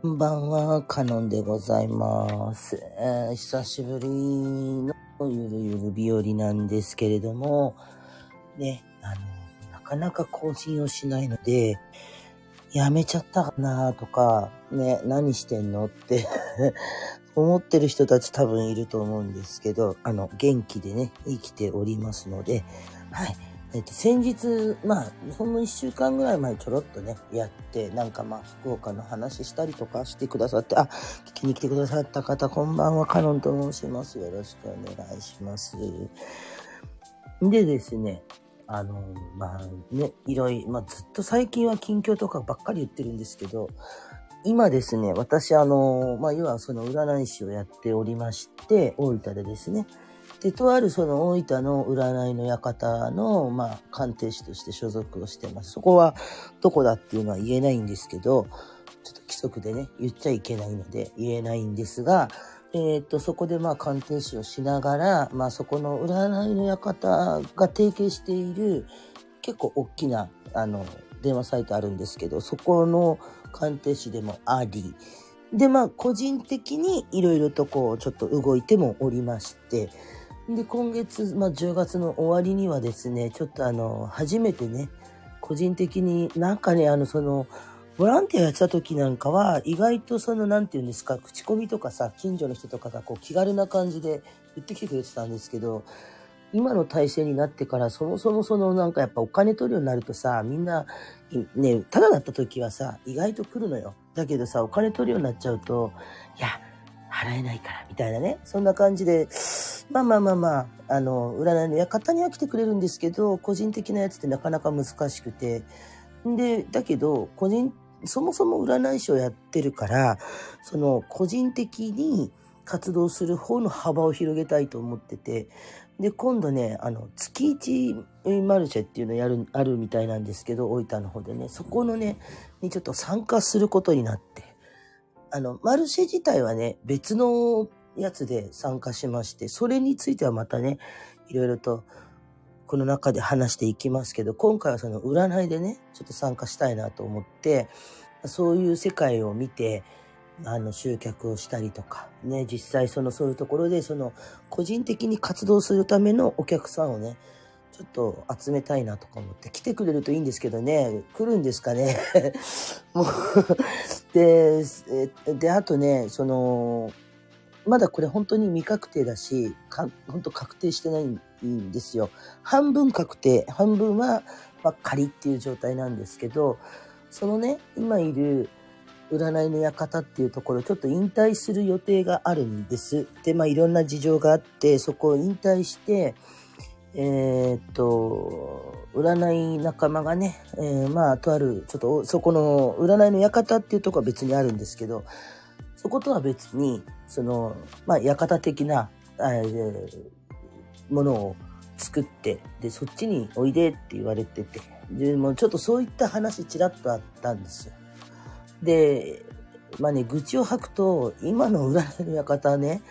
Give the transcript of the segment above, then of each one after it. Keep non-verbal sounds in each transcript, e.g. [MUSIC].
こんばんは、カノンでございます。えー久しぶりのゆるゆる日和なんですけれども、ね、あの、なかなか更新をしないので、やめちゃったかなとか、ね、何してんのって [LAUGHS] 思ってる人たち多分いると思うんですけど、あの、元気でね、生きておりますので、はい。えっと、先日、まあ、ほんの一週間ぐらい前ちょろっとね、やって、なんかまあ、福岡の話したりとかしてくださって、あ、聞きに来てくださった方、こんばんは、カノンと申します。よろしくお願いします。でですね、あの、まあね、いろいろ、まあずっと最近は近況とかばっかり言ってるんですけど、今ですね、私あの、まあ要はその占い師をやっておりまして、大分でですね、で、とあるその大分の占いの館の、まあ、鑑定士として所属をしてます。そこはどこだっていうのは言えないんですけど、ちょっと規則でね、言っちゃいけないので言えないんですが、えっ、と、そこでまあ鑑定士をしながら、まあそこの占いの館が提携している結構大きな、あの、電話サイトあるんですけど、そこの鑑定士でもあり、で、まあ個人的にいろいろとこう、ちょっと動いてもおりまして、で、今月、まあ、10月の終わりにはですね、ちょっとあの、初めてね、個人的になんかね、あの、その、ボランティアやってた時なんかは、意外とその、なんていうんですか、口コミとかさ、近所の人とかがこう、気軽な感じで言ってきてくれてたんですけど、今の体制になってから、そもそもその、なんかやっぱお金取るようになるとさ、みんな、ね、ただだった時はさ、意外と来るのよ。だけどさ、お金取るようになっちゃうと、いや、払えないから、みたいなね。そんな感じで、まあまあまあまあ、あの、占いの館には来てくれるんですけど、個人的なやつってなかなか難しくて。で、だけど、個人、そもそも占い師をやってるから、その、個人的に活動する方の幅を広げたいと思ってて、で、今度ね、あの、月一マルシェっていうのやる、あるみたいなんですけど、大分の方でね、そこのね、にちょっと参加することになって、あの、マルシェ自体はね、別のやつで参加しまして、それについてはまたね、いろいろとこの中で話していきますけど、今回はその占いでね、ちょっと参加したいなと思って、そういう世界を見て、あの、集客をしたりとか、ね、実際そのそういうところで、その、個人的に活動するためのお客さんをね、ちょっと集めたいなとか思って、来てくれるといいんですけどね、来るんですかね。[LAUGHS] もう、で、で、あとね、その、まだこれ本当に未確定だし、か本当確定してないんですよ。半分確定、半分は、まあ、仮っていう状態なんですけど、そのね、今いる占いの館っていうところ、ちょっと引退する予定があるんです。で、まあいろんな事情があって、そこを引退して、えーっと、占い仲間がね、えーまあ、とある、ちょっと、そこの占いの館っていうとこは別にあるんですけど、そことは別に、その、まあ、館的な、えーものを作って、で、そっちにおいでって言われてて、で、もうちょっとそういった話ちらっとあったんですよ。で、まあね、愚痴を吐くと、今の占いの館ね、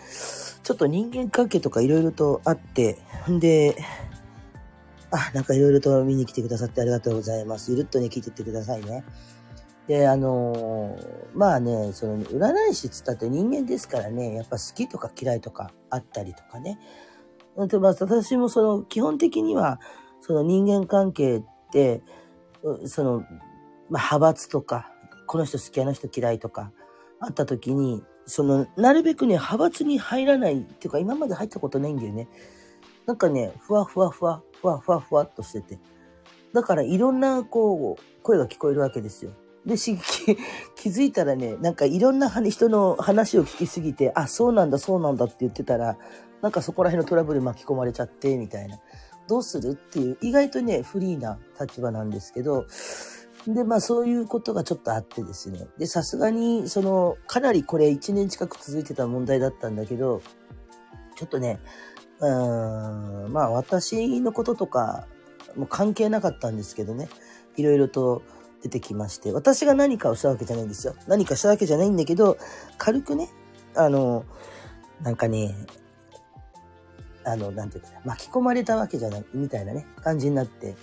ちょっと人間関係とかいろいろとあって、んで、あ、なんかいろいろと見に来てくださってありがとうございます。ゆるっとね、聞いてってくださいね。で、あのーまあね、その、占い師っつったって人間ですからね、やっぱ好きとか嫌いとかあったりとかね。でまあ、私もその、基本的には、その人間関係って、その、まあ、派閥とか、この人好き、あの人嫌いとか、あった時に、その、なるべくね、派閥に入らないっていうか、今まで入ったことないんだよね。なんかね、ふわふわふわ、ふわふわふわっとしてて。だから、いろんな、こう、声が聞こえるわけですよ。で、[LAUGHS] 気づいたらね、なんかいろんな人の話を聞きすぎて、あ、そうなんだ、そうなんだって言ってたら、なんかそこら辺のトラブル巻き込まれちゃって、みたいな。どうするっていう、意外とね、フリーな立場なんですけど、で、まあそういうことがちょっとあってですね。で、さすがに、その、かなりこれ1年近く続いてた問題だったんだけど、ちょっとね、うーん、まあ私のこととか、も関係なかったんですけどね、いろいろと出てきまして、私が何かをしたわけじゃないんですよ。何かしたわけじゃないんだけど、軽くね、あの、なんかね、あの、なんていうか、巻き込まれたわけじゃない、みたいなね、感じになって、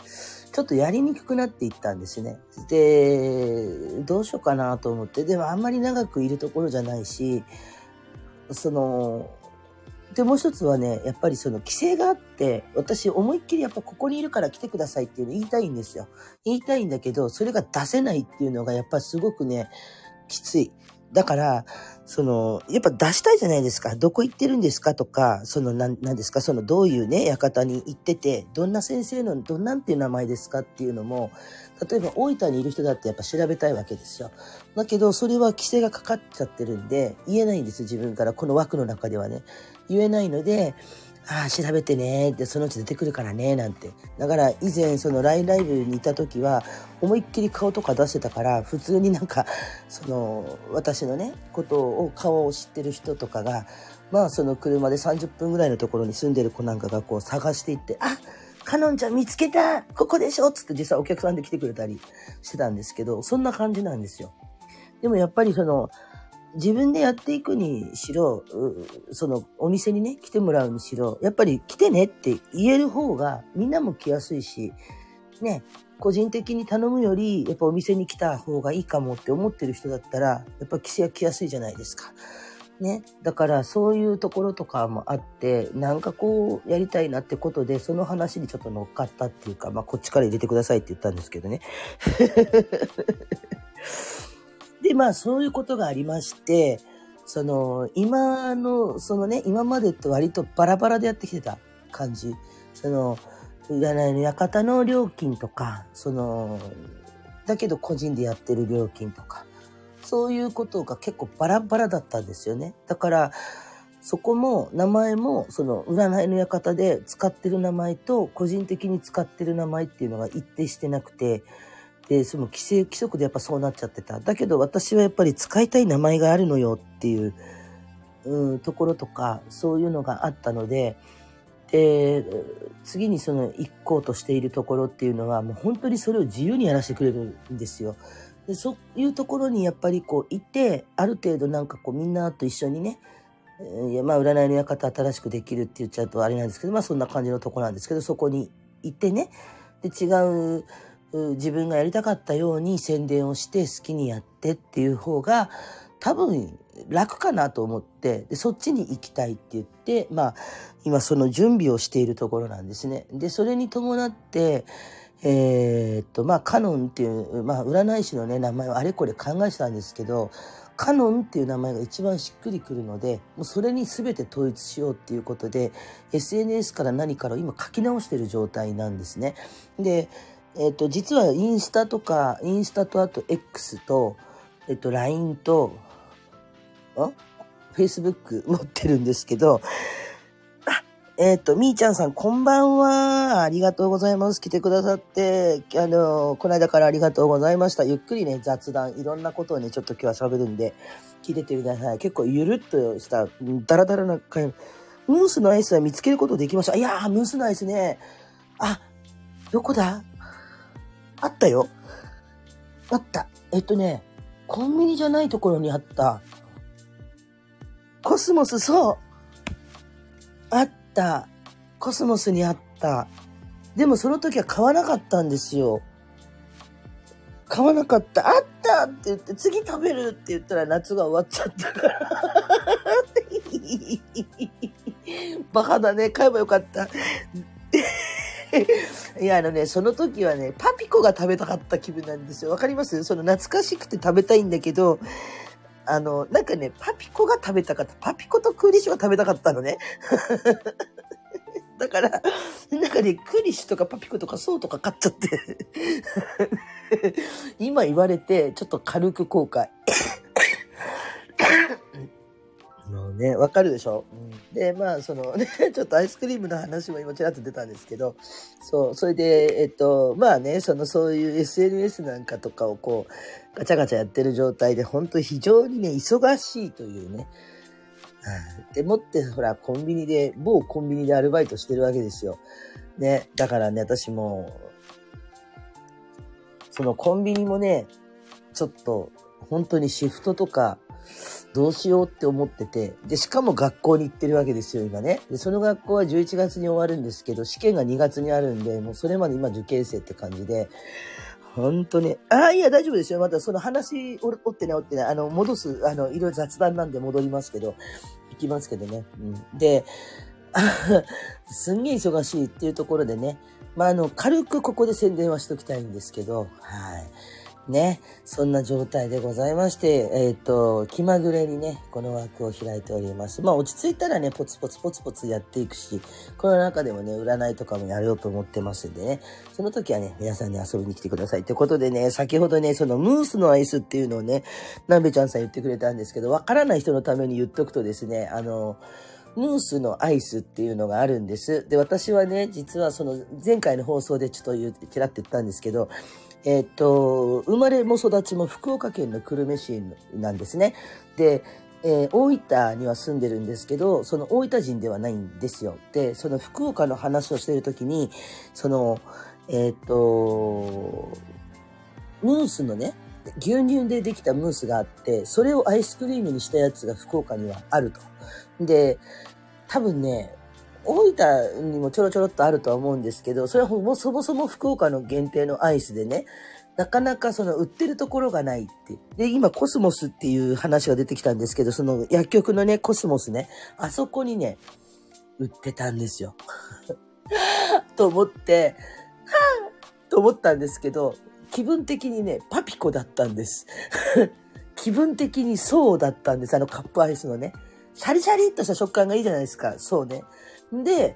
ちょっとやりにくくなっていったんですね。で、どうしようかなと思って、でもあんまり長くいるところじゃないし、その、で、もう一つはね、やっぱりその規制があって、私思いっきりやっぱここにいるから来てくださいっていうの言いたいんですよ。言いたいんだけど、それが出せないっていうのがやっぱすごくね、きつい。だから、その、やっぱ出したいじゃないですか。どこ行ってるんですかとか、その、なん、なんですか、その、どういうね、館に行ってて、どんな先生の、どんなんていう名前ですかっていうのも、例えば大分にいる人だってやっぱ調べたいわけですよ。だけど、それは規制がかかっちゃってるんで、言えないんです、自分から。この枠の中ではね。言えないので、ああ、調べてねって、そのうち出てくるからねなんて。だから以前その LINE ライブにいた時は、思いっきり顔とか出してたから、普通になんか、その、私のね、ことを、顔を知ってる人とかが、まあその車で30分ぐらいのところに住んでる子なんかがこう探していって、あカノンちゃん見つけたここでしょつって実際お客さんで来てくれたりしてたんですけど、そんな感じなんですよ。でもやっぱりその、自分でやっていくにしろ、そのお店にね、来てもらうにしろ、やっぱり来てねって言える方がみんなも来やすいし、ね、個人的に頼むより、やっぱお店に来た方がいいかもって思ってる人だったら、やっぱ規制が来やすいじゃないですか。ね。だからそういうところとかもあって、なんかこうやりたいなってことで、その話にちょっと乗っかったっていうか、まあこっちから入れてくださいって言ったんですけどね。で、まあそういうことがありまして、その、今の、そのね、今までって割とバラバラでやってきてた感じ。その、占いの館の料金とか、その、だけど個人でやってる料金とか、そういうことが結構バラバラだったんですよね。だから、そこも名前もその占いの館で使ってる名前と個人的に使ってる名前っていうのが一定してなくて、で、その規制、規則でやっぱそうなっちゃってた。だけど私はやっぱり使いたい名前があるのよっていう、うん、ところとか、そういうのがあったので、で、次にその行こうとしているところっていうのは、もう本当にそれを自由にやらせてくれるんですよ。でそういうところにやっぱりこういて、ある程度なんかこうみんなと一緒にね、いやまあ占いの館新しくできるって言っちゃうとあれなんですけど、まあそんな感じのとこなんですけど、そこに行ってね、で違う自分がやりたかったように宣伝をして好きにやってっていう方が多分楽かなと思ってでそっちに行きたいって言ってまあ今その準備をしているところなんですね。でそれに伴ってえ、っとまあカノンっていう、まあ、占い師のね名前をあれこれ考えてたんですけどカノンっていう名前が一番しっくりくるのでもうそれに全て統一しようっていうことで SNS から何から今書き直してる状態なんですね。でえっ、と、実はインスタとか、インスタとあと X と、えっ、と、LINE と、ん ?Facebook 持ってるんですけど、あ、えっ、と、みーちゃんさん、こんばんは。ありがとうございます。来てくださって、あの、この間からありがとうございました。ゆっくりね、雑談、いろんなことをね、ちょっと今日は喋るんで、聞いててください。結構ゆるっとした、ダラダラな回、ムースのアイスは見つけることできました。いやー、ムースのアイスね。あ、どこだ？あったよ。あった。えっとね、コンビニじゃないところにあった。コスモス、そう。あった。コスモスにあった。でもその時は買わなかったんですよ。買わなかった。あったって言って、次食べるって言ったら夏が終わっちゃったから。[LAUGHS] バカだね。買えばよかった。[LAUGHS] いや、あのね、その時はね、パピコが食べたかった気分なんですよ。わかります？その懐かしくて食べたいんだけど、あの、なんかね、パピコが食べたかった。パピコとクーリッシュが食べたかったのね。[LAUGHS] だから、なんかね、クーリッシュとかパピコとかそうとか買っちゃって [LAUGHS] 今言われて、ちょっと軽く後悔。もうね、わかるでしょ、うん、で、まあ、そのね、[LAUGHS] ちょっとアイスクリームの話も今ちらっと出たんですけど、そう、それで、えっと、まあね、その、そういう SNS なんかとかをこう、ガチャガチャやってる状態で、本当非常にね、忙しいというね、でもって、ほら、コンビニで、某コンビニでアルバイトしてるわけですよ。ね、だからね、私も、そのコンビニもね、ちょっと、本当にシフトとか、どうしようって思ってて、で、しかも学校に行ってるわけですよ、今ね。で、その学校は11月に終わるんですけど、試験が2月にあるんで、もうそれまで今受験生って感じで、ほんとね、ああ、いや、大丈夫ですよ。またその話、おってね、おってね、あの、戻す、あの、いろいろ雑談なんで戻りますけど、行きますけどね。うん。で、[LAUGHS] すんげえ忙しいっていうところでね、まあ、あの、軽くここで宣伝はしときたいんですけど、はい。ね、そんな状態でございまして、えっ、ー、と、気まぐれにね、この枠を開いております。まあ、落ち着いたらね、ポツポツポツポツやっていくし、この中でもね、占いとかもやろうと思ってますんでね、その時はね、皆さんに遊びに来てください。ということでね、先ほどね、そのムースのアイスっていうのをね、なべちゃんさん言ってくれたんですけど、わからない人のために言っとくとですね、あの、ムースのアイスっていうのがあるんです。で、私はね、実はその前回の放送でちょっと言う、ちらって言ったんですけど、えっ、と、生まれも育ちも福岡県の久留米市なんですね。で、えー、大分には住んでるんですけど、その大分人ではないんですよ。で、その福岡の話をしてるときに、その、えっ、と、ムースのね、牛乳でできたムースがあって、それをアイスクリームにしたやつが福岡にはあると。で、多分ね、大分にもちょろちょろっとあるとは思うんですけど、それはもそもそも福岡の限定のアイスでね、なかなかその売ってるところがないって。で、今コスモスっていう話が出てきたんですけど、その薬局のね、コスモスね、あそこにね、売ってたんですよ。[LAUGHS] と思って、はぁと思ったんですけど、気分的にね、パピコだったんです。[LAUGHS] 気分的にそうだったんです。あのカップアイスのね。シャリシャリっとした食感がいいじゃないですか。そうね。で、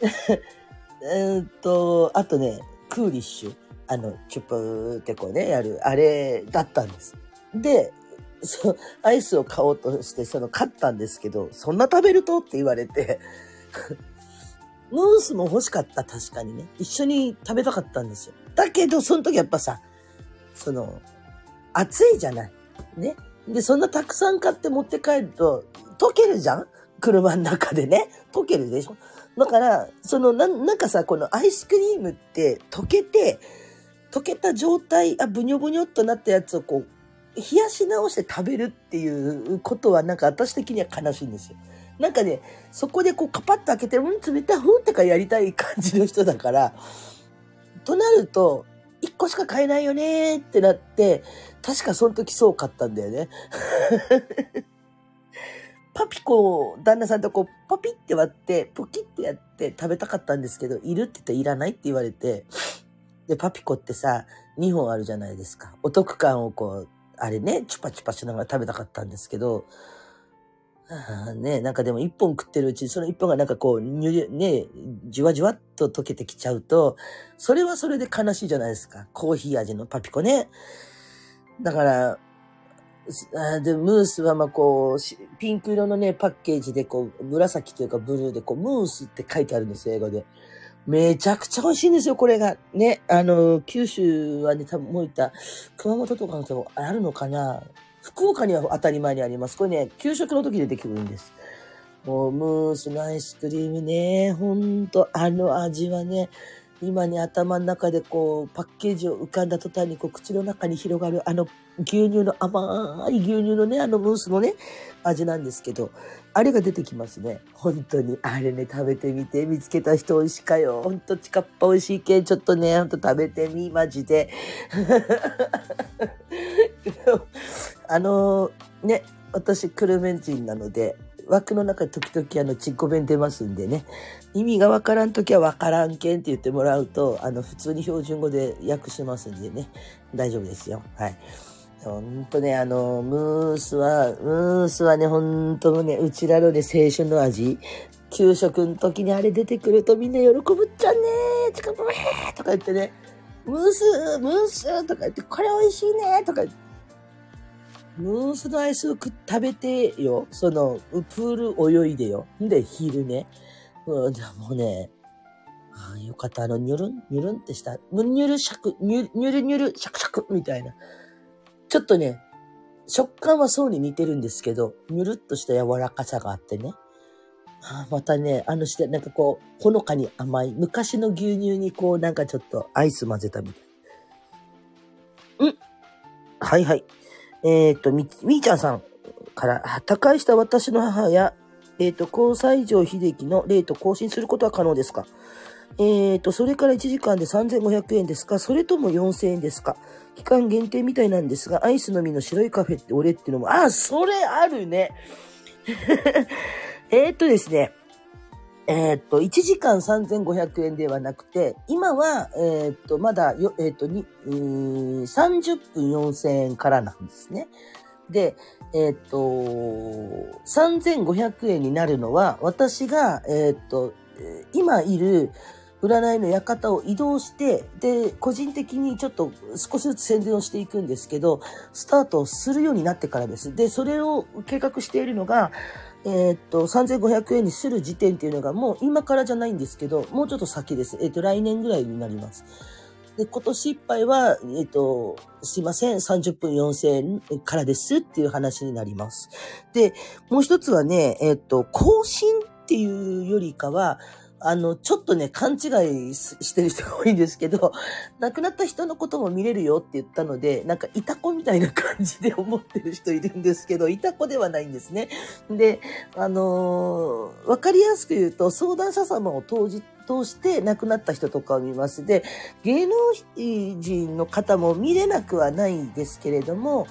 [LAUGHS] えっと、あとね、クーリッシュ。あの、チュップってこうね、やる、あれだったんです。で、そう、アイスを買おうとして、その、買ったんですけど、そんな食べると？って言われて、[LAUGHS] ムースも欲しかった、確かにね。一緒に食べたかったんですよ。だけど、その時やっぱさ、その、暑いじゃない。ね。で、そんなたくさん買って持って帰ると、溶けるじゃん？車の中でね。溶けるでしょだから、そのな、なんかさ、このアイスクリームって溶けて、溶けた状態、あ、ブニョブニョっとなったやつをこう、冷やし直して食べるっていうことはなんか私的には悲しいんですよ。なんかね、そこでこうカパッと開けて、うん、冷たい、ふんってかやりたい感じの人だから、となると、一個しか買えないよねってなって、確かその時そう買ったんだよね。パピコを旦那さんとこう、ポピって割って、ポキってやって食べたかったんですけど、いるって言ったらいらないって言われて、で、パピコってさ、2本あるじゃないですか。お得感をこう、あれね、チュパチュパしながら食べたかったんですけど、ね、なんかでも1本食ってるうちに、その1本がなんかこう、ね、じわじわっと溶けてきちゃうと、それはそれで悲しいじゃないですか。コーヒー味のパピコね。だから、で、ムースはまこう、ピンク色のね、パッケージでこう、紫というかブルーでこう、ムースって書いてあるんですよ、英語で。めちゃくちゃ美味しいんですよ、これが。ね、あの、九州はね、多分もういった、熊本とかのとこあるのかな福岡には当たり前にあります。これね、給食の時でできるんです。もう、ムースのアイスクリームね、ほんと、あの味はね、今ね、頭の中でこう、パッケージを浮かんだ途端にこう、口の中に広がるあの牛乳の甘い牛乳のね、あのムースのね、味なんですけど、あれが出てきますね。本当に。あれね、食べてみて、見つけた人美味しかよ。ほんと、チカッパ美味しいけん、ちょっとね、ほんと食べてみ、マジで。[LAUGHS] あの、ね、私、クルメン人なので、枠の中で時々あの、ちっこ弁出ますんでね。意味がわからんときはわからんけんって言ってもらうと、あの、普通に標準語で訳しますんでね。大丈夫ですよ。はい。ほんとね、あの、ムースは、ムースはね、ほんとね、うちらのね、青春の味。給食の時にあれ出てくるとみんな喜ぶっちゃんねー、近くへーとか言ってね、ムース、ムースとか言って、これ美味しいねとか言って、ムースのアイスを食べてよ。その、プール泳いでよ。んで、昼ね。うん、でもね、ああ、よかった。あの、ニュルン、ニュルンってした、ニュルシャク、ニュル、ニュルニュル、シャクシャクみたいな。ちょっとね、食感はそうに似てるんですけど、ニュルっとした柔らかさがあってね。あまたね、あのして、なんかこう、ほのかに甘い。昔の牛乳にこう、なんかちょっとアイス混ぜたみたい。うんはいはい。えっ、と、み、みーちゃんさん。から、他界した私の母や、えっ、と、交際上秀樹の霊と更新することは可能ですか？えっ、と、それから1時間で3500円ですか？それとも4000円ですか？期間限定みたいなんですが、アイスのみの白いカフェって俺っていうのも、あ、それあるね。[LAUGHS] えっとですね。えー、っと、1時間3500円ではなくて、今は、えー、っと、まだよ、えー、っと、に、30分4000円からなんですね。で、えっと、3500円になるのは、私が、えっと、今いる占いの館を移動して、で、個人的にちょっと少しずつ宣伝をしていくんですけど、スタートするようになってからです。で、それを計画しているのが、え、っと、3500円にする時点っていうのがもう今からじゃないんですけど、もうちょっと先です。え、っと、来年ぐらいになります。で、今年いっぱいは、えっと、すいません、30分4000円からですっていう話になります。で、もう一つはね、えっと、更新っていうよりかは、あの、ちょっとね、勘違いしてる人が多いんですけど、[LAUGHS] 亡くなった人のことも見れるよって言ったので、なんか、いた子みたいな感じで思ってる人いるんですけど、いた子ではないんですね。で、あのー、わかりやすく言うと、相談者様を通じ通して亡くなった人とかを見ます。で、芸能人の方も見れなくはないですけれども、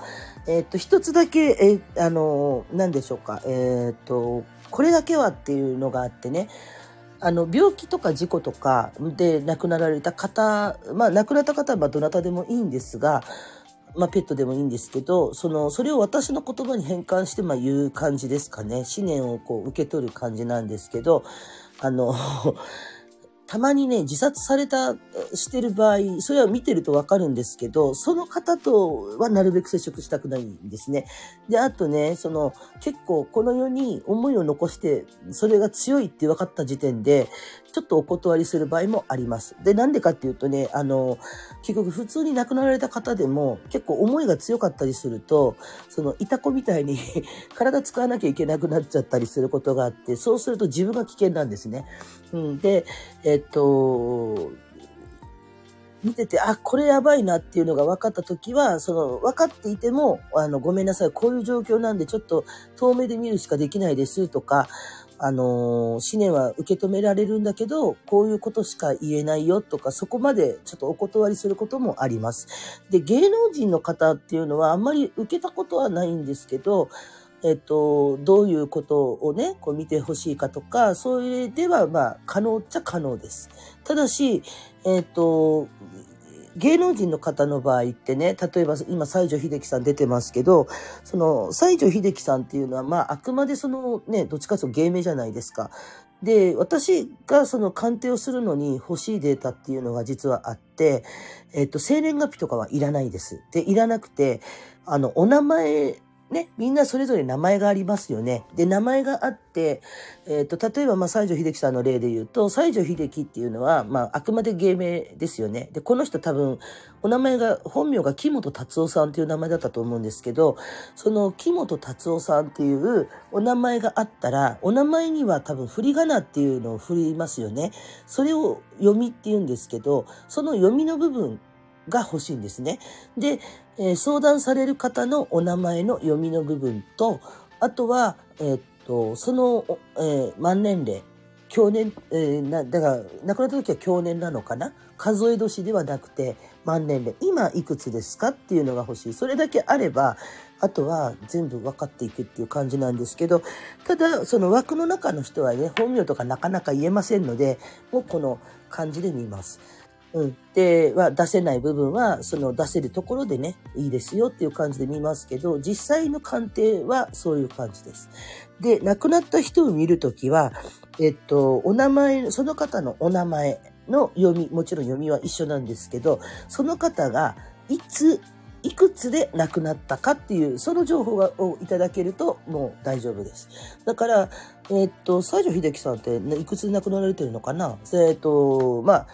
えっ、と、一つだけ、えー、あの、何でしょうか、えっ、と、これだけはっていうのがあってね、あの、病気とか事故とかで亡くなられた方、まあ亡くなった方はどなたでもいいんですが、まあペットでもいいんですけど、その、それを私の言葉に変換して、まあ言う感じですかね。思念をこう受け取る感じなんですけど、あのたまにね、自殺された、してる場合、それは見てるとわかるんですけど、その方とはなるべく接触したくないんですね。で、あとね、その、結構この世に思いを残して、それが強いって分かった時点で、ちょっとお断りする場合もあります。で、なんでかっていうとね、あの、結局普通に亡くなられた方でも結構思いが強かったりすると、その、いた子みたいに [LAUGHS] 体使わなきゃいけなくなっちゃったりすることがあって、そうすると自分が危険なんですね。うん、で、えっと、見てて、あ、これやばいなっていうのが分かった時は、その、分かっていても、あの、ごめんなさい、こういう状況なんで、ちょっと遠目で見るしかできないですとか、あのー、思念は受け止められるんだけど、こういうことしか言えないよとか、そこまでちょっとお断りすることもあります。で、芸能人の方っていうのはあんまり受けたことはないんですけど、えっと、どういうことをね、こう見てほしいかとか、それではまあ可能っちゃ可能です。ただし、えっと、芸能人の方の場合ってね、例えば今西城秀樹さん出てますけど、その西城秀樹さんっていうのはまああくまでそのね、どっちかというと芸名じゃないですか。で、私がその鑑定をするのに欲しいデータっていうのが実はあって、えっと、生年月日とかはいらないです。で、いらなくて、あの、お名前ね、みんなそれぞれ名前がありますよね。で、名前があって、えっ、ー、と、例えば、まあ、西城秀樹さんの例で言うと、西城秀樹っていうのは、まあ、あくまで芸名ですよね。で、この人多分、お名前が、本名が木本達夫さんっていう名前だったと思うんですけど、その木本達夫さんっていうお名前があったら、お名前には多分振り仮名っていうのを振りますよね。それを読みって言うんですけど、その読みの部分が欲しいんですね。で、えー、相談される方のお名前の読みの部分と、あとは、えー、っと、その、えー、万年齢、去年、えー、な、だから、亡くなった時は去年なのかな？数え年ではなくて、万年齢。今いくつですかっていうのが欲しい。それだけあれば、あとは全部分かっていくっていう感じなんですけど、ただ、その枠の中の人はね、本名とかなかなか言えませんので、もうこの感じで見ます。うん。で、は出せない部分は、その出せるところでね、いいですよっていう感じで見ますけど、実際の鑑定はそういう感じです。で、亡くなった人を見るときは、えっと、お名前、その方のお名前の読み、もちろん読みは一緒なんですけど、その方がいつ、いくつで亡くなったかっていう、その情報をいただけるともう大丈夫です。だから、えっと、西城秀樹さんっていくつで亡くなられてるのかな？えっと、まあ、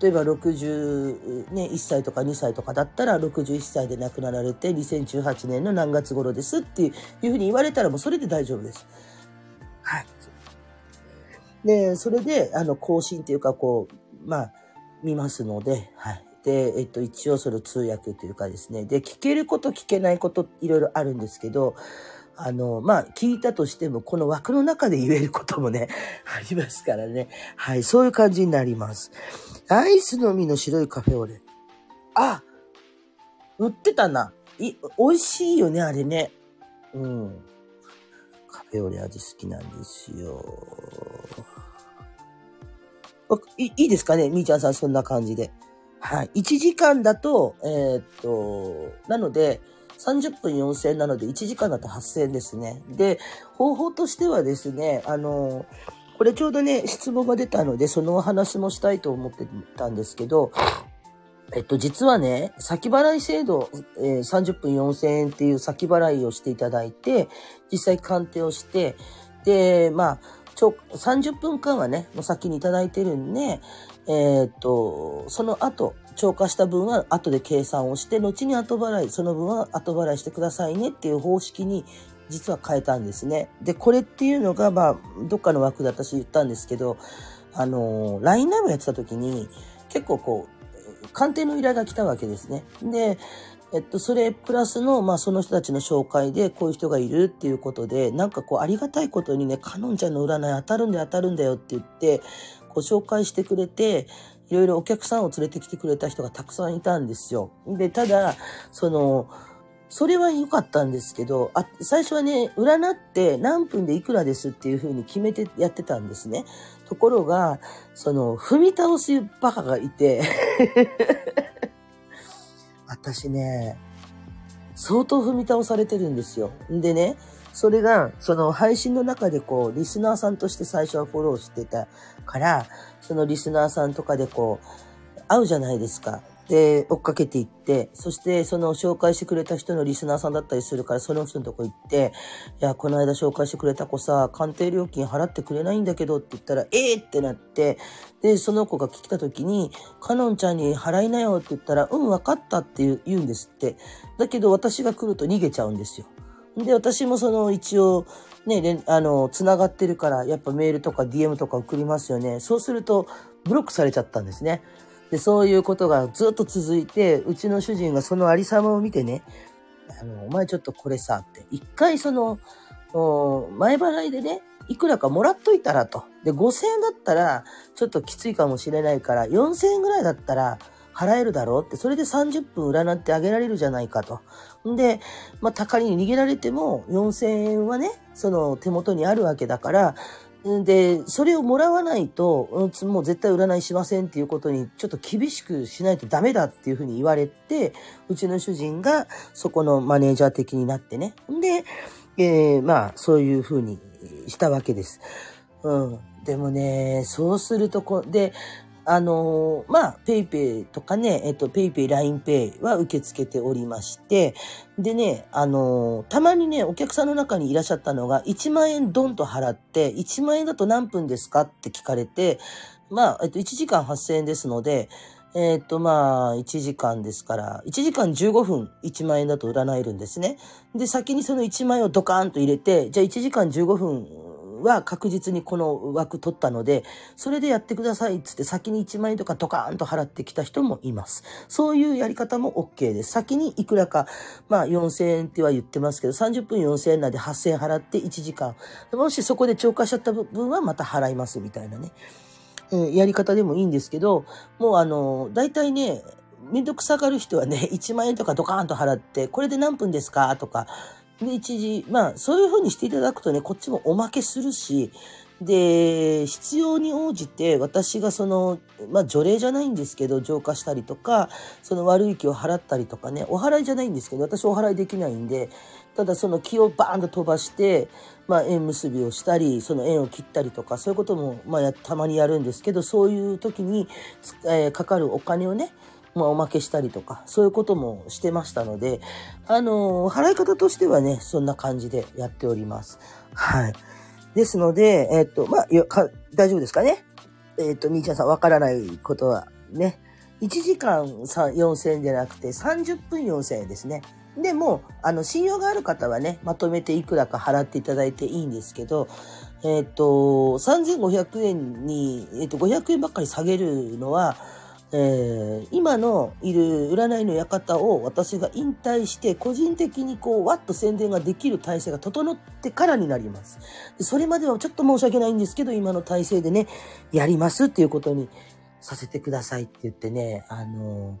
例えば61、ね、歳とか2歳とかだったら61歳で亡くなられて2018年の何月頃ですっていうふうに言われたらもうそれで大丈夫です。はい。で、それで、あの、更新っていうか、こう、まあ、見ますので、はい。で、えっと、一応その通訳というかですね。で、聞けること聞けないこといろいろあるんですけど、あの、まあ、聞いたとしても、この枠の中で言えることもね、[LAUGHS] ありますからね。はい、そういう感じになります。アイスの実の白いカフェオレ。あ売ってたな。い、美味しいよね、あれね。うん。カフェオレ味好きなんですよ。いいいですかねみーちゃんさん、そんな感じで。はい。1時間だと、えー、っと、なので、30分4000円なので、1時間だと8000円ですね。で、方法としてはですね、あの、これちょうどね、質問が出たので、そのお話もしたいと思ってたんですけど、えっと、実はね、先払い制度、えー、30分4000円っていう先払いをしていただいて、実際鑑定をして、で、まあ、ちょ、30分間はね、もう先にいただいてるんで、えー、っと、その後、超過した分は後で計算をして、後に後払い、その分は後払いしてくださいねっていう方式に実は変えたんですね。で、これっていうのが、まあ、どっかの枠で私言ったんですけど、あの、LINE ライブやってた時に、結構こう、鑑定の依頼が来たわけですね。で、えっと、それプラスの、まあ、その人たちの紹介で、こういう人がいるっていうことで、なんかこう、ありがたいことにね、カノンちゃんの占い当たるんだよ、当たるんだよって言って、ご紹介してくれて、いろいろお客さんを連れてきてくれた人がたくさんいたんですよ。で、ただ、その、それは良かったんですけど、あ、最初はね、占って何分でいくらですっていう風に決めてやってたんですね。ところが、その、踏み倒すバカがいて [LAUGHS] 私ね、相当踏み倒されてるんですよ。んでね、それが、その配信の中でこう、リスナーさんとして最初はフォローしてたから、そのリスナーさんとかでこう、会うじゃないですか。で、追っかけていって、そしてその紹介してくれた人のリスナーさんだったりするから、その人のとこ行って、いや、この間紹介してくれた子さ、鑑定料金払ってくれないんだけどって言ったら、ええー、ってなって、で、その子が聞きた時に、かのんちゃんに払いなよって言ったら、うん、わかったって言うんですって。だけど私が来ると逃げちゃうんですよ。で、私もその一応、ね、あの、繋がってるから、やっぱメールとか DM とか送りますよね。そうすると、ブロックされちゃったんですね。で、そういうことがずっと続いて、うちの主人がそのありさまを見てね、あの、お前ちょっとこれさ、って、一回その、前払いでね、いくらかもらっといたらと。で、5000円だったら、ちょっときついかもしれないから、4000円ぐらいだったら、払えるだろうって、それで30分占ってあげられるじゃないかと。んで、まあ、高に逃げられても4000円はね、その手元にあるわけだから、で、それをもらわないと、もう絶対占いしませんっていうことに、ちょっと厳しくしないとダメだっていうふうに言われて、うちの主人がそこのマネージャー的になってね。で、えー、まあ、そういうふうにしたわけです。うん。でもね、そうするとこ、で、あのー、まあ、 PayPay とかね、えっと、 PayPay、LINE Pay は受け付けておりまして、でね、あのー、たまにね、お客さんの中にいらっしゃったのが、1万円ドンと払って、1万円だと何分ですかって聞かれて、まあ、えっと、1時間8000円ですので、えっと、まあ、1時間ですから、1時間15分1万円だと占えるんですね。で、先にその1万円をドカーンと入れて、じゃあ1時間15分は確実にこの枠取ったので、それでやってくださいっつって先に1万円とかドカーンと払ってきた人もいます。そういうやり方も OK です。先にいくらか、まあ4000円っては言ってますけど、30分4000円なんで8000円払って1時間。もしそこで超過しちゃった部分はまた払いますみたいなね。やり方でもいいんですけど、もうあの、大体ね、めんどくさがる人はね、1万円とかドカーンと払って、これで何分ですかとか、で、一時、まあ、そういうふうにしていただくとね、こっちもおまけするし、で、必要に応じて私がその、まあ、除霊じゃないんですけど、浄化したりとか、その悪い気を払ったりとかね、お払いじゃないんですけど、私お払いできないんで、ただその気をバーンと飛ばして、まあ、縁結びをしたり、その縁を切ったりとか、そういうことも、まあ、たまにやるんですけど、そういう時に、えー、かかるお金をね、まあ、おまけしたりとか、そういうこともしてましたので、あのー、払い方としてはね、そんな感じでやっております。はい。ですので、えっ、と、まあ、大丈夫ですかね？えっ、と、みーちゃんさんわからないことはね、1時間4000円じゃなくて30分4000円ですね。でも、あの、信用がある方はね、まとめていくらか払っていただいていいんですけど、えっ、と、3500円に、えっ、と、500円ばっかり下げるのは、えー、今のいる占いの館を私が引退して個人的にこうわっと宣伝ができる体制が整ってからになります。それまではちょっと申し訳ないんですけど今の体制でね、やりますっていうことにさせてくださいって言ってね、あのー、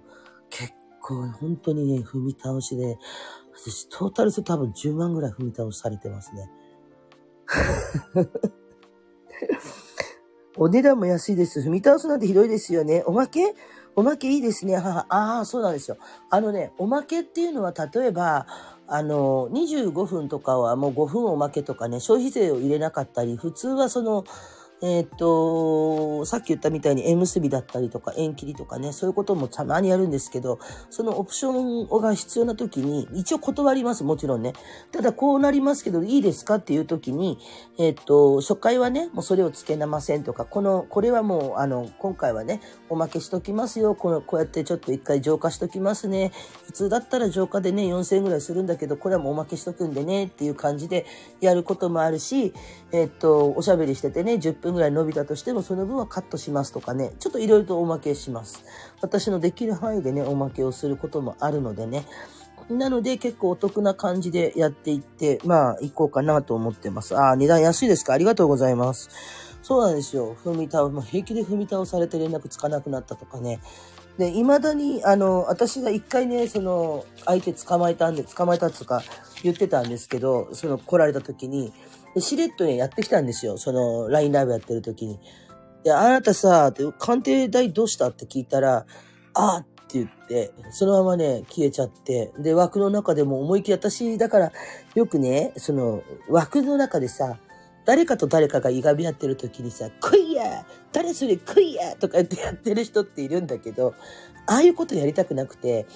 結構本当にね、踏み倒しで、私トータルで多分10万ぐらい踏み倒しされてますね。[LAUGHS] お値段も安いです。踏み倒すなんてひどいですよね。おまけ？おまけいいですね。ああ、そうなんですよ。あのね、おまけっていうのは、例えば、あの、25分とかはもう5分おまけとかね、消費税を入れなかったり、普通はその、えっ、と、さっき言ったみたいに縁結びだったりとか縁切りとかね、そういうこともたまにやるんですけど、そのオプションが必要な時に、一応断ります、もちろんね。ただこうなりますけど、いいですかっていう時に、えっ、と、初回はね、もうそれを付けなませんとか、この、これはもう、あの、今回はね、おまけしときますよ。この、こうやってちょっと一回浄化しときますね。普通だったら浄化でね、4000円ぐらいするんだけど、これはもうおまけしとくんでね、っていう感じでやることもあるし、えっ、と、おしゃべりしててね、10分ぐらい伸びたとしても、その分はカットしますとかね、ちょっといろいろとおまけします。私のできる範囲でね、おまけをすることもあるのでね。なので結構お得な感じでやっていって、まあ行こうかなと思ってます。ああ、値段安いですか？ありがとうございます。そうなんですよ。踏み倒、もう平気で踏み倒されて連絡つかなくなったとかね。で、未だに、あの、私が一回ね、その、相手捕まえたんで、捕まえたとか言ってたんですけど、その来られた時に、で、しれっとね、やってきたんですよ。その、LINE ライブやってる時に。で、あなたさ、鑑定代どうしたって聞いたら、あって言って、そのままね、消えちゃって、で、枠の中でも思いっきり私、だから、よくね、その、枠の中でさ、誰かと誰かがいがみ合ってる時にさ、来いや誰それ来いやとか言ってやってる人っているんだけど、ああいうことやりたくなくて、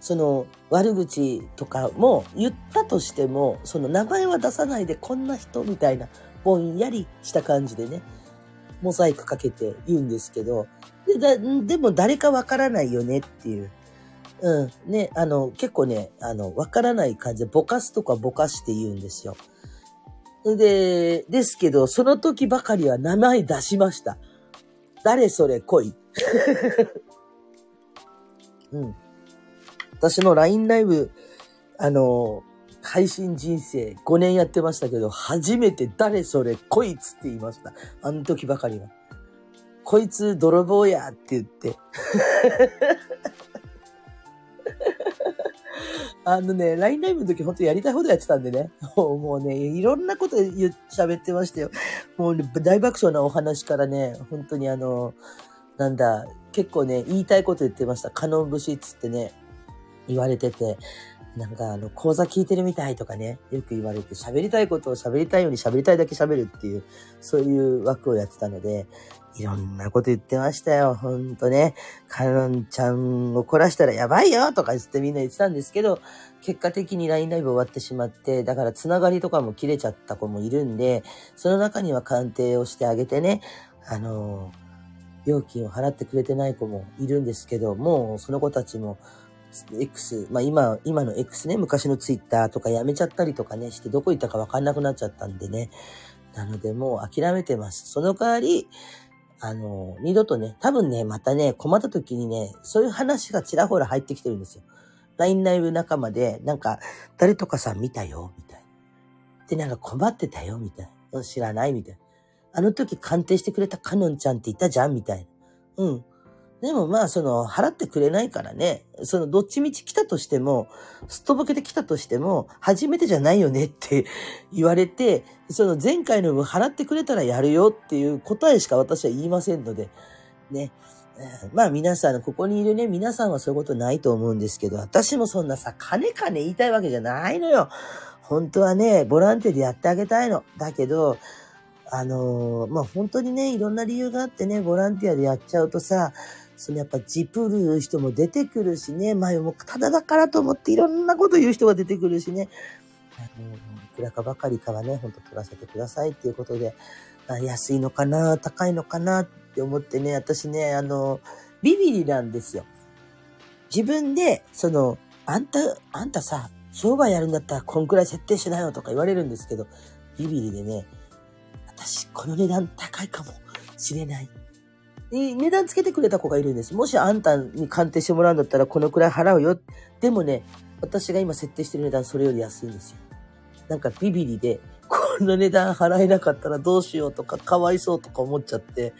その悪口とかも言ったとしても、その名前は出さないでこんな人みたいな、ぼんやりした感じでね、モザイクかけて言うんですけど、でだでも誰かわからないよねっていう。うん。ね、あの、結構ね、あの、わからない感じで、ぼかすとかぼかして言うんですよ。で、ですけど、その時ばかりは名前出しました。誰それ来い。[LAUGHS] うん。私の LINE ライブ、あの、配信人生5年やってましたけど、初めて誰それこいつって言いました。あの時ばかりは。こいつ泥棒やって言って。[LAUGHS] あのね、LINE ライブの時本当やりたいほどやってたんでね。[LAUGHS] もうね、いろんなこと言喋ってましたよ。もう、ね、大爆笑なお話からね、本当にあの、なんだ、結構ね、言いたいこと言ってました。カノン節っつってね。言われてて、なんかあの、講座聞いてるみたいとかね、よく言われて、喋りたいことを喋りたいように喋りたいだけ喋るっていう、そういう枠をやってたので、いろんなこと言ってましたよ。ほんとね。カノンちゃんを怒らしたらやばいよとか言ってみんな言ってたんですけど、結果的に LINE ライブ終わってしまって、だからつながりとかも切れちゃった子もいるんで、その中には鑑定をしてあげてね、あの料金を払ってくれてない子もいるんですけど、もうその子たちも X、まあ今、今の X ね、昔の Twitter とかやめちゃったりとかね、してどこ行ったかわかんなくなっちゃったんでね。なのでもう諦めてます。その代わり、あの、二度とね、多分ね、またね、困った時にね、そういう話がちらほら入ってきてるんですよ。LINE ライブ仲間で、なんか、誰とかさん見たよ、みたい。で、なんか困ってたよ、みたい。知らないみたいな。あの時鑑定してくれたカノンちゃんっていたじゃんみたいな。うん。でもまあ、その、払ってくれないからね、その、どっちみち来たとしても、すっとぼけて来たとしても、初めてじゃないよねって [LAUGHS] 言われて、その前回の分払ってくれたらやるよっていう答えしか私は言いませんので、ね。まあ皆さん、ここにいるね、皆さんはそういうことないと思うんですけど、私もそんなさ、金金言いたいわけじゃないのよ。本当はね、ボランティアでやってあげたいの。だけど、あのー、まあ本当にね、いろんな理由があってね、ボランティアでやっちゃうとさ、そのやっぱジプる人も出てくるしね、前もただだからと思っていろんなこと言う人が出てくるしね、あの、いくらかばかりかはね、ほんと取らせてくださいっていうことで、安いのかな、高いのかなって思ってね、私ね、あの、ビビリなんですよ。自分で、その、あんた、あんたさ、商売やるんだったらこんくらい設定しなよとか言われるんですけど、ビビリでね、私、この値段高いかもしれない。に値段つけてくれた子がいるんです。もしあんたに鑑定してもらうんだったらこのくらい払うよ。でもね、私が今設定してる値段それより安いんですよ。なんかビビリで、この値段払えなかったらどうしようとか、かわいそうとか思っちゃって、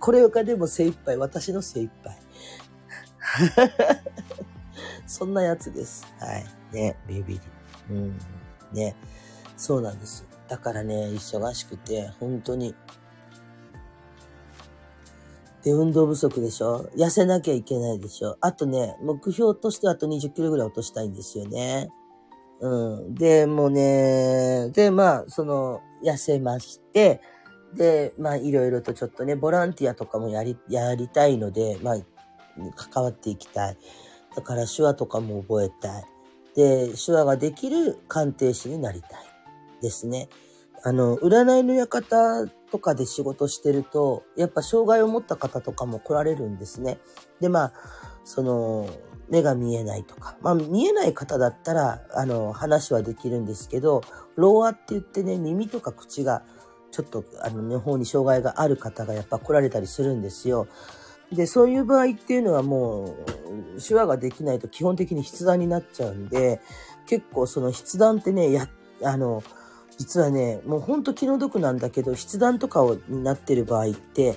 これがでも精一杯、私の精一杯。[LAUGHS] そんなやつです。はい。ね、ビビリ。うん。ね。そうなんです。だからね、忙しくて、本当に。で、運動不足でしょ？痩せなきゃいけないでしょ？あとね、目標としてあと20キロぐらい落としたいんですよね。うん。で、もうね、で、まあ、その、痩せまして、で、まあ、いろいろとちょっとね、ボランティアとかもやり、やりたいので、まあ、関わっていきたい。だから手話とかも覚えたい。で、手話ができる鑑定士になりたい。ですね。あの、占いの館とかで仕事してると、やっぱ障害を持った方とかも来られるんですね。で、まあ、その、目が見えないとか、まあ、見えない方だったら、あの、話はできるんですけど、ローアって言ってね、耳とか口が、ちょっと、あの、の方に障害がある方がやっぱ来られたりするんですよ。で、そういう場合っていうのはもう、手話ができないと基本的に筆談になっちゃうんで、結構その筆談ってね、や、あの、実はね、もうほんと気の毒なんだけど、筆談とかをになってる場合って、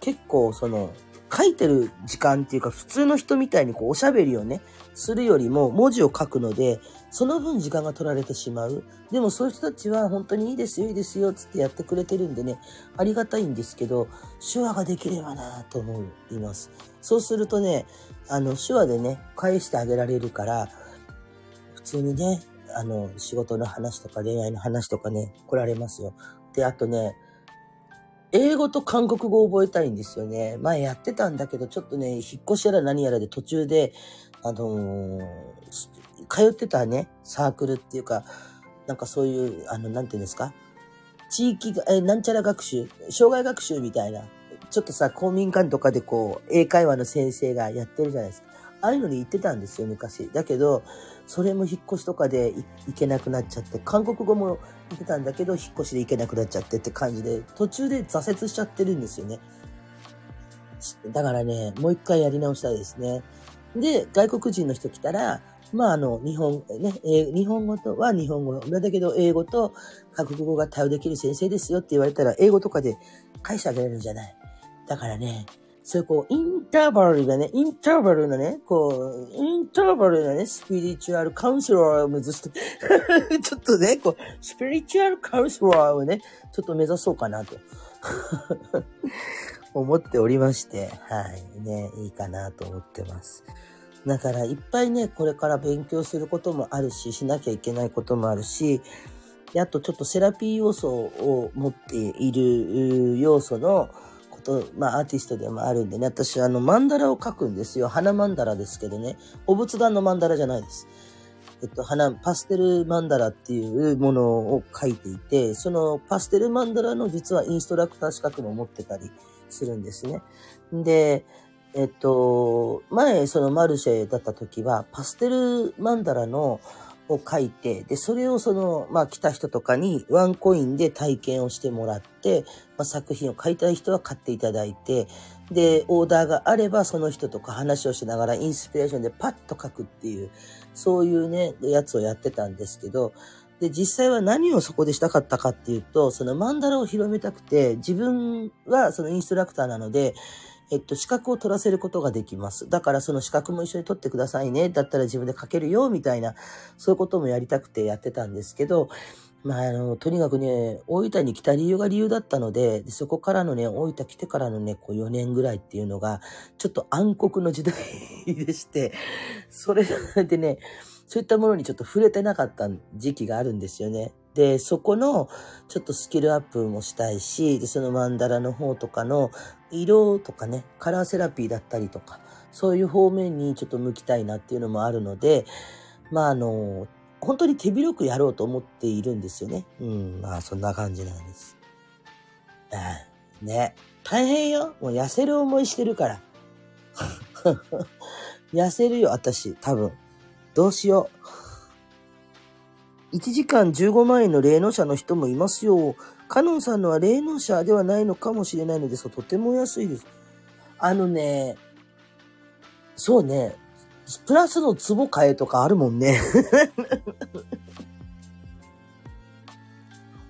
結構その、書いてる時間っていうか、普通の人みたいにこう、おしゃべりをね、するよりも文字を書くので、その分時間が取られてしまう。でもそういう人たちは本当にいいですよ、いいですよ、つってやってくれてるんでね、ありがたいんですけど、手話ができればなと思います。そうするとね、あの、手話でね、返してあげられるから、普通にね、あの、仕事の話とか恋愛の話とかね、来られますよ。で、あとね、英語と韓国語を覚えたいんですよね。前やってたんだけど、ちょっとね、引っ越しやら何やらで途中で、あのー、通ってたね、サークルっていうか、なんかそういう、あの、なんていうんですか？地域が、え、なんちゃら学習、障害学習みたいな、ちょっとさ、公民館とかでこう、英会話の先生がやってるじゃないですか。ああいうのに行ってたんですよ、昔。だけど、それも引っ越しとかで行けなくなっちゃって、韓国語も行ってたんだけど、引っ越しで行けなくなっちゃってって感じで、途中で挫折しちゃってるんですよね。だからね、もう一回やり直したいですね。で、外国人の人来たら、まあ、あの、日本、ね、日本語とは日本語。だけど、英語と韓国語が対応できる先生ですよって言われたら、英語とかで返してあげられるんじゃない。だからね、そういうこう、インターバルがね、インターバルのね、こう、インターバルのね、スピリチュアルカウンセラーを目指して、[LAUGHS] ちょっとね、こう、スピリチュアルカウンセラーをね、ちょっと目指そうかなと。[LAUGHS] 思っておりまして、はい、ね、いいかなと思ってます。だから、いっぱいね、これから勉強することもあるし、しなきゃいけないこともあるし、あとちょっとセラピー要素を持っている要素の、と、まあアーティストでもあるんでね、私あのマンダラを描くんですよ。花マンダラですけどね。お仏壇のマンダラじゃないです。えっと、花、パステルマンダラっていうものを描いていて、そのパステルマンダラの実はインストラクター資格も持ってたりするんですね。で、えっと、前そのマルシェだった時は、パステルマンダラのを書いて、で、それをその、まあ来た人とかにワンコインで体験をしてもらって、まあ、作品を買いたい人は買っていただいて、で、オーダーがあればその人とか話をしながらインスピレーションでパッと書くっていう、そういうね、やつをやってたんですけど、で、実際は何をそこでしたかったかっていうと、そのマンダラを広めたくて、自分はそのインストラクターなので、えっと、資格を取らせることができます。だからその資格も一緒に取ってくださいね。だったら自分で書けるよ、みたいな、そういうこともやりたくてやってたんですけど、まあ、あの、とにかくね、大分に来た理由が理由だったので、でそこからのね、大分来てからのね、こう4年ぐらいっていうのが、ちょっと暗黒の時代でして、それでね、そういったものにちょっと触れてなかった時期があるんですよね。で、そこのちょっとスキルアップもしたいし、で、そのマンダラの方とかの色とかね、カラーセラピーだったりとか、そういう方面にちょっと向きたいなっていうのもあるので、まああの、本当に手広くやろうと思っているんですよね。うん、まあそんな感じなんです。うん、ね。大変よ。もう痩せる思いしてるから。[LAUGHS] 痩せるよ、私、多分。どうしよう。1時間15万円の霊能者の人もいますよ。カノンさんのは霊能者ではないのかもしれないのですが、とても安いです。あのね、そうね、プラスの壺買えとかあるもんね。[LAUGHS]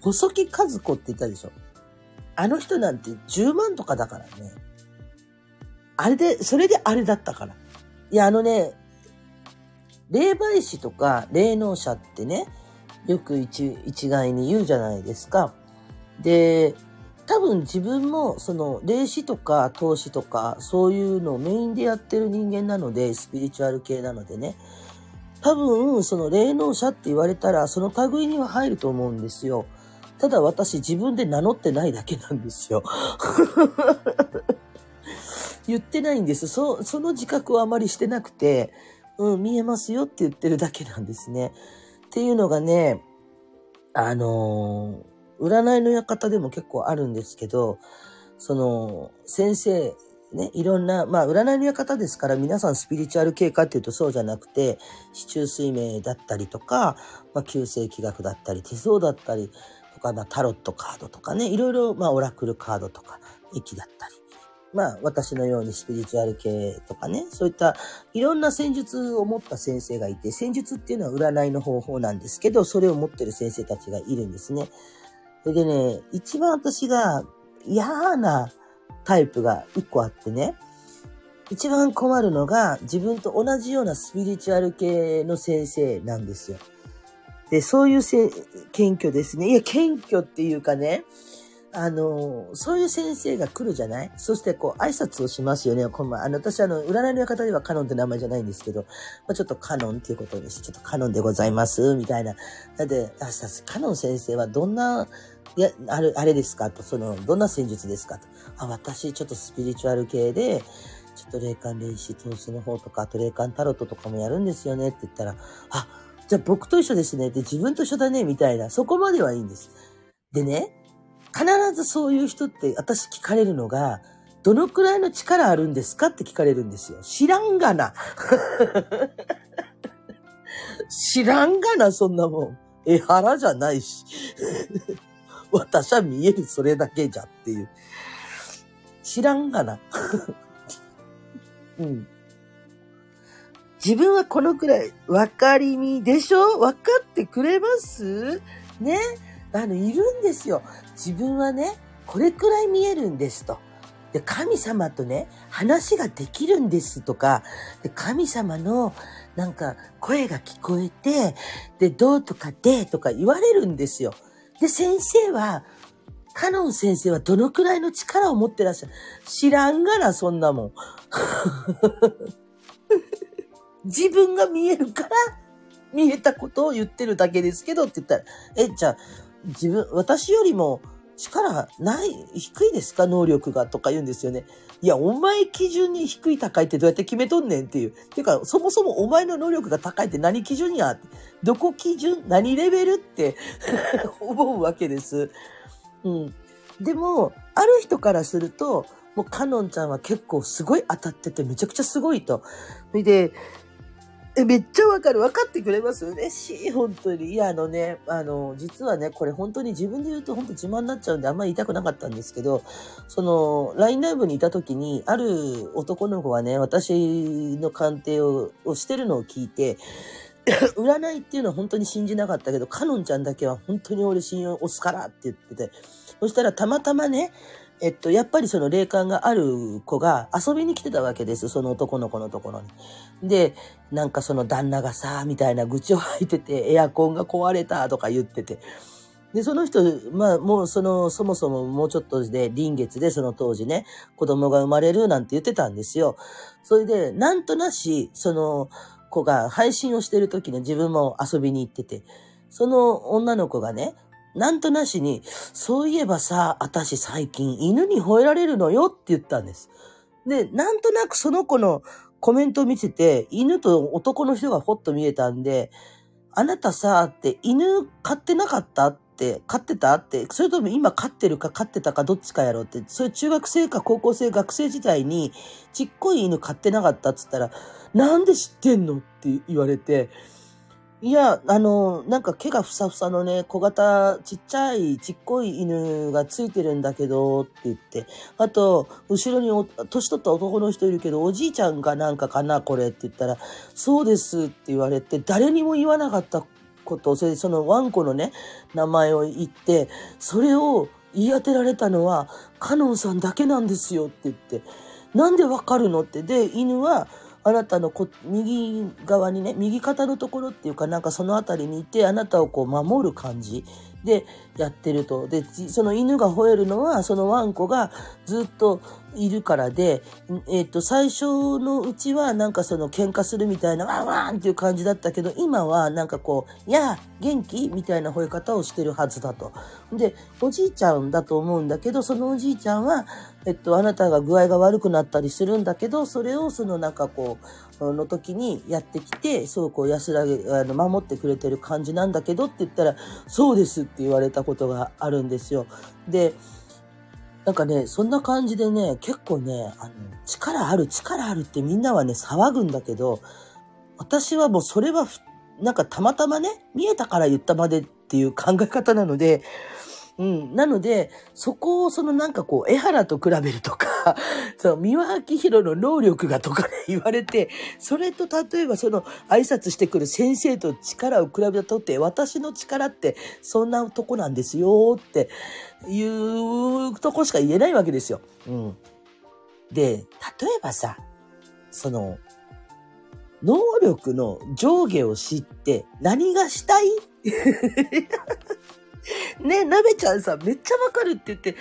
細木和子って言ったでしょ。あの人なんて10万とかだからね。あれで、それであれだったから。いや、あのね、霊媒師とか霊能者ってね、よく一一概に言うじゃないですか。で、多分自分もその霊視とか投資とかそういうのをメインでやってる人間なので、スピリチュアル系なのでね。多分その霊能者って言われたらその類には入ると思うんですよ。ただ私自分で名乗ってないだけなんですよ。[LAUGHS] 言ってないんです。そその自覚をあまりしてなくて、うん、見えますよって言ってるだけなんですね。っていうのがね、あのー、占いの館でも結構あるんですけど、その、先生、ね、いろんな、まあ、占いの館ですから皆さんスピリチュアル系かっていうとそうじゃなくて、市中水明だったりとか、まあ、旧世紀学だったり、手相だったりとか、まあ、タロットカードとかね、いろいろ、まあ、オラクルカードとか、駅だったり、まあ、私のようにスピリチュアル系とかね、そういったいろんな戦術を持った先生がいて、戦術っていうのは占いの方法なんですけど、それを持ってる先生たちがいるんですね。それでね、一番私が嫌なタイプが一個あってね、一番困るのが自分と同じようなスピリチュアル系の先生なんですよ。で、そういうせ謙虚ですね。いや、謙虚っていうかね、あの、そういう先生が来るじゃない？そしてこう挨拶をしますよね。このあの私あの、占いの方ではカノンって名前じゃないんですけど、まあ、ちょっとカノンっていうことにして、ちょっとカノンでございます、みたいな。なで、あ、カノン先生はどんな、いや、あれ、あれですか？と、その、どんな戦術ですか？と。あ、私ちょっとスピリチュアル系で、ちょっと霊感霊視投資の方とか、あと霊感タロットとかもやるんですよね？って言ったら、あ、じゃあ僕と一緒ですねって自分と一緒だね？みたいな、そこまではいいんです。でね、必ずそういう人って私聞かれるのが、どのくらいの力あるんですかって聞かれるんですよ。知らんがな。[LAUGHS] 知らんがな、そんなもん。絵腹じゃないし。私は見えるそれだけじゃっていう。知らんがな。[LAUGHS] うん。自分はこのくらい分かりみでしょ？分かってくれます？ね？あの、いるんですよ。自分はね、これくらい見えるんですと。で、神様とね、話ができるんですとか、で神様のなんか声が聞こえて、で、どうとかでとか言われるんですよ。で、先生は、カノン先生はどのくらいの力を持ってらっしゃる？知らんがな、そんなもん。[LAUGHS] 自分が見えるから、見えたことを言ってるだけですけどって言ったら、え、じゃあ、自分、私よりも力ない、低いですか？能力がとか言うんですよね。いや、お前基準に低い高いってどうやって決めとんねんっていう。ていうか、そもそもお前の能力が高いって何基準やどこ基準何レベルって [LAUGHS] 思うわけです。うん。でも、ある人からすると、もうカノンちゃんは結構すごい当たっててめちゃくちゃすごいと。それで、え、めっちゃわかる。分かってくれます嬉しい。本当に。いや、あのね、あの、実はね、これ本当に自分で言うと本当自慢になっちゃうんであんまり言いたくなかったんですけど、その、LINE ライブにいた時に、ある男の子がね、私の鑑定をしてるのを聞いて、[COUGHS] 占いっていうのは本当に信じなかったけど、カノンちゃんだけは本当に俺信用押すからって言ってて、そしたらたまたまね、えっと、やっぱりその霊感がある子が遊びに来てたわけです。その男の子のところに。で、なんかその旦那がさ、みたいな愚痴を吐いてて、エアコンが壊れたとか言ってて。で、その人、まあもうその、そもそももうちょっとで臨月でその当時ね、子供が生まれるなんて言ってたんですよ。それで、なんとなし、その子が配信をしてる時に自分も遊びに行ってて、その女の子がね、なんとなしに、そういえばさ、私最近犬に吠えられるのよって言ったんです。で、なんとなくその子のコメントを見てて、犬と男の人がほっと見えたんで、あなたさ、って犬飼ってなかったって、飼ってたって、それとも今飼ってるか飼ってたかどっちかやろうって、それ中学生か高校生、学生時代にちっこい犬飼ってなかったって言ったら、なんで知ってんのって言われて、いや、あの、なんか毛がふさふさのね、小型、ちっちゃい、ちっこい犬がついてるんだけど、って言って。あと、後ろにお年取った男の人いるけど、おじいちゃんがなんかかな、これって言ったら、そうですって言われて、誰にも言わなかったこと、それでそのワンコのね、名前を言って、それを言い当てられたのは、カノンさんだけなんですよって言って。なんでわかるのって。で、犬は、あなたのこ右側にね、右肩のところっていうかなんかその辺りにいて、あなたをこう守る感じ。でやってると。で、その犬が吠えるのは、そのワンコがずっといるからで、えっ、ー、と、最初のうちはなんかその喧嘩するみたいなワンワンっていう感じだったけど、今はなんかこう、やあ、元気みたいな吠え方をしてるはずだと。で、おじいちゃんだと思うんだけど、そのおじいちゃんは、えっと、あなたが具合が悪くなったりするんだけど、それをそのなんかこう、の時にやってきて、そうこう安らげ、あの、守ってくれてる感じなんだけどって言ったら、そうですって言われたことがあるんですよ。で、なんかね、そんな感じでね、結構ね、あの、力ある、力あるってみんなはね、騒ぐんだけど、私はもうそれは、なんかたまたまね、見えたから言ったまでっていう考え方なので、うん。なので、そこをそのなんかこう、江原と比べるとか、[LAUGHS] その三輪明宏の能力がとかね、言われて、それと例えばその挨拶してくる先生と力を比べたとって、私の力ってそんなとこなんですよっていうとこしか言えないわけですよ。うん。で、例えばさ、その、能力の上下を知って何がしたい？[LAUGHS] [LAUGHS] ね、なべちゃんさ、めっちゃわかるって言って、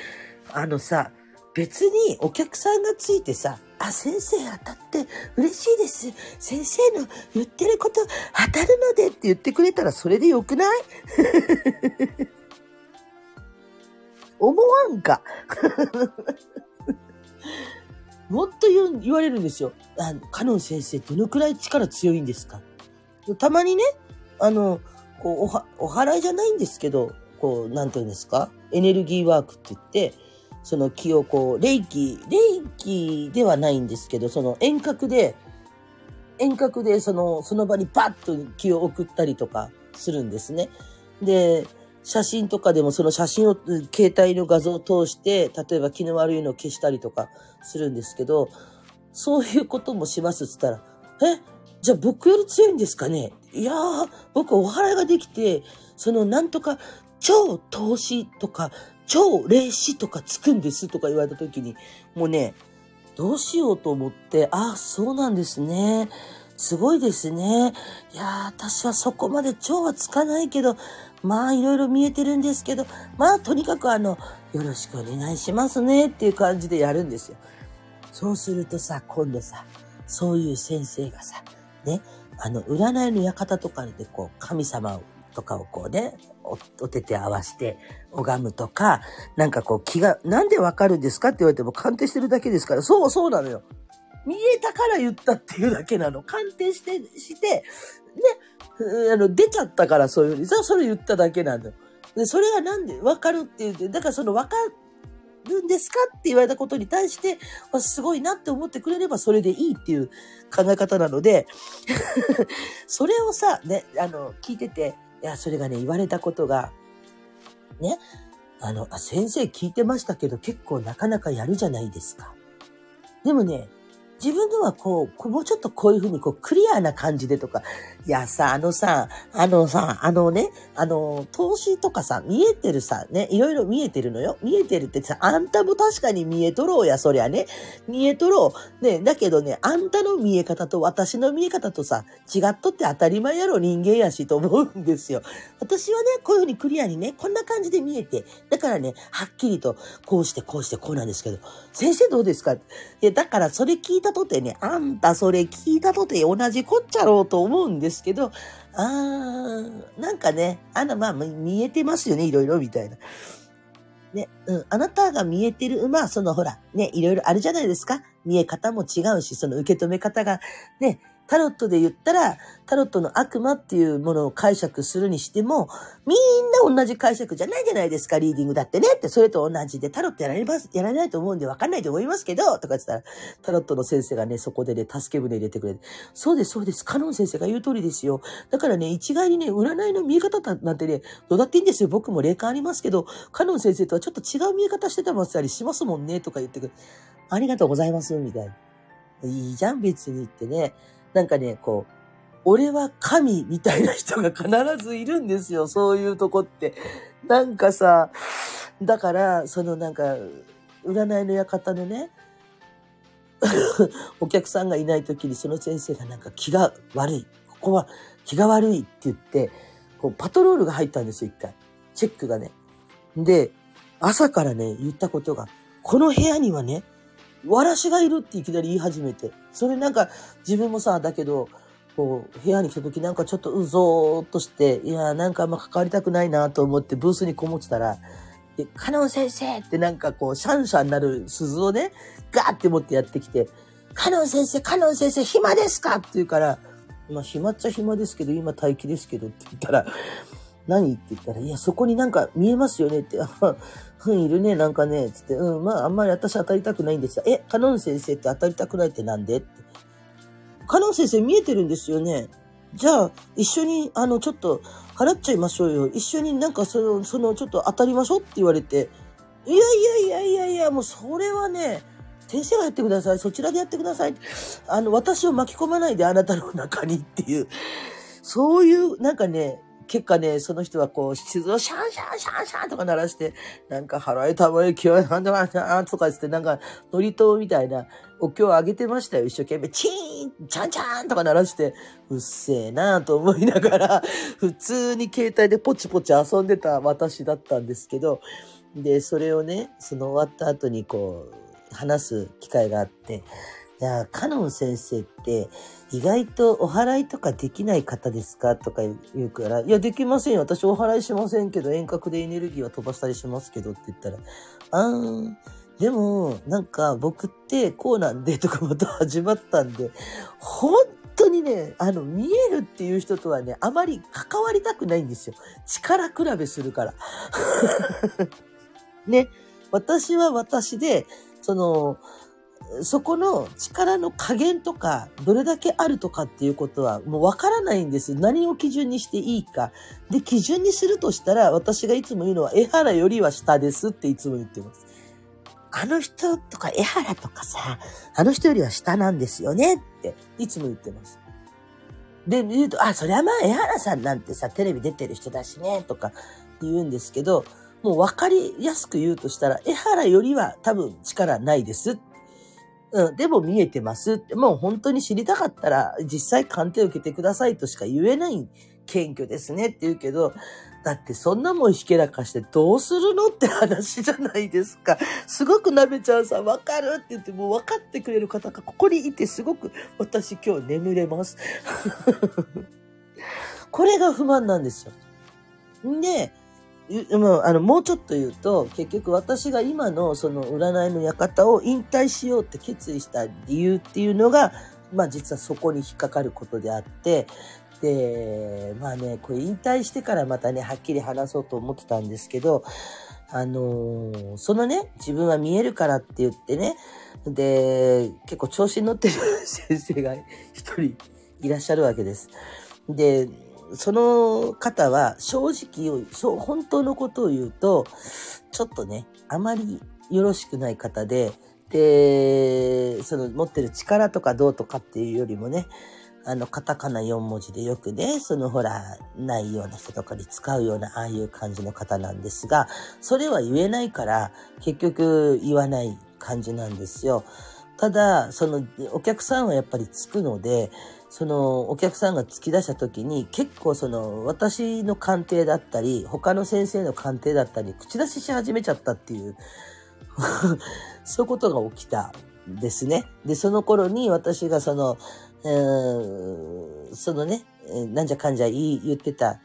あのさ、別にお客さんがついてさ、あ、先生当たって嬉しいです。先生の言ってること当たるのでって言ってくれたらそれでよくない？[LAUGHS] 思わんか？[LAUGHS] もっと言言われるんですよ。あの、カノン先生どのくらい力強いんですか？たまにね、あの、こう、おは、お祓いじゃないんですけど、こう、なんていうんですか？エネルギーワークって言って、その気をこう、霊気、霊気ではないんですけど、その遠隔で、遠隔でその、その場にバッと気を送ったりとかするんですね。で、写真とかでもその写真を、携帯の画像を通して、例えば気の悪いのを消したりとかするんですけど、そういうこともしますっつったら、え？じゃあ僕より強いんですかね？いやー、僕お祓いができて、そのなんとか超投資とか、超霊視とかつくんですとか言われた時に、もうね、どうしようと思って、あ、そうなんですね。すごいですね。いや私はそこまで超はつかないけど、まあいろいろ見えてるんですけど、まあとにかくあの、よろしくお願いしますねっていう感じでやるんですよ。そうするとさ、今度さ、そういう先生がさ、ね、あの、占いの館とかでこう、神様とかをこうね、お、お手手合わせて拝むとか、なんかこう気が、なんでわかるんですかって言われても鑑定してるだけですから、そうそうなのよ。見えたから言ったっていうだけなの。鑑定して、して、ね、あの、出ちゃったからそういうふうに、それ言っただけなの。で、それがなんでわかるって言って、だからそのわかるんですかって言われたことに対して、すごいなって思ってくれればそれでいいっていう考え方なので [LAUGHS] それをさ、ね、あの、聞いてて、いや、それがね、言われたことが、ね、あの、あ、先生聞いてましたけど結構なかなかやるじゃないですか。でもね、自分のはこう、もうちょっとこういうふうにこうクリアな感じでとか、いやさ、あのさ、あのさ、あのね、あの、投資とかさ、見えてるさ、ね、いろいろ見えてるのよ。見えてるってさ、あんたも確かに見えとろうや、そりゃね。見えとろう。ね、だけどね、あんたの見え方と私の見え方とさ、違っとって当たり前やろ、人間やし、と思うんですよ。私はね、こういうふうにクリアにね、こんな感じで見えて、だからね、はっきりと、こうして、こうして、こうなんですけど、先生どうですか？いや、だからそれ聞いたとてね、あんたそれ聞いたとて同じこっちゃろうと思うんですですけど、あー、なんかね、あの、まあ、見えてますよね、いろいろみたいな。ね、うん、あなたが見えてる、まあ、そのほら、ね、いろいろあるじゃないですか。見え方も違うし、その受け止め方がね、タロットで言ったら、タロットの悪魔っていうものを解釈するにしても、みんな同じ解釈じゃないじゃないですか、リーディングだってねって、それと同じで、タロットやられます、やられないと思うんで分かんないと思いますけど、とか言ったら、タロットの先生がね、そこでね、助け舟入れてくれて、そうです、そうです、カノン先生が言う通りですよ。だからね、一概にね、占いの見え方なんてね、どうだっていいんですよ。僕も霊感ありますけど、カノン先生とはちょっと違う見え方してたりしますもんね、とか言ってくる。ありがとうございます、みたいな。いいじゃん、別にってね。なんかね、こう、俺は神みたいな人が必ずいるんですよ、そういうとこって。なんかさ、だから、そのなんか、占いの館のね、[LAUGHS] お客さんがいない時にその先生がなんか気が悪い。ここは気が悪いって言って、こうパトロールが入ったんですよ、一回。チェックがね。で、朝からね、言ったことが、この部屋にはね、わらしがいるっていきなり言い始めて。それなんか自分もさ、だけど、こう、部屋に来た時なんかちょっとうぞーっとして、いやー、なんかあんま関わりたくないなと思ってブースにこもってたら、で、カノン先生ってなんかこう、シャンシャンなる鈴をね、ガーって持ってやってきて、カノン先生、カノン先生、暇ですかって言うから、まあ、暇っちゃ暇ですけど、今待機ですけどって言ったら、何？って言ったら、いや、そこになんか見えますよねって、あふん、いるね、なんかね、つって、うん、まあ、あんまり私当たりたくないんですえ、カノン先生って当たりたくないってなんでって。カノン先生見えてるんですよね。じゃあ、一緒に、あの、ちょっと、払っちゃいましょうよ。一緒になんか、その、その、ちょっと当たりましょうって言われて、いやいやいやいやいや、もうそれはね、先生がやってください。そちらでやってください。あの、私を巻き込まないであなたの中にっていう、そういう、なんかね、結果ね、その人はこう、鈴をシャンシャンシャンシャンとか鳴らして、なんか払えたまえ、今日はなんだかとか言って、なんか、ノリ島みたいな、お経をあげてましたよ。一生懸命、チーンチャンチャンとか鳴らして、うっせえなと思いながら、[LAUGHS] 普通に携帯でポチポチ遊んでた私だったんですけど、で、それをね、その終わった後にこう、話す機会があって、や、カノン先生って、意外とお祓いとかできない方ですかとか言うから、いや、できませんよ。私お祓いしませんけど、遠隔でエネルギーは飛ばしたりしますけどって言ったら、あーん、でも、なんか僕ってこうなんでとかまた始まったんで、本当にね、あの、見えるっていう人とはね、あまり関わりたくないんですよ。力比べするから。[LAUGHS] ね、私は私で、その、そこの力の加減とか、どれだけあるとかっていうことはもうわからないんです。何を基準にしていいか。で、基準にするとしたら、私がいつも言うのは、江原よりは下ですっていつも言ってます。あの人とか江原とかさ、あの人よりは下なんですよねっていつも言ってます。で、言うと、あ、そりゃまあ江原さんなんてさ、テレビ出てる人だしね、とか言うんですけど、もう分かりやすく言うとしたら、江原よりは多分力ないですうん、でも見えてますって、もう本当に知りたかったら、実際鑑定を受けてくださいとしか言えない謙虚ですねって言うけど、だってそんなもんひけらかしてどうするのって話じゃないですか。すごくなべちゃんさんわかるって言ってもう分かってくれる方がここにいてすごく私今日眠れます。[LAUGHS] これが不満なんですよ。で、もうあのもうちょっと言うと、結局私が今のその占いの館を引退しようって決意した理由っていうのが、まあ実はそこに引っかかることであって、で、まあね、これ引退してからまたね、はっきり話そうと思ってたんですけど、あのー、そのね、自分は見えるからって言ってね、で、結構調子に乗ってる [LAUGHS] 先生が一人いらっしゃるわけです。で、その方は正直を、本当のことを言うと、ちょっとね、あまりよろしくない方で、で、その持ってる力とかどうとかっていうよりもね、あの、カタカナ4文字でよくね、そのほら、ないような人とかに使うような、ああいう感じの方なんですが、それは言えないから、結局言わない感じなんですよ。ただ、その、お客さんはやっぱりつくので、そのお客さんが突き出した時に結構その私の鑑定だったり他の先生の鑑定だったり口出しし始めちゃったっていう [LAUGHS] そういうことが起きたんですね。で、その頃に私がその、えー、そのね、なんじゃかんじゃ言言ってた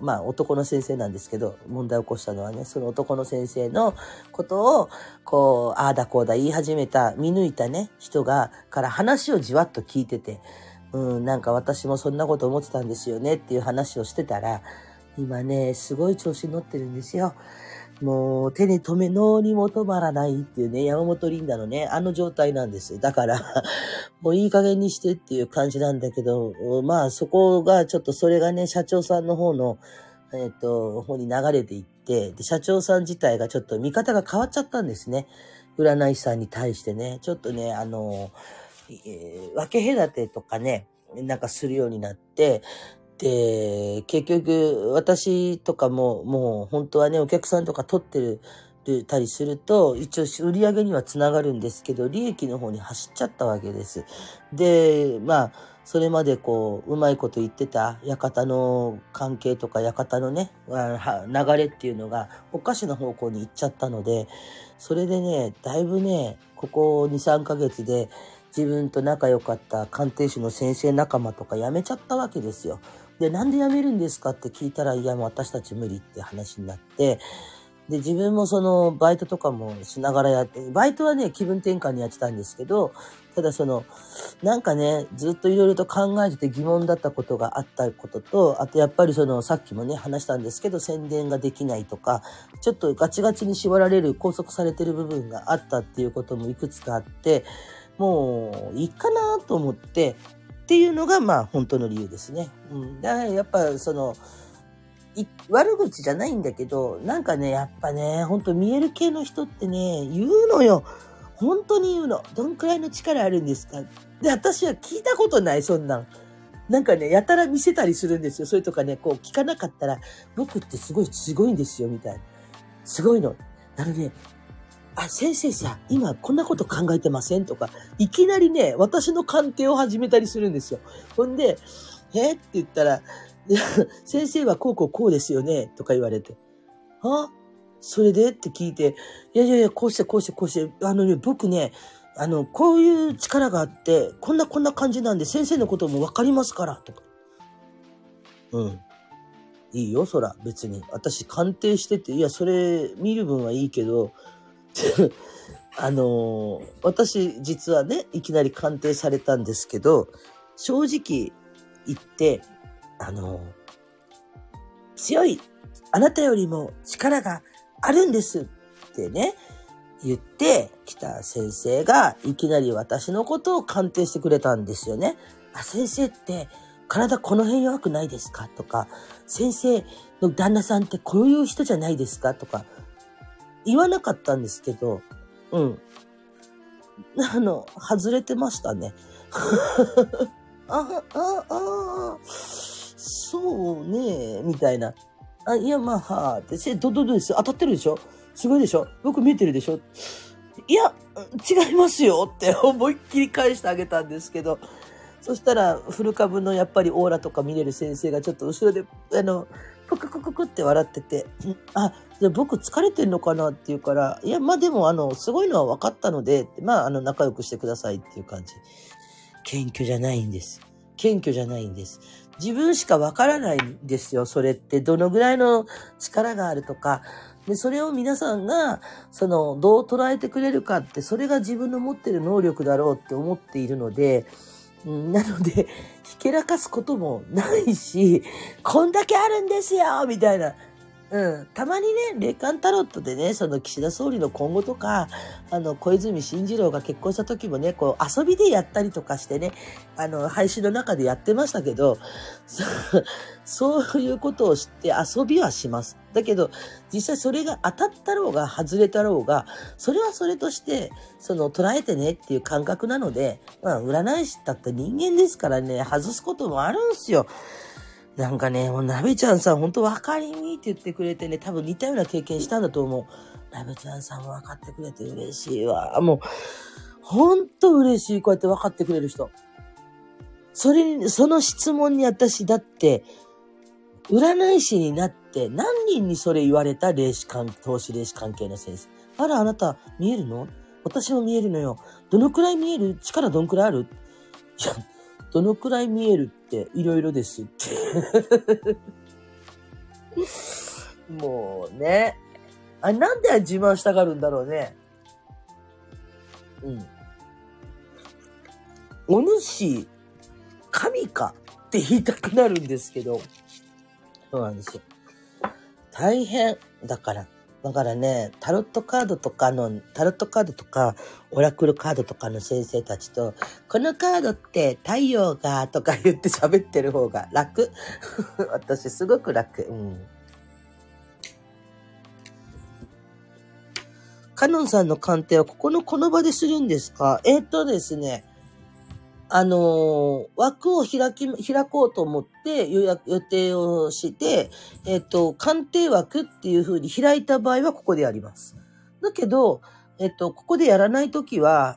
まあ男の先生なんですけど、問題を起こしたのはね、その男の先生のことを、こう、ああだこうだ言い始めた、見抜いたね、人が、から話をじわっと聞いてて、うん、なんか私もそんなこと思ってたんですよねっていう話をしてたら、今ね、すごい調子に乗ってるんですよ。もう手に止め、脳にも止まらないっていうね、山本リンダのね、あの状態なんです。だから、[LAUGHS] もういい加減にしてっていう感じなんだけど、まあそこがちょっとそれがね、社長さんの方の、えっ、と、方に流れていってで、社長さん自体がちょっと見方が変わっちゃったんですね。占い師さんに対してね、ちょっとね、あの、えー分け隔てとかね、なんかするようになって、で、結局、私とかも、もう本当はね、お客さんとか取ってる、たりすると、一応売り上げにはつながるんですけど、利益の方に走っちゃったわけです。で、まあ、それまでこう、うまいこと言ってた館の関係とか館のね、流れっていうのがおかしな方向に行っちゃったので、それでね、だいぶね、ここ2、3ヶ月で自分と仲良かった鑑定士の先生仲間とか辞めちゃったわけですよ。で、なんで辞めるんですかって聞いたら、いや、もう私たち無理って話になって、で、自分もその、バイトとかもしながらやって、バイトはね、気分転換にやってたんですけど、ただその、なんかね、ずっといろいろと考えてて疑問だったことがあったことと、あとやっぱりその、さっきもね、話したんですけど、宣伝ができないとか、ちょっとガチガチに縛られる、拘束されてる部分があったっていうこともいくつかあって、もう、いいかなと思って、っていうのが、まあ、本当の理由ですね。うん。だから、やっぱ、その、悪口じゃないんだけど、なんかね、やっぱね、ほんと見える系の人ってね、言うのよ。本当に言うの。どんくらいの力あるんですか？で、私は聞いたことない、そんなん。なんかね、やたら見せたりするんですよ。それとかね、こう聞かなかったら、僕ってすごい、すごいんですよ、みたいな。すごいの。あのね、あ、先生さ、今こんなこと考えてませんとか、いきなりね、私の鑑定を始めたりするんですよ。ほんで、えって言ったら、先生はこうこうこうですよねとか言われて。あ？それで？って聞いて、いやいやいや、こうしてこうしてこうして、あのね、僕ね、あの、こういう力があって、こんなこんな感じなんで先生のこともわかりますから、とか。うん。いいよ、そら、別に。私、鑑定してて、いや、それ、見る分はいいけど、[LAUGHS] あのー私、実はね、いきなり鑑定されたんですけど、正直言って、あのー強い、あなたよりも力があるんですってね、言ってきた先生が、いきなり私のことを鑑定してくれたんですよね。あ、先生って、体この辺弱くないですか？とか、先生の旦那さんってこういう人じゃないですか？とか、言わなかったんですけど、うん。[LAUGHS] あの、外れてましたね。[LAUGHS] あ、あ、あ、そうね、みたいな。あ、いや、まあ、はあ、って、せ、ど、ど、どです？当たってるでしょ？すごいでしょ？僕見えてるでしょ？いや、違いますよって思いっきり返してあげたんですけど、そしたら、古株のやっぱりオーラとか見れる先生がちょっと後ろで、あの、クククククって笑ってて、あ、じゃあ僕疲れてんのかなって言うから、いや、まあでも、あの、すごいのは分かったので、まあ、あの、仲良くしてくださいっていう感じ。謙虚じゃないんです。謙虚じゃないんです。自分しか分からないんですよ、それって。どのぐらいの力があるとか。で、それを皆さんが、その、どう捉えてくれるかって、それが自分の持ってる能力だろうって思っているので、うんなので、[LAUGHS] ひけらかすこともないし、こんだけあるんですよみたいな。うん。たまにね、霊感タロットでね、その岸田総理の今後とか、あの、小泉進次郎が結婚した時もね、こう、遊びでやったりとかしてね、あの、配信の中でやってましたけど、そ [LAUGHS] そういうことを知って遊びはします。だけど、実際それが当たったろうが外れたろうが、それはそれとして、その捉えてねっていう感覚なので、まあ、占い師だって人間ですからね、外すこともあるんすよ。なんかね、もうなべちゃんさん、ほんと分かりみって言ってくれてね、多分似たような経験したんだと思う。なべちゃんさんも分かってくれて嬉しいわ。もう、ほんと嬉しい。こうやって分かってくれる人。それに、その質問に私、だって、占い師になって何人にそれ言われた？霊視関、投資霊視関係の先生。あら、あなた、見えるの？私も見えるのよ。どのくらい見える？力どんくらいある？いや、どのくらい見えるっていろいろですって。[LAUGHS] もうね。あ、なんで自慢したがるんだろうね。うん。お主神かって言いたくなるんですけど、そうなんですよ。大変。だから、だからね、タロットカードとかの、タロットカードとか、オラクルカードとかの先生たちと、このカードって太陽が、とか言って喋ってる方が楽。[LAUGHS] 私すごく楽。うん。カノンさんの鑑定はここのこの場でするんですか？えー、っとですね、あの、枠を開き、開こうと思って予約、予定をして、えっ、と、鑑定枠っていう風に開いた場合はここでやります。だけど、えっ、と、ここでやらないときは、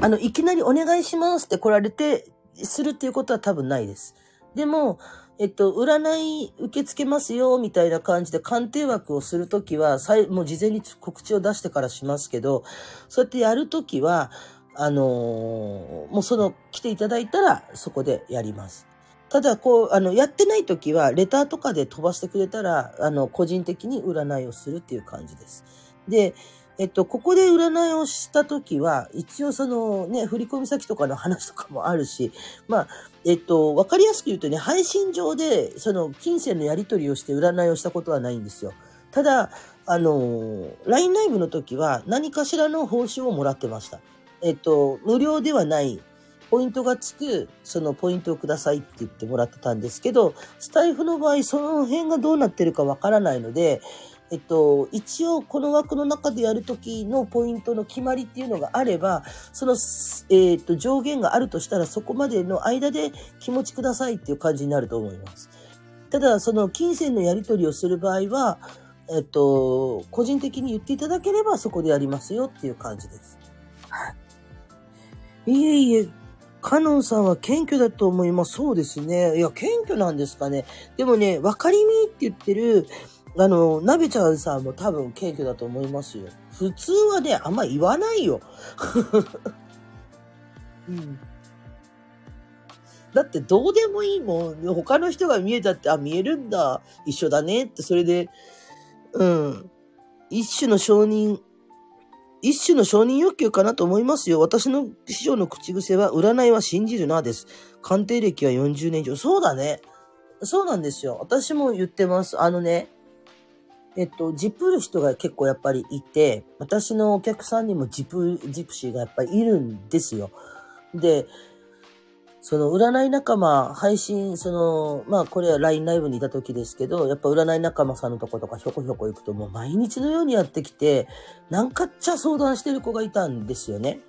あの、いきなりお願いしますって来られて、するっていうことは多分ないです。でも、えっと、占い受け付けますよ、みたいな感じで鑑定枠をするときは、もう事前に告知を出してからしますけど、そうやってやるときは、あのー、もうその、来ていただいたら、そこでやります。ただ、こう、あの、やってない時は、レターとかで飛ばしてくれたら、あの、個人的に占いをするっていう感じです。で、えっと、ここで占いをした時は、一応そのね、振込先とかの話とかもあるし、まあ、えっと、わかりやすく言うとね、配信上で、その、金銭のやり取りをして占いをしたことはないんですよ。ただ、あの、LINE ライブの時は何かしらの報酬をもらってました。えっと、無料ではない、ポイントがつく、そのポイントをくださいって言ってもらってたんですけど、スタイフの場合、その辺がどうなってるかわからないので、えっと、一応この枠の中でやるときのポイントの決まりっていうのがあれば、その、えっと、上限があるとしたらそこまでの間で気持ちくださいっていう感じになると思います。ただ、その金銭のやり取りをする場合は、えっと、個人的に言っていただければそこでやりますよっていう感じです。はい。いえいえ、カノンさんは謙虚だと思います。そうですね。いや、謙虚なんですかね。でもね、分かりみって言ってる、あの、なべちゃんさんも多分謙虚だと思いますよ。普通はね、あんま言わないよ。[LAUGHS] うん。だってどうでもいいもん。他の人が見えたって、あ、見えるんだ。一緒だねって、それで、うん。一種の承認一種の承認欲求かなと思いますよ。私の師匠の口癖は、占いは信じるな、です。鑑定歴は40年以上。そうだね。そうなんですよ。私も言ってます。あのね、えっと、ジプル人が結構やっぱりいて、私のお客さんにもジプ、ジプシーがやっぱりいるんですよ。で、その占い仲間、配信、その、まあこれは LINE ライブにいた時ですけど、やっぱ占い仲間さんのとことかひょこひょこ行くともう毎日のようにやってきて、なんかっちゃ相談してる子がいたんですよね。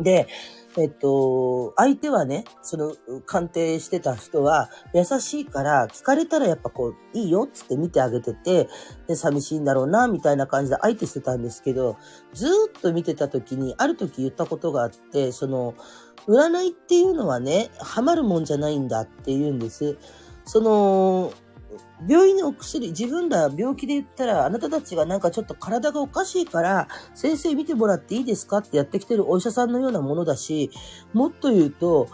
で、えっと、相手はね、その鑑定してた人は優しいから聞かれたらやっぱこう、いいよっつって見てあげてて、で、寂しいんだろうな、みたいな感じで相手してたんですけど、ずっと見てた時に、ある時言ったことがあって、その、占いっていうのはね、ハマるもんじゃないんだって言うんです。その、病院のお薬、自分ら病気で言ったら、あなたたちがなんかちょっと体がおかしいから、先生見てもらっていいですかってやってきてるお医者さんのようなものだし、もっと言うと、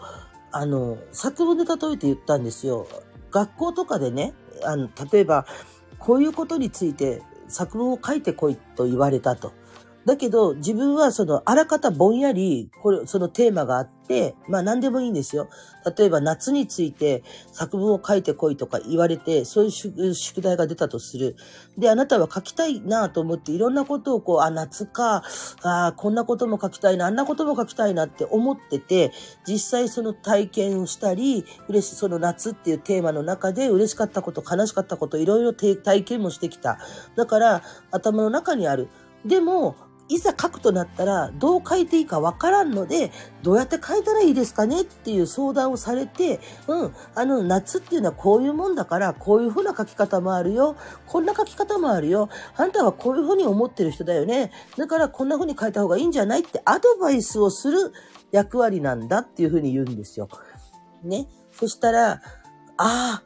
あの、作文で例えて言ったんですよ。学校とかでね、あの、例えば、こういうことについて作文を書いてこいと言われたと。だけど、自分はその、あらかたぼんやり、これ、そのテーマがあって、まあ何でもいいんですよ。例えば夏について作文を書いてこいとか言われて、そういう宿題が出たとする。で、あなたは書きたいなと思っていろんなことをこう、あ、夏か、あこんなことも書きたいな、あんなことも書きたいなって思ってて、実際その体験をしたり、嬉し、その夏っていうテーマの中で嬉しかったこと、悲しかったこと、いろいろ体験もしてきた。だから、頭の中にある。でも、いざ書くとなったら、どう書いていいかわからんので、どうやって書いたらいいですかね？っていう相談をされて、うん、あの、夏っていうのはこういうもんだから、こういうふうな書き方もあるよ。こんな書き方もあるよ。あんたはこういうふうに思ってる人だよね。だからこんなふうに書いた方がいいんじゃないってアドバイスをする役割なんだっていうふうに言うんですよ。ね。そしたら、ああ、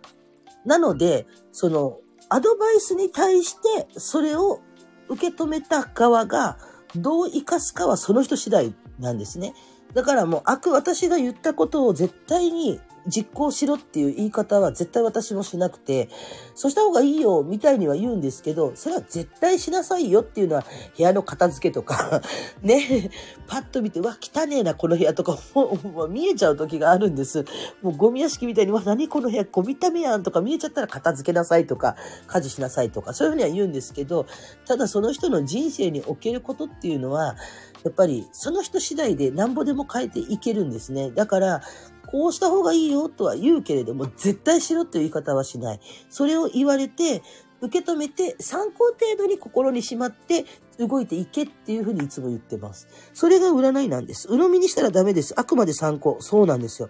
なので、その、アドバイスに対して、それを受け止めた側が、どう生かすかはその人次第なんですね。だからもうあく、私が言ったことを絶対に実行しろっていう言い方は絶対私もしなくて、そうした方がいいよ、みたいには言うんですけど、それは絶対しなさいよっていうのは、部屋の片付けとか [LAUGHS] ね、パッと見て、わ、汚ねえな、この部屋とか、もう、見えちゃう時があるんです。もうゴミ屋敷みたいに、わ、何この部屋、ゴミためやんとか見えちゃったら片付けなさいとか、家事しなさいとか、そういうふうには言うんですけど、ただその人の人生におけることっていうのは、やっぱりその人次第でなんぼでも変えていけるんですね。だから、こうした方がいいよとは言うけれども、絶対しろという言い方はしない。それを言われて、受け止めて、参考程度に心にしまって動いていけっていうふうにいつも言ってます。それが占いなんです。鵜呑みにしたらダメです。あくまで参考。そうなんですよ。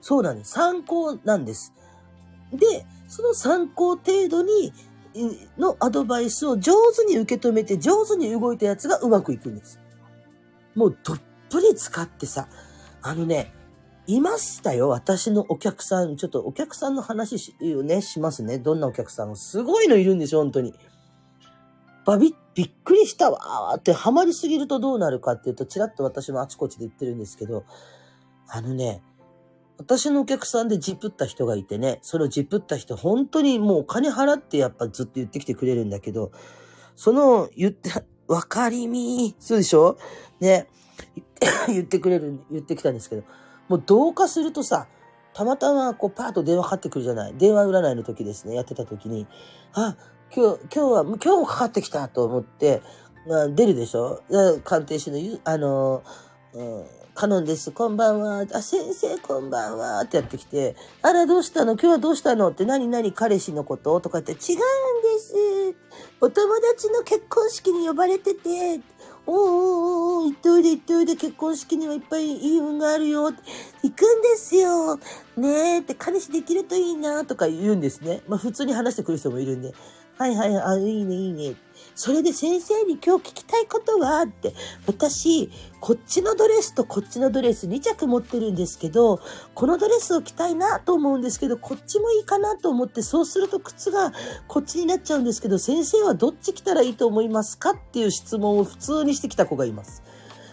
そうなんです。参考なんです。で、その参考程度に、のアドバイスを上手に受け止めて上手に動いたやつがうまくいくんです。もうどっぷり使ってさ、あのね、いましたよ。私のお客さん。ちょっとお客さんの話し、ね、しますね。どんなお客さんすごいのいるんですよ、本当に。バビびっくりしたわーってハマりすぎるとどうなるかっていうと、ちらっと私もあちこちで言ってるんですけど、あのね、私のお客さんでジップった人がいてね、そのジップった人、本当にもうお金払ってやっぱずっと言ってきてくれるんだけど、その言って、わかりみそうでしょ？ね、[COUGHS] 言ってくれる、言ってきたんですけど、もう同化するとさ、たまたまこうパーッと電話かかってくるじゃない？電話占いの時ですね、やってた時に、あ、今日、今日は、今日もかかってきたと思って、まあ、出るでしょ？鑑定士の、あの、うん、カノンです。こんばんは。あ、先生こんばんは。ってやってきて、あら、どうしたの？今日はどうしたの？って何何彼氏のこと？とか言って、違うんです。お友達の結婚式に呼ばれてて、おーおーおー、行っておいで行っておいで、結婚式にはいっぱいいい運があるよ。行くんですよ。ねえって、彼氏できるといいな、とか言うんですね。まあ普通に話してくる人もいるんで。はいはい、あ、いいねいいね。それで先生に今日聞きたいことはって、私、こっちのドレスとこっちのドレス2着持ってるんですけど、このドレスを着たいなと思うんですけど、こっちもいいかなと思って、そうすると靴がこっちになっちゃうんですけど、先生はどっち着たらいいと思いますかっていう質問を普通にしてきた子がいます。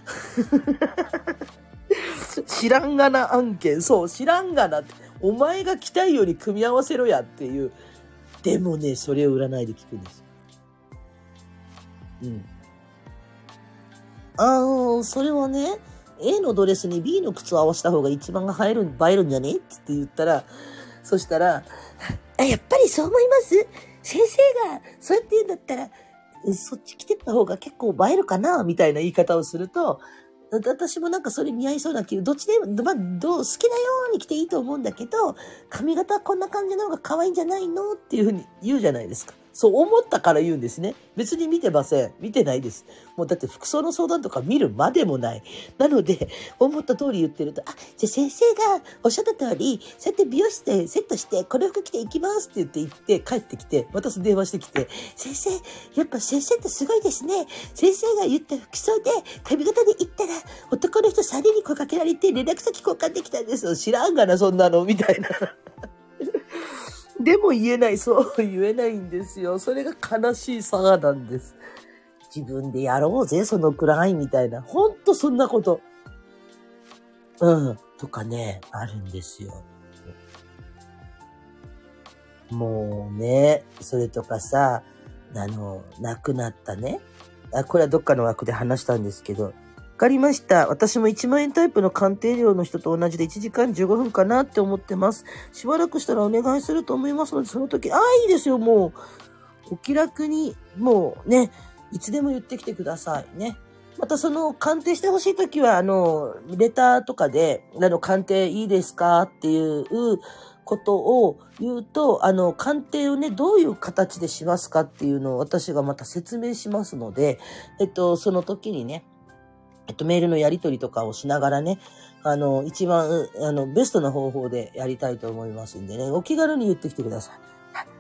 [LAUGHS] 知らんがな案件。そう、知らんがなって。お前が着たいように組み合わせろやっていう。でもね、それを占いで聞くんです。うん。あの、それはね、A のドレスに B の靴を合わせた方が一番映える、映えるんじゃね？って言ったら、そしたら、あ、やっぱりそう思います？先生がそうやって言うんだったら、そっち着てった方が結構映えるかな？みたいな言い方をすると、私もなんかそれ似合いそうな気どっちでも、まあ、どう、好きなように着ていいと思うんだけど、髪型はこんな感じの方が可愛いんじゃないの？っていうふうに言うじゃないですか。そう思ったから言うんですね。別に見てません。見てないです。もうだって服装の相談とか見るまでもない。なので、思った通り言ってると、あ、じゃあ先生がおっしゃった通り、そうやって美容室でセットして、この服着て行きますって言って行って帰ってきて、また電話してきて、先生、やっぱ先生ってすごいですね。先生が言った服装で髪型で行ったら、男の人3人に声かけられて連絡先交換できたんです。知らんがな、そんなの、みたいな。でも言えない。そう言えないんですよ。それが悲しい差なんです。自分でやろうぜ、そのくらい、みたいな。ほんとそんなこと。うん。とかね、あるんですよ。もうね、それとかさ、あの、亡くなったね。あ、これはどっかの枠で話したんですけど、かりました。私も1万円タイプの鑑定料の人と同じで1時間15分かなって思ってます。しばらくしたらお願いすると思いますので、その時、ああ、いいですよ、もう。お気楽に、もうね、いつでも言ってきてくださいね。またその鑑定してほしいときは、あの、レターとかで、あの、鑑定いいですかっていうことを言うと、あの、鑑定をね、どういう形でしますかっていうのを私がまた説明しますので、えっと、その時にね、えっと、メールのやり取りとかをしながらね、あの、一番、あの、ベストな方法でやりたいと思いますんでね、お気軽に言ってきてください。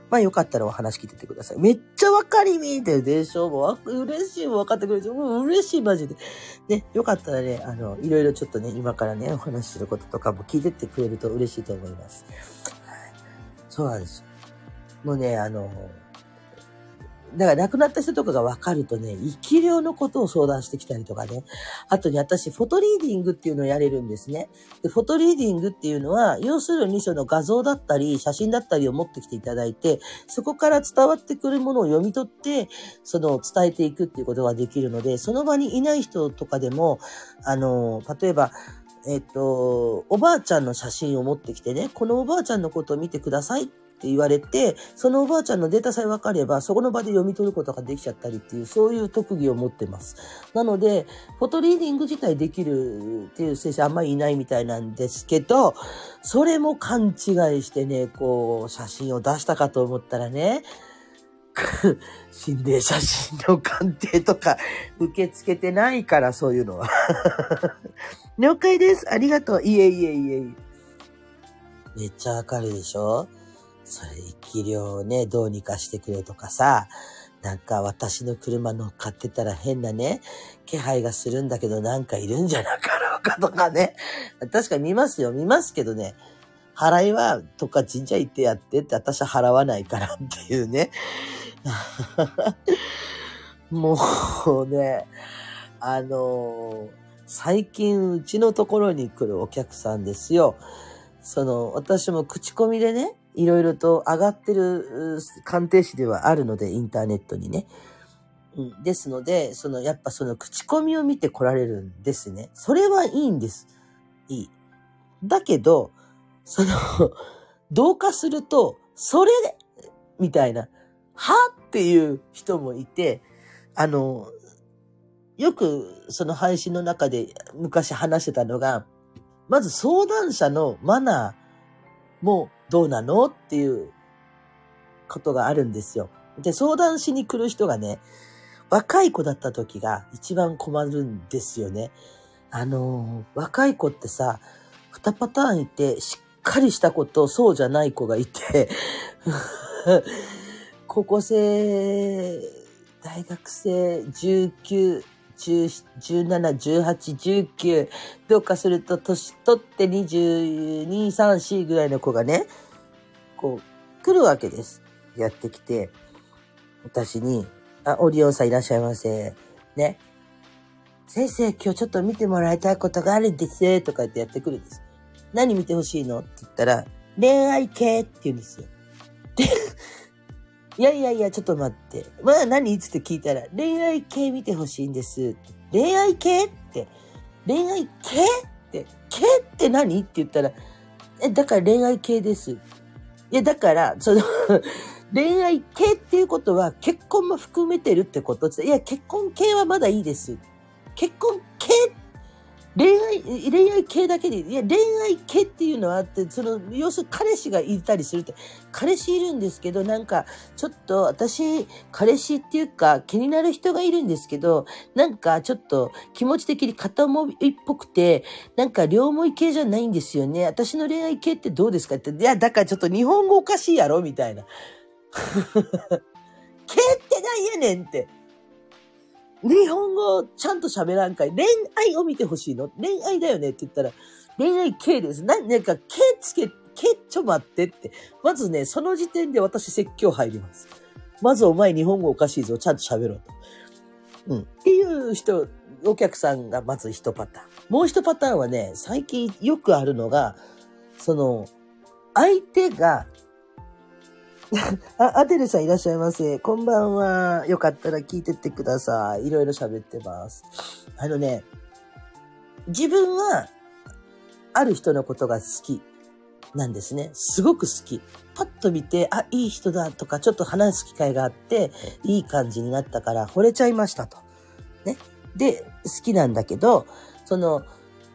まあよかったらお話聞いててください。めっちゃわかりみってでしょもう嬉しいも分かってくれて、もう嬉しいマジで。ね、よかったらね、あの、いろいろちょっとね、今からね、お話しすることとかも聞いてってくれると嬉しいと思います。はい。そうなんですよ。もうね、あの、だから亡くなった人とかが分かるとね、生き量のことを相談してきたりとかね。あとに私、フォトリーディングっていうのをやれるんですね。で、フォトリーディングっていうのは、要するにその画像だったり、写真だったりを持ってきていただいて、そこから伝わってくるものを読み取って、その伝えていくっていうことができるので、その場にいない人とかでも、あの、例えば、えっと、おばあちゃんの写真を持ってきてね、このおばあちゃんのことを見てくださいって言われて、そのおばあちゃんのデータさえ分かれば、そこの場で読み取ることができちゃったりっていう、そういう特技を持ってます。なので、フォトリーディング自体できるっていう先生あんまりいないみたいなんですけど、それも勘違いしてね、こう、写真を出したかと思ったらね、[LAUGHS] 心霊写真の鑑定とか受け付けてないから、そういうのは。[LAUGHS] 了解です。ありがとう。いえいえいえ。めっちゃわかるでしょ？それ、生き量をね、どうにかしてくれとかさ、なんか私の車乗っかってたら変なね、気配がするんだけどなんかいるんじゃなかろうかとかね。確か見ますよ、見ますけどね。払いは、とか神社行ってやってって私は払わないからっていうね。[LAUGHS] もうね、あの、最近うちのところに来るお客さんですよ。その、私も口コミでね、いろいろと上がってる鑑定士ではあるので、インターネットにね。うん、ですので、その、やっぱその口コミを見て来られるんですね。それはいいんです。いい。だけど、その、[LAUGHS] 同化すると、それで、みたいな、はっていう人もいて、あの、よくその配信の中で昔話してたのが、まず相談者のマナーもどうなの？っていうことがあるんですよ。で、相談しに来る人がね、若い子だった時が一番困るんですよね。あの、若い子ってさ、二パターンいて、しっかりした子とそうじゃない子がいて [LAUGHS] 高校生、大学生、19、17、18、19、どうかすると年取って22、3、4ぐらいの子がね、こう、来るわけです。やってきて、私に、あ、オリオンさんいらっしゃいませ。ね。先生、今日ちょっと見てもらいたいことがあるんです。とか言ってやってくるんです。何見てほしいの？って言ったら、恋愛系って言うんですよ。で、いやいやいや、ちょっと待って。まあ何？つって聞いたら、恋愛系見てほしいんです。恋愛系って、恋愛系って、系って何？って言ったら、え、だから恋愛系です。いや、だから、その [LAUGHS] 恋愛系っていうことは結婚も含めてるってこと？いや、結婚系はまだいいです。結婚系っ恋愛、恋愛系だけで、いや、恋愛系っていうのはあって、その、要するに彼氏がいたりするって、彼氏いるんですけど、なんか、ちょっと私、彼氏っていうか、気になる人がいるんですけど、なんか、ちょっと気持ち的に片思いっぽくて、なんか、両思い系じゃないんですよね。私の恋愛系ってどうですかって、いや、だからちょっと日本語おかしいやろみたいな。[LAUGHS] 系ってなんやねんって。日本語ちゃんと喋らんかい。恋愛を見てほしいの恋愛だよねって言ったら、恋愛系です。な、なんか、系つけ、系ちょ待ってって。まずね、その時点で私説教入ります。まずお前日本語おかしいぞ。ちゃんと喋ろうと。うん。っていう人、お客さんがまず一パターン。もう一パターンはね、最近よくあるのが、その、相手があ、アデルさんいらっしゃいませ。こんばんは。よかったら聞いてってください。いろいろ喋ってます。あのね、自分は、ある人のことが好きなんですね。すごく好き。パッと見て、あ、いい人だとか、ちょっと話す機会があって、いい感じになったから惚れちゃいましたと。ね。で、好きなんだけど、その、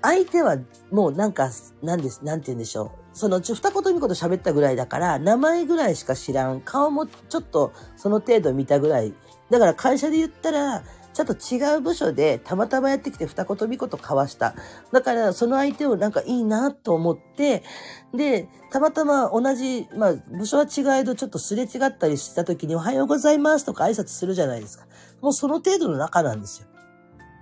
相手はもうなんか、なんです、なんて言うんでしょう。そのうち、二言三言喋ったぐらいだから、名前ぐらいしか知らん。顔もちょっとその程度見たぐらい。だから会社で言ったら、ちょっと違う部署でたまたまやってきて二言三言交わした。だからその相手をなんかいいなと思って、で、たまたま同じ、まあ部署は違えどちょっとすれ違ったりした時におはようございますとか挨拶するじゃないですか。もうその程度の仲なんですよ。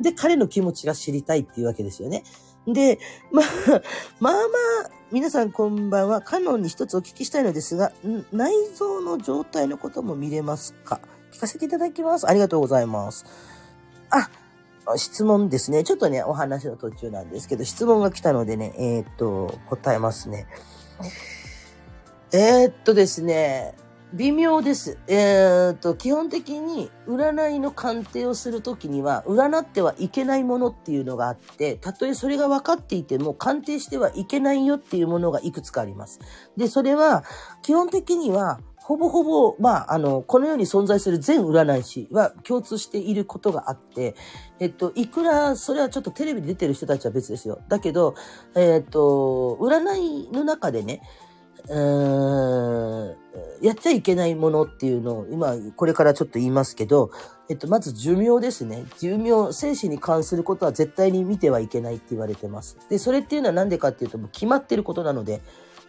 で、彼の気持ちが知りたいっていうわけですよね。で、まあ、[LAUGHS] まあまあ、皆さんこんばんは。カノンに一つお聞きしたいのですが、内臓の状態のことも見れますか？聞かせていただきます。ありがとうございます。あ、質問ですね。ちょっとね、お話の途中なんですけど、質問が来たのでね、えー、っと、答えますね。えー、っとですね、微妙です。えー、っと、基本的に占いの鑑定をするときには、占ってはいけないものっていうのがあって、たとえそれが分かっていても、鑑定してはいけないよっていうものがいくつかあります。で、それは、基本的には、ほぼほぼ、まあ、あの、この世に存在する全占い師は共通していることがあって、えっと、いくら、それはちょっとテレビで出てる人たちは別ですよ。だけど、えっと、占いの中でね、うー、やっちゃいけないものっていうのを、今、これからちょっと言いますけど、えっと、まず寿命ですね。寿命、精神に関することは絶対に見てはいけないって言われてます。で、それっていうのは何でかっていうと、もう決まってることなので、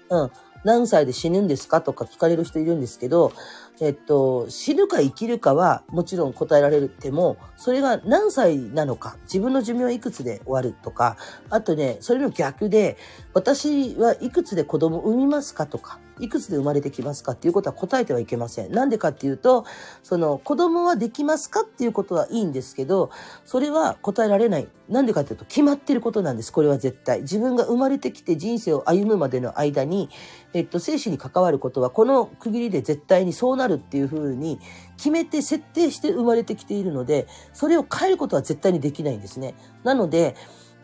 うん。何歳で死ぬんですかとか聞かれる人いるんですけど、えっと、死ぬか生きるかはもちろん答えられても、それが何歳なのか、自分の寿命いくつで終わるとか、あとね、それの逆で、私はいくつで子供産みますかとか、いくつで生まれてきますかっていうことは答えてはいけません。なんでかっていうと、その子供はできますかっていうことはいいんですけど、それは答えられない。なんでかっていうと決まってることなんです。これは絶対。自分が生まれてきて人生を歩むまでの間に、えっと、生死に関わることはこの区切りで絶対にそうなるっていうふうに決めて設定して生まれてきているので、それを変えることは絶対にできないんですね。なので、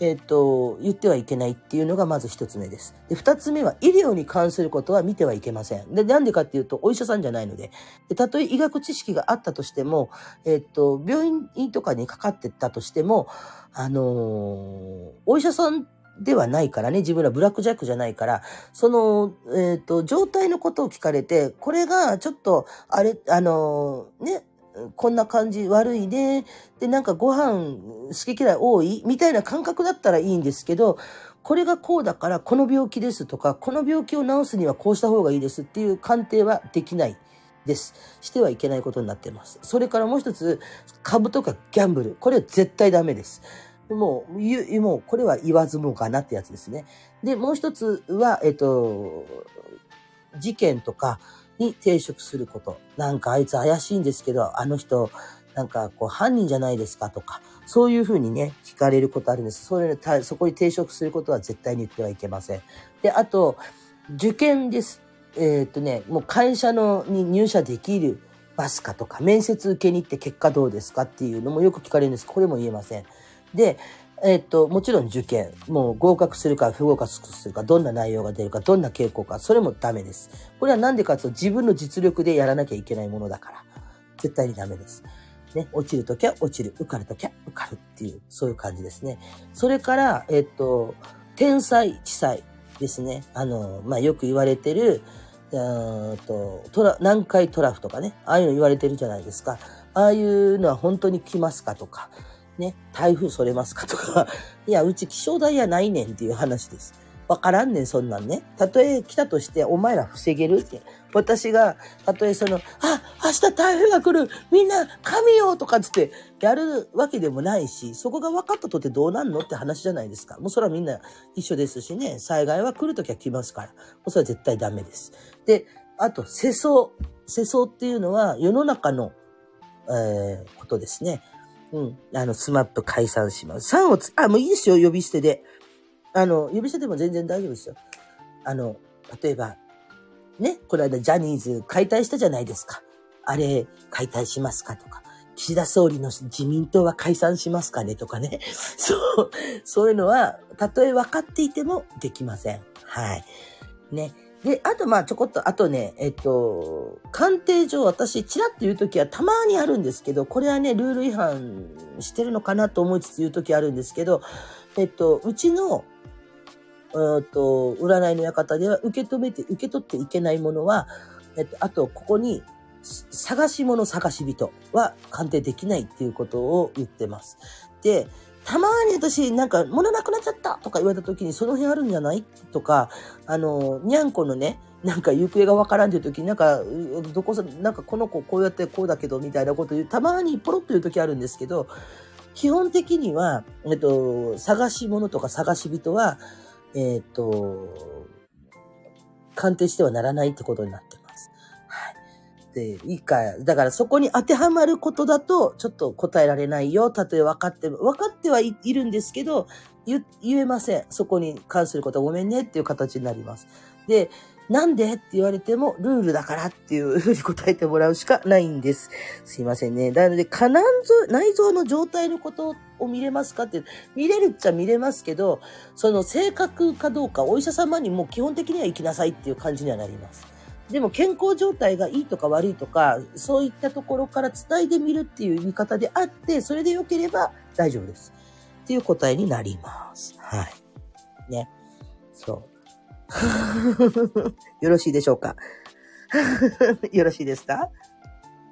えっ、と、言ってはいけないっていうのがまず一つ目です。で、二つ目は医療に関することは見てはいけません。で、なんでかっていうと、お医者さんじゃないので、でたとえ医学知識があったとしても、えっ、と、病院とかにかかってったとしても、あのー、お医者さんではないからね、自分らブラックジャックじゃないから、その、えっ、と、状態のことを聞かれて、これがちょっと、あれ、あのー、ね、こんな感じ悪いね。で、なんかご飯好き嫌い多い？みたいな感覚だったらいいんですけど、これがこうだからこの病気ですとか、この病気を治すにはこうした方がいいですっていう鑑定はできないです。してはいけないことになっています。それからもう一つ、株とかギャンブル。これは絶対ダメです。もう、もう、これは言わずもがなってやつですね。で、もう一つは、えっと、事件とか、に抵触すること。なんかあいつ怪しいんですけど、あの人、なんかこう犯人じゃないですかとか、そういうふうにね、聞かれることあるんです。それそこに抵触することは絶対に言ってはいけません。で、あと、受験です。えー、っとね、もう会社のに入社できるますかとか、面接受けに行って結果どうですかっていうのもよく聞かれるんです。これも言えません。で、えっ、と、もちろん受験、もう合格するか不合格するか、どんな内容が出るか、どんな傾向か、それもダメです。これはなんでかというと自分の実力でやらなきゃいけないものだから、絶対にダメです。ね、落ちるときは落ちる、受かるときは受かるっていう、そういう感じですね。それから、えっ、と、天才、地才ですね。あの、まあ、よく言われてる、うんと、トラ、南海トラフとかね、ああいうの言われてるじゃないですか。ああいうのは本当に来ますかとか、ね、台風それますかとか、[LAUGHS] いや、うち気象台やないねんっていう話です。わからんねん、そんなんね。たとえ来たとして、お前ら防げるって。私が、たとえその、あ、明日台風が来るみんな神よとかつってやるわけでもないし、そこが分かったとてどうなんのって話じゃないですか。もうそれはみんな一緒ですしね、災害は来るときは来ますから。もうそれは絶対ダメです。で、あと、世相。世相っていうのは世の中の、えー、ことですね。うん。あの、スマップ解散します。3をつ、あ、もういいですよ、呼び捨てで。あの、呼び捨てでも全然大丈夫ですよ。あの、例えば、ね、この間ジャニーズ解体したじゃないですか。あれ、解体しますかとか。岸田総理の自民党は解散しますかねとかね。[LAUGHS] そう、そういうのは、たとえ分かっていてもできません。はい。ね。で、あとまあちょこっと、あとね、えっと、鑑定上私、チラッと言うときはたまにあるんですけど、これはね、ルール違反してるのかなと思いつつ言うときあるんですけど、えっと、うちの、えっと、占いの館では受け止めて、受け取っていけないものは、えっと、あと、ここに、探し物探し人は鑑定できないっていうことを言ってます。で、たまに私、なんか、物なくなっちゃったとか言われた時に、その辺あるんじゃない？とか、あの、にゃんこのね、なんか行方がわからんっていう時に、なんか、どこさ、なんかこの子こうやってこうだけど、みたいなこと言う、たまにポロッと言う時あるんですけど、基本的には、えっと、探し物とか探し人は、えっと、鑑定してはならないってことになってます。はい。っていいか。だからそこに当てはまることだと、ちょっと答えられないよ。たとえ分かって、分かってはいいるんですけど、言言えません。そこに関することはごめんねっていう形になります。で、なんでって言われても、ルールだからっていうふうに答えてもらうしかないんです。すいませんね。なので、可難臓、内臓の状態のことを見れますかって、見れるっちゃ見れますけど、その正確かどうか、お医者様にも基本的には行きなさいっていう感じにはなります。でも健康状態がいいとか悪いとか、そういったところから伝えてみるっていう見方であって、それで良ければ大丈夫です。っていう答えになります。はい。ね。そう。[LAUGHS] よろしいでしょうか？[LAUGHS] よろしいですか？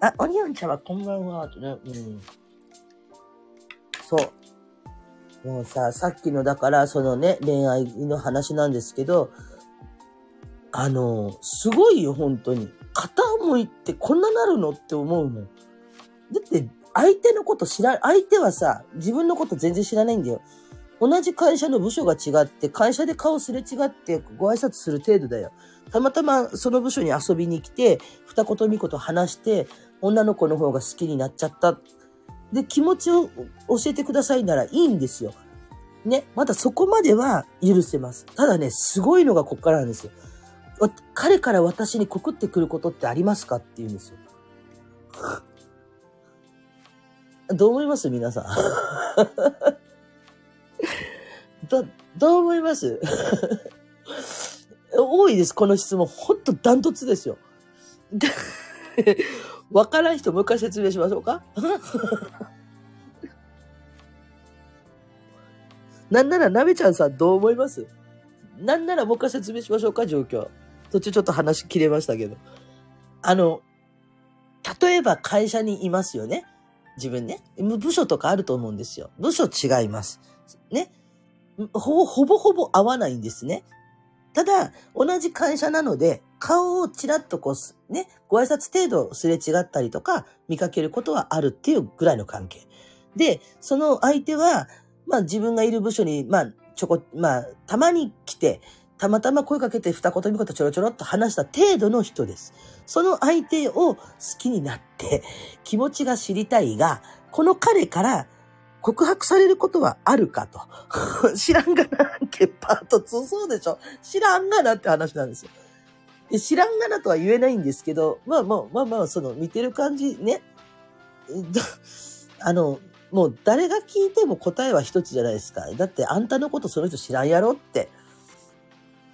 あ、オニオン茶はこんばんは。とねうん。そう。もうさ、さっきのだから、そのね、恋愛の話なんですけど、あの、すごいよ、本当に。片思いってこんななるのって思うもん。だって、相手のこと知ら、相手はさ、自分のこと全然知らないんだよ。同じ会社の部署が違って、会社で顔すれ違ってご挨拶する程度だよ。たまたまその部署に遊びに来て、二言三言話して、女の子の方が好きになっちゃった。で、気持ちを教えてくださいならいいんですよ。ね、まだそこまでは許せます。ただね、すごいのがこっからなんですよ。彼から私に告ってくることってありますかって言うんですよ。どう思います？皆さん。ど、どう思います？多いです、この質問。ほんとダントツですよ。わからん人もう一回説明しましょうか？なんなら、なべちゃんさんどう思います？なんならもう一回説明しましょうか、状況。途中ちょっと話切れましたけど。あの、例えば会社にいますよね。自分ね。部署とかあると思うんですよ。部署違います。ね。ほぼほぼほぼ合わないんですね。ただ、同じ会社なので、顔をちらっとこう、ね、ご挨拶程度すれ違ったりとか、見かけることはあるっていうぐらいの関係。で、その相手は、まあ自分がいる部署に、まあちょこ、まあたまに来て、たまたま声かけて二言三言ちょろちょろっと話した程度の人です。その相手を好きになって気持ちが知りたいが、この彼から告白されることはあるかと。[LAUGHS] 知らんがなってパート2そうでしょ知らんがなって話なんですよ。知らんがなとは言えないんですけど、まあまあまあまあ、その見てる感じね。[LAUGHS] あの、もう誰が聞いても答えは一つじゃないですか。だってあんたのことその人知らんやろって。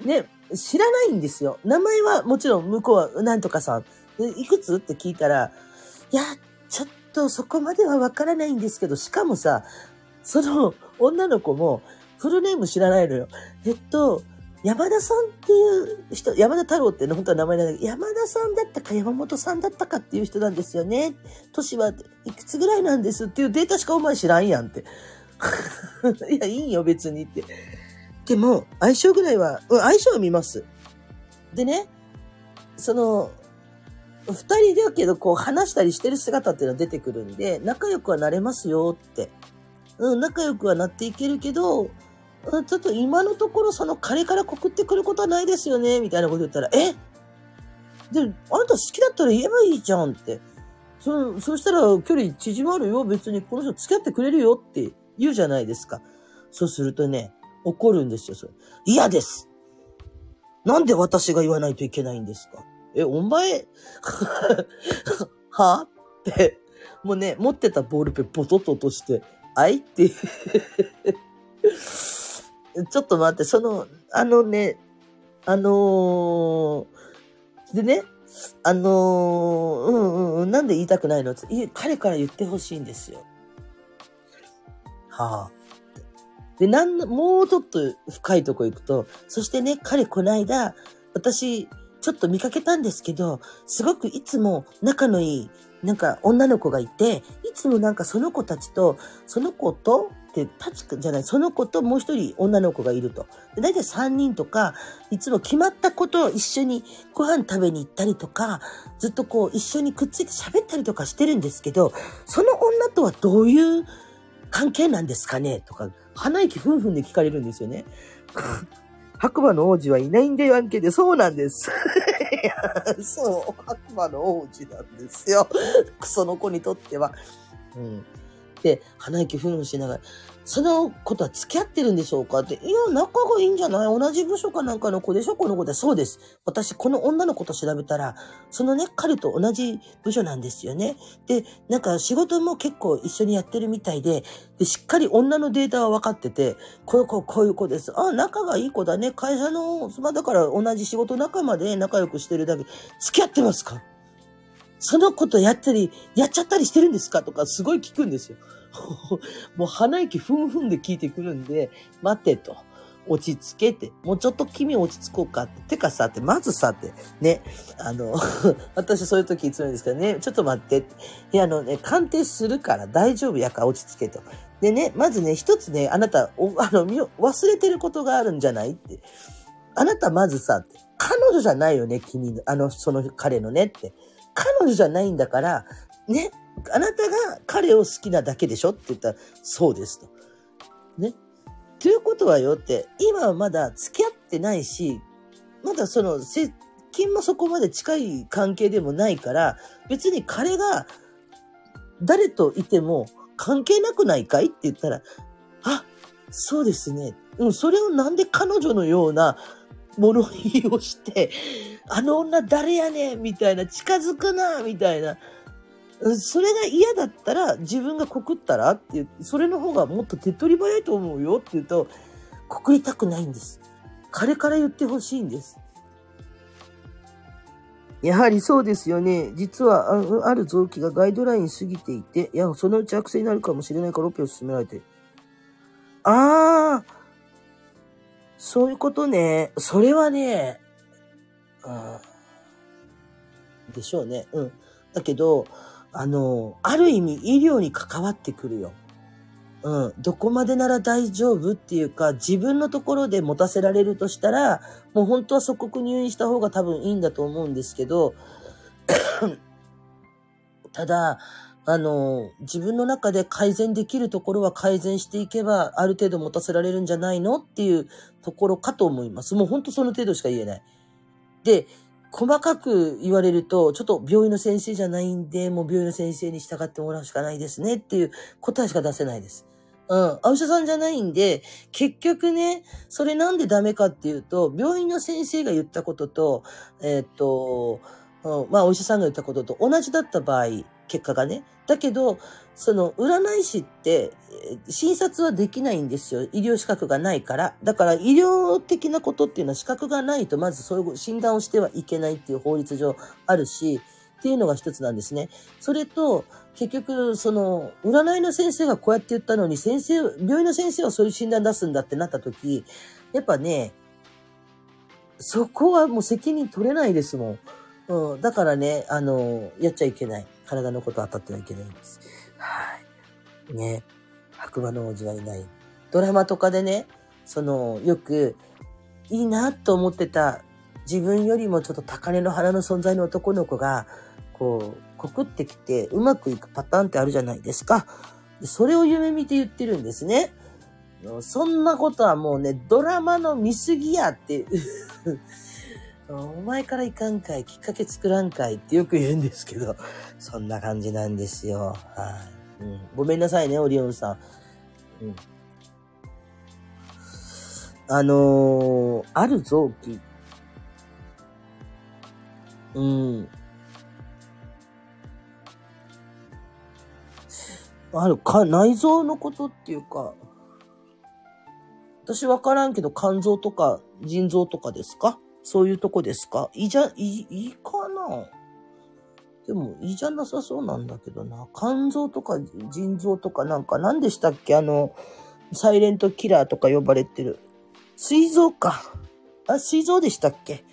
ね、知らないんですよ。名前はもちろん向こうはなんとかさん。いくつって聞いたら、いや、ちょっとそこまではわからないんですけど、しかもさ、その女の子もフルネーム知らないのよ。えっと、山田さんっていう人、山田太郎って、本当は名前なんだけど、山田さんだったか山本さんだったかっていう人なんですよね。年はいくつぐらいなんですっていうデータしかお前知らんやんって。[LAUGHS] いや、いいよ別にって。でも、相性ぐらいは、うん、相性は見ます。でね、その、二人だけどこう話したりしてる姿っていうのは出てくるんで、仲良くはなれますよって。うん、仲良くはなっていけるけど、うん、ちょっと今のところその彼から告ってくることはないですよね、みたいなこと言ったら、え？で、あなた好きだったら言えばいいじゃんって。そ、そしたら距離縮まるよ。別にこの人付き合ってくれるよって言うじゃないですか。そうするとね、怒るんですよ、それ。嫌です。なんで私が言わないといけないんですか？え、お前？[LAUGHS] は？って、もうね、持ってたボールペンボトッと落として、あい？って [LAUGHS] ちょっと待って、その、あのね、あのー、でね、あのー、うんうん、なんで言いたくないの？彼から言ってほしいんですよ。はあ。で、なん、もうちょっと深いとこ行くと、そしてね、彼こないだ、私、ちょっと見かけたんですけど、すごくいつも仲のいい、なんか女の子がいて、いつもなんかその子たちと、その子と、ってタチじゃない、その子ともう一人女の子がいると。で大体三人とか、いつも決まったことを一緒にご飯食べに行ったりとか、ずっとこう一緒にくっついて喋ったりとかしてるんですけど、その女とはどういう関係なんですかね？とか、鼻息ふんふんで聞かれるんですよね。[LAUGHS] 白馬の王子はいないんだよ、案件で。そうなんです。[LAUGHS] そう、白馬の王子なんですよ。[LAUGHS] クソの子にとっては。うん。で、鼻息ふんふんしながら、その子とは付き合ってるんでしょうか？って、いや、仲がいいんじゃない？同じ部署かなんかの子でしょ？この子で。そうです。私、この女の子と調べたら、そのね、彼と同じ部署なんですよね。で、なんか仕事も結構一緒にやってるみたいで、で、しっかり女のデータは分かってて、この子、こういう子です。あ、仲がいい子だね。会社の、まあだから同じ仕事仲間で仲良くしてるだけ。付き合ってますか？その子とやったり、やっちゃったりしてるんですか？とかすごい聞くんですよ。[LAUGHS] もう鼻息ふんふんで聞いてくるんで、待てと。落ち着けて。もうちょっと君落ち着こうかって。てかさって、まずさって。ね。あの、[LAUGHS] 私そういう時いつも言うんですけどね、ちょっと待ってって。いや、あのね、鑑定するから大丈夫やから落ち着けと。でね、まずね、一つね、あなた、お [LAUGHS] あの、忘れてることがあるんじゃないって。あなたまずさって。彼女じゃないよね、君の、あの、その彼のねって。彼女じゃないんだから、ね、あなたが彼を好きなだけでしょって言ったら、そうですと。ね。ということはよって、今はまだ付き合ってないし、まだその、接近もそこまで近い関係でもないから、別に彼が誰といても関係なくないかいって言ったら、あ、そうですね。うん、それをなんで彼女のような物言いをして、あの女誰やねんみたいな、近づくなみたいな。それが嫌だったら自分が告ったらってって、それの方がもっと手っ取り早いと思うよって言うと、告りたくないんです。彼から言ってほしいんです。やはりそうですよね。実はあある臓器がガイドライン過ぎていて、いや、そのうち悪性になるかもしれないからオペを進められて。ああ、そういうことね。それはね、うん、でしょうね。うん。だけど、あの、ある意味医療に関わってくるよ。うん。どこまでなら大丈夫っていうか、自分のところで持たせられるとしたら、もう本当は即刻入院した方が多分いいんだと思うんですけど、[COUGHS] ただ、あの、自分の中で改善できるところは改善していけば、ある程度持たせられるんじゃないのっていうところかと思います。もう本当その程度しか言えない。で、細かく言われると、ちょっと病院の先生じゃないんで、もう病院の先生に従ってもらうしかないですねっていう答えしか出せないです。うん。お医者さんじゃないんで、結局ね、それなんでダメかっていうと、病院の先生が言ったことと、えーっと、うんまあ、お医者さんが言ったことと同じだった場合、結果がね。だけど、その、占い師って、診察はできないんですよ。医療資格がないから。だから、医療的なことっていうのは資格がないと、まずそういう診断をしてはいけないっていう法律上あるし、っていうのが一つなんですね。それと、結局、その、占いの先生がこうやって言ったのに、先生、病院の先生はそういう診断出すんだってなった時、やっぱね、そこはもう責任取れないですもん。うん、だからね、あの、やっちゃいけない。体のこと当たってはいけないんです。はい。ね。白馬の王子はいない。ドラマとかでね、その、よく、いいなと思ってた、自分よりもちょっと高嶺の花の存在の男の子が、こう、告ってきて、うまくいくパターンってあるじゃないですか。それを夢見て言ってるんですね。そんなことはもうね、ドラマの見過ぎやって、お前からいかんかい、きっかけ作らんかいってよく言うんですけど、[LAUGHS] そんな感じなんですよ。はい。うん、ごめんなさいね、オリオンさん。うん、あのー、ある臓器。うん。あるか、内臓のことっていうか、私わからんけど肝臓とか腎臓とかですか？そういうとこですか？いじゃ、いい、いかな？でも、いじゃなさそうなんだけどな。肝臓とか腎臓とかなんか何でしたっけ？あの、サイレントキラーとか呼ばれてる。膵臓か。あ、膵臓でしたっけ？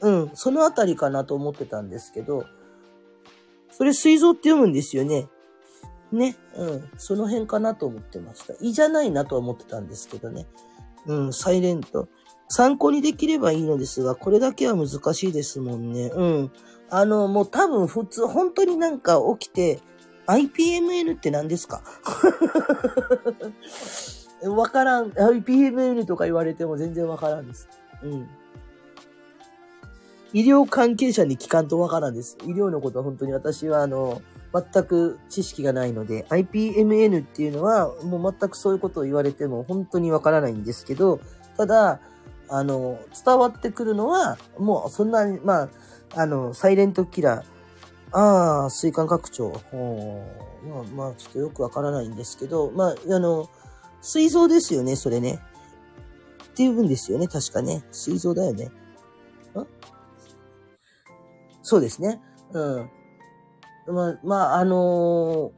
うん、そのあたりかなと思ってたんですけど、それ膵臓って読むんですよね？ね、うん、その辺かなと思ってました。胃じゃないなとは思ってたんですけどね。うん、サイレント。参考にできればいいのですが、これだけは難しいですもんね。うん。あの、もう多分普通、本当になんか起きて、IPMN って何ですか？[LAUGHS] わからん。IPMN とか言われても全然わからんです。うん。医療関係者に聞かんとわからんです。医療のことは本当に私はあの、全く知識がないので、IPMN っていうのはもう全くそういうことを言われても本当にわからないんですけど、ただ、あの、伝わってくるのは、もうそんなに、まあ、あの、サイレントキラー、ああ、水管拡張。まあ、まあ、ちょっとよくわからないんですけど、まあ、あの、水臓ですよね、それね。っていうんですよね、確かね。水臓だよね。んそうですね。うん。まあ、まあ、あの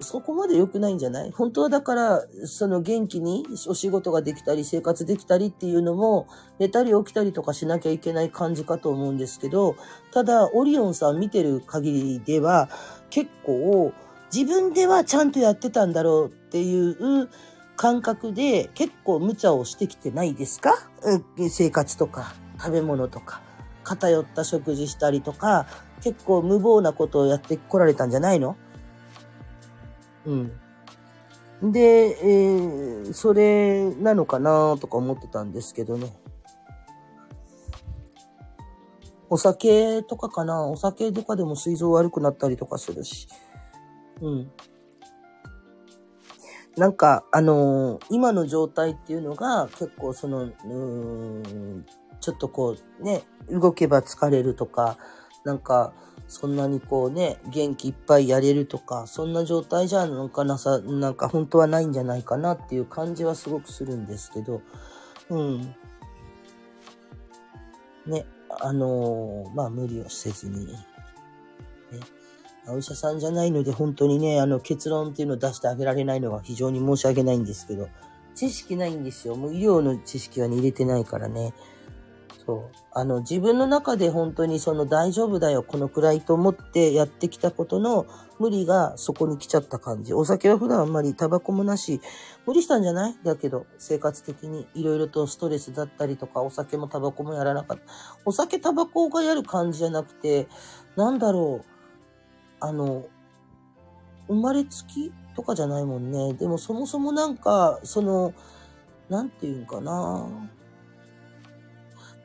そこまで良くないんじゃない？本当はだから、その元気にお仕事ができたり生活できたりっていうのも、寝たり起きたりとかしなきゃいけない感じかと思うんですけど、ただ、オリオンさん見てる限りでは、結構、自分ではちゃんとやってたんだろうっていう感覚で結構無茶をしてきてないですか？生活とか食べ物とか偏った食事したりとか結構無謀なことをやってこられたんじゃないの？うん。で、えー、それなのかなとか思ってたんですけどね。お酒とかかなお酒とかでも膵臓悪くなったりとかするし。うん。なんか、あのー、今の状態っていうのが結構その、うーん、ちょっとこうね、動けば疲れるとか、なんか、そんなにこうね、元気いっぱいやれるとか、そんな状態じゃなんかなさ、なんか本当はないんじゃないかなっていう感じはすごくするんですけど、うん。ね、あのー、まあ無理をせずに、ね、お医者さんじゃないので本当にね、あの結論っていうのを出してあげられないのは非常に申し訳ないんですけど、知識ないんですよ。もう医療の知識は、ね、入れてないからね。そう。あの、自分の中で本当にその大丈夫だよ、このくらいと思ってやってきたことの無理がそこに来ちゃった感じ。お酒は普段あんまりタバコもなし、無理したんじゃない？だけど、生活的にいろいろとストレスだったりとか、お酒もタバコもやらなかった。お酒タバコがやる感じじゃなくて、なんだろう、あの、生まれつきとかじゃないもんね。でもそもそもなんか、その、なんていうんかな。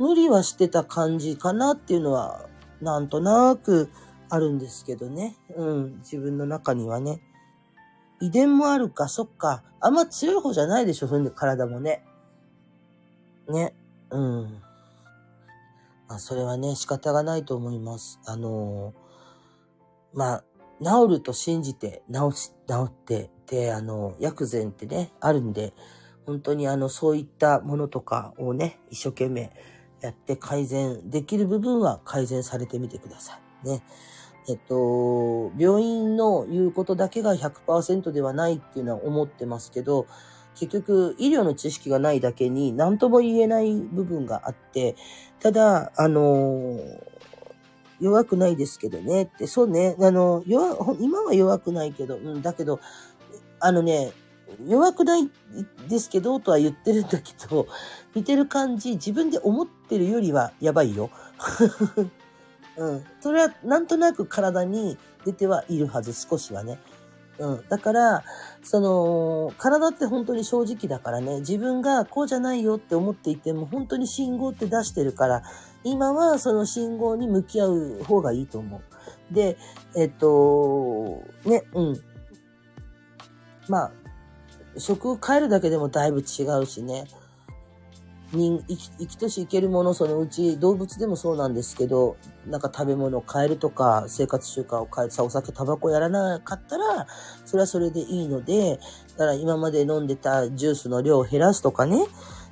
無理はしてた感じかなっていうのは、なんとなくあるんですけどね。うん、自分の中にはね。遺伝もあるか、そっか。あんま強い方じゃないでしょ、そんで体もね。ね。うん。まあ、それはね、仕方がないと思います。あのー、まあ、治ると信じて、治し、治って、で、あの、薬膳ってね、あるんで、本当にあの、そういったものとかをね、一生懸命やって改善できる部分は改善されてみてください。ね。えっと、病院の言うことだけが100%ではないっていうのは思ってますけど、結局医療の知識がないだけに何とも言えない部分があって、ただ、あの、弱くないですけどねって、そうね、あの、弱、今は弱くないけど、うん、だけど、あのね、弱くないですけど、とは言ってるんだけど、[LAUGHS] 見てる感じ、自分で思ってるよりはやばいよ。[LAUGHS] うん。それはなんとなく体に出てはいるはず、少しはね。うん。だから、その、体って本当に正直だからね、自分がこうじゃないよって思っていても、本当に信号って出してるから、今はその信号に向き合う方がいいと思う。で、えっと、ね、うん。まあ、食を変えるだけでもだいぶ違うしね。人生き生きとし生けるもの、そのうち動物でもそうなんですけど、なんか食べ物を変えるとか、生活習慣を変える、さ、お酒、タバコやらなかったら、それはそれでいいので、だから今まで飲んでたジュースの量を減らすとかね、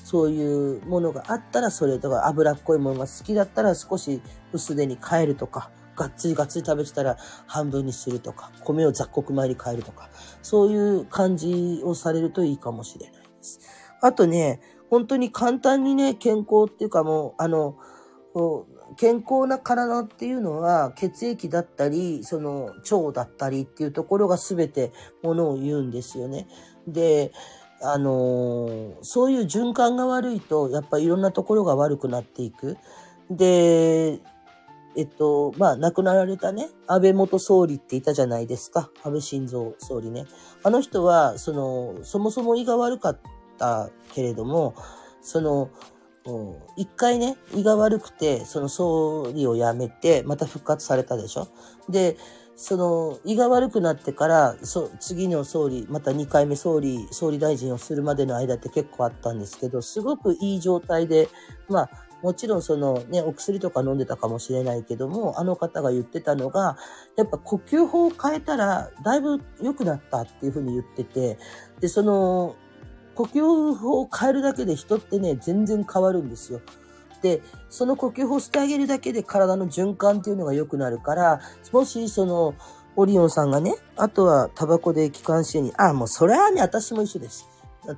そういうものがあったらそれとか、脂っこいものが好きだったら少し薄手に変えるとか、がっつりがっつり食べてたら半分にするとか、米を雑穀米に変えるとか、そういう感じをされるといいかもしれないです。あとね、本当に簡単にね、健康っていうかもう、あの、健康な体っていうのは血液だったり、その腸だったりっていうところが全てものを言うんですよね。で、あのそういう循環が悪いと、やっぱいろんなところが悪くなっていく。で、えっと、まあ、亡くなられたね、安倍元総理っていたじゃないですか。安倍晋三総理ね。あの人は、その、そもそも胃が悪かったけれども、その、一回ね、胃が悪くて、その総理を辞めて、また復活されたでしょ。で、その、胃が悪くなってから、次の総理、また2回目総理、総理大臣をするまでの間って結構あったんですけど、すごくいい状態で、まあ、もちろんそのね、お薬とか飲んでたかもしれないけども、あの方が言ってたのが、やっぱ呼吸法を変えたら、だいぶ良くなったっていうふうに言ってて、で、その、呼吸法を変えるだけで人ってね、全然変わるんですよ。で、その呼吸法をしてあげるだけで体の循環っていうのが良くなるから、もしその、オリオンさんがね、あとはタバコで気管支炎に、あ、もうそれはね、私も一緒です。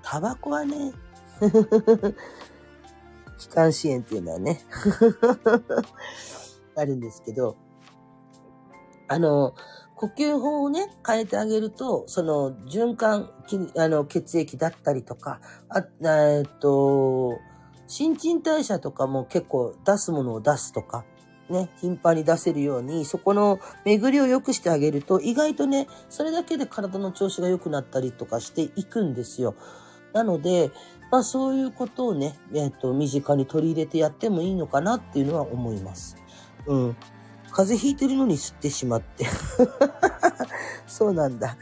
タバコはね、気管支炎っていうのはね [LAUGHS] あるんですけど、あの、呼吸法をね、変えてあげると、その循環、あの血液だったりとか、あえっと、新陳代謝とかも結構出すものを出すとか、ね、頻繁に出せるように、そこの巡りを良くしてあげると、意外とね、それだけで体の調子が良くなったりとかしていくんですよ。なので、まあそういうことをね、えっ、と、身近に取り入れてやってもいいのかなっていうのは思います。うん。風邪ひいてるのに吸ってしまって。[LAUGHS] そうなんだ。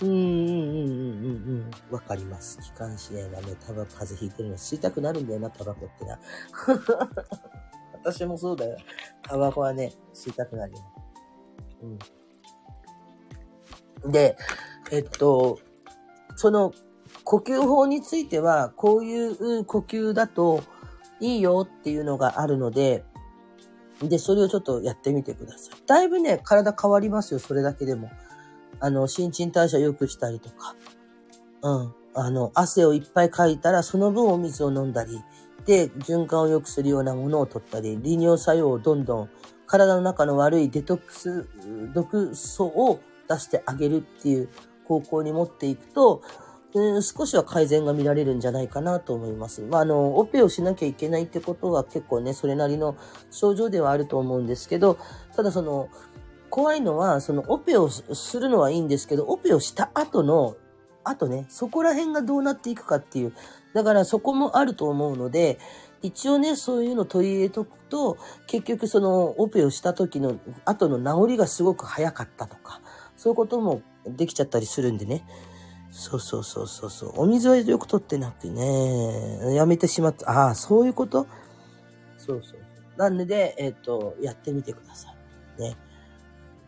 うんうんうんうんうんうん。わかります。気管支炎はね、タバコ風邪ひいてるの吸いたくなるんだよな、タバコってな。[LAUGHS] 私もそうだよ。タバコはね、吸いたくなるよ。うん。で、えっと、その呼吸法については、こういう呼吸だといいよっていうのがあるので、で、それをちょっとやってみてください。だいぶね、体変わりますよ、それだけでも。あの、新陳代謝良くしたりとか。うん。あの、汗をいっぱいかいたら、その分お水を飲んだり、で、循環を良くするようなものを取ったり、利尿作用をどんどん、体の中の悪いデトックス、毒素を出してあげるっていう方向に持っていくと、うん、少しは改善が見られるんじゃないかなと思います。まあ、あの、オペをしなきゃいけないってことは結構ね、それなりの症状ではあると思うんですけど、ただその、怖いのは、そのオペをするのはいいんですけど、オペをした後の、あとね、そこら辺がどうなっていくかっていう。だからそこもあると思うので、一応ね、そういうの取り入れとくと、結局そのオペをした時の後の治りがすごく早かったとか、そういうこともできちゃったりするんでね。そうそうそうそう。お水はよく取ってなくてね、やめてしまった。ああ、そういうこと？そうそう。なんで、えっ、ー、と、やってみてください。ね。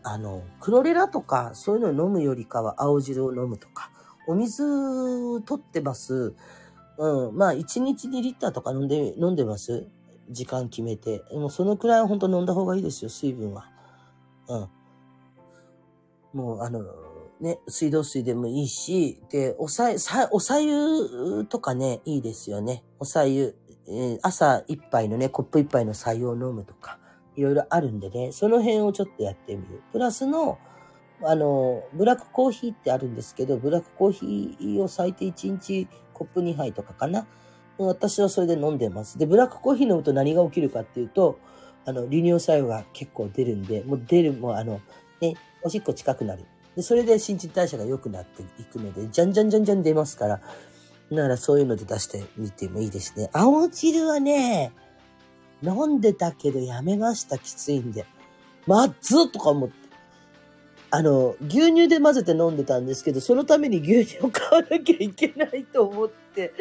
あの、クロレラとか、そういうのを飲むよりかは青汁を飲むとか、お水取ってます。うん。まあ、1日2リッターとか飲んで、飲んでます時間決めて。もうそのくらいは本当飲んだ方がいいですよ、水分は。うん。もう、あの、ね、水道水でもいいし、で、おさ、さ、おさゆとかね、いいですよね。おさゆ、えー、朝一杯のね、コップ一杯の白湯を飲むとか、いろいろあるんでね、その辺をちょっとやってみる。プラスの、あの、ブラックコーヒーってあるんですけど、ブラックコーヒーを最低1日コップ2杯とかかな。私はそれで飲んでます。で、ブラックコーヒー飲むと何が起きるかっていうと、あの、利尿作用が結構出るんで、もう出る、もうあの、ね、おしっこ近くなる。で、それで新陳代謝が良くなっていくので、じゃんじゃんじゃんじゃん出ますから、ならそういうので出してみてもいいですね。青汁はね、飲んでたけどやめました、きついんで。まっずとか思って。あの、牛乳で混ぜて飲んでたんですけど、そのために牛乳を買わなきゃいけないと思って、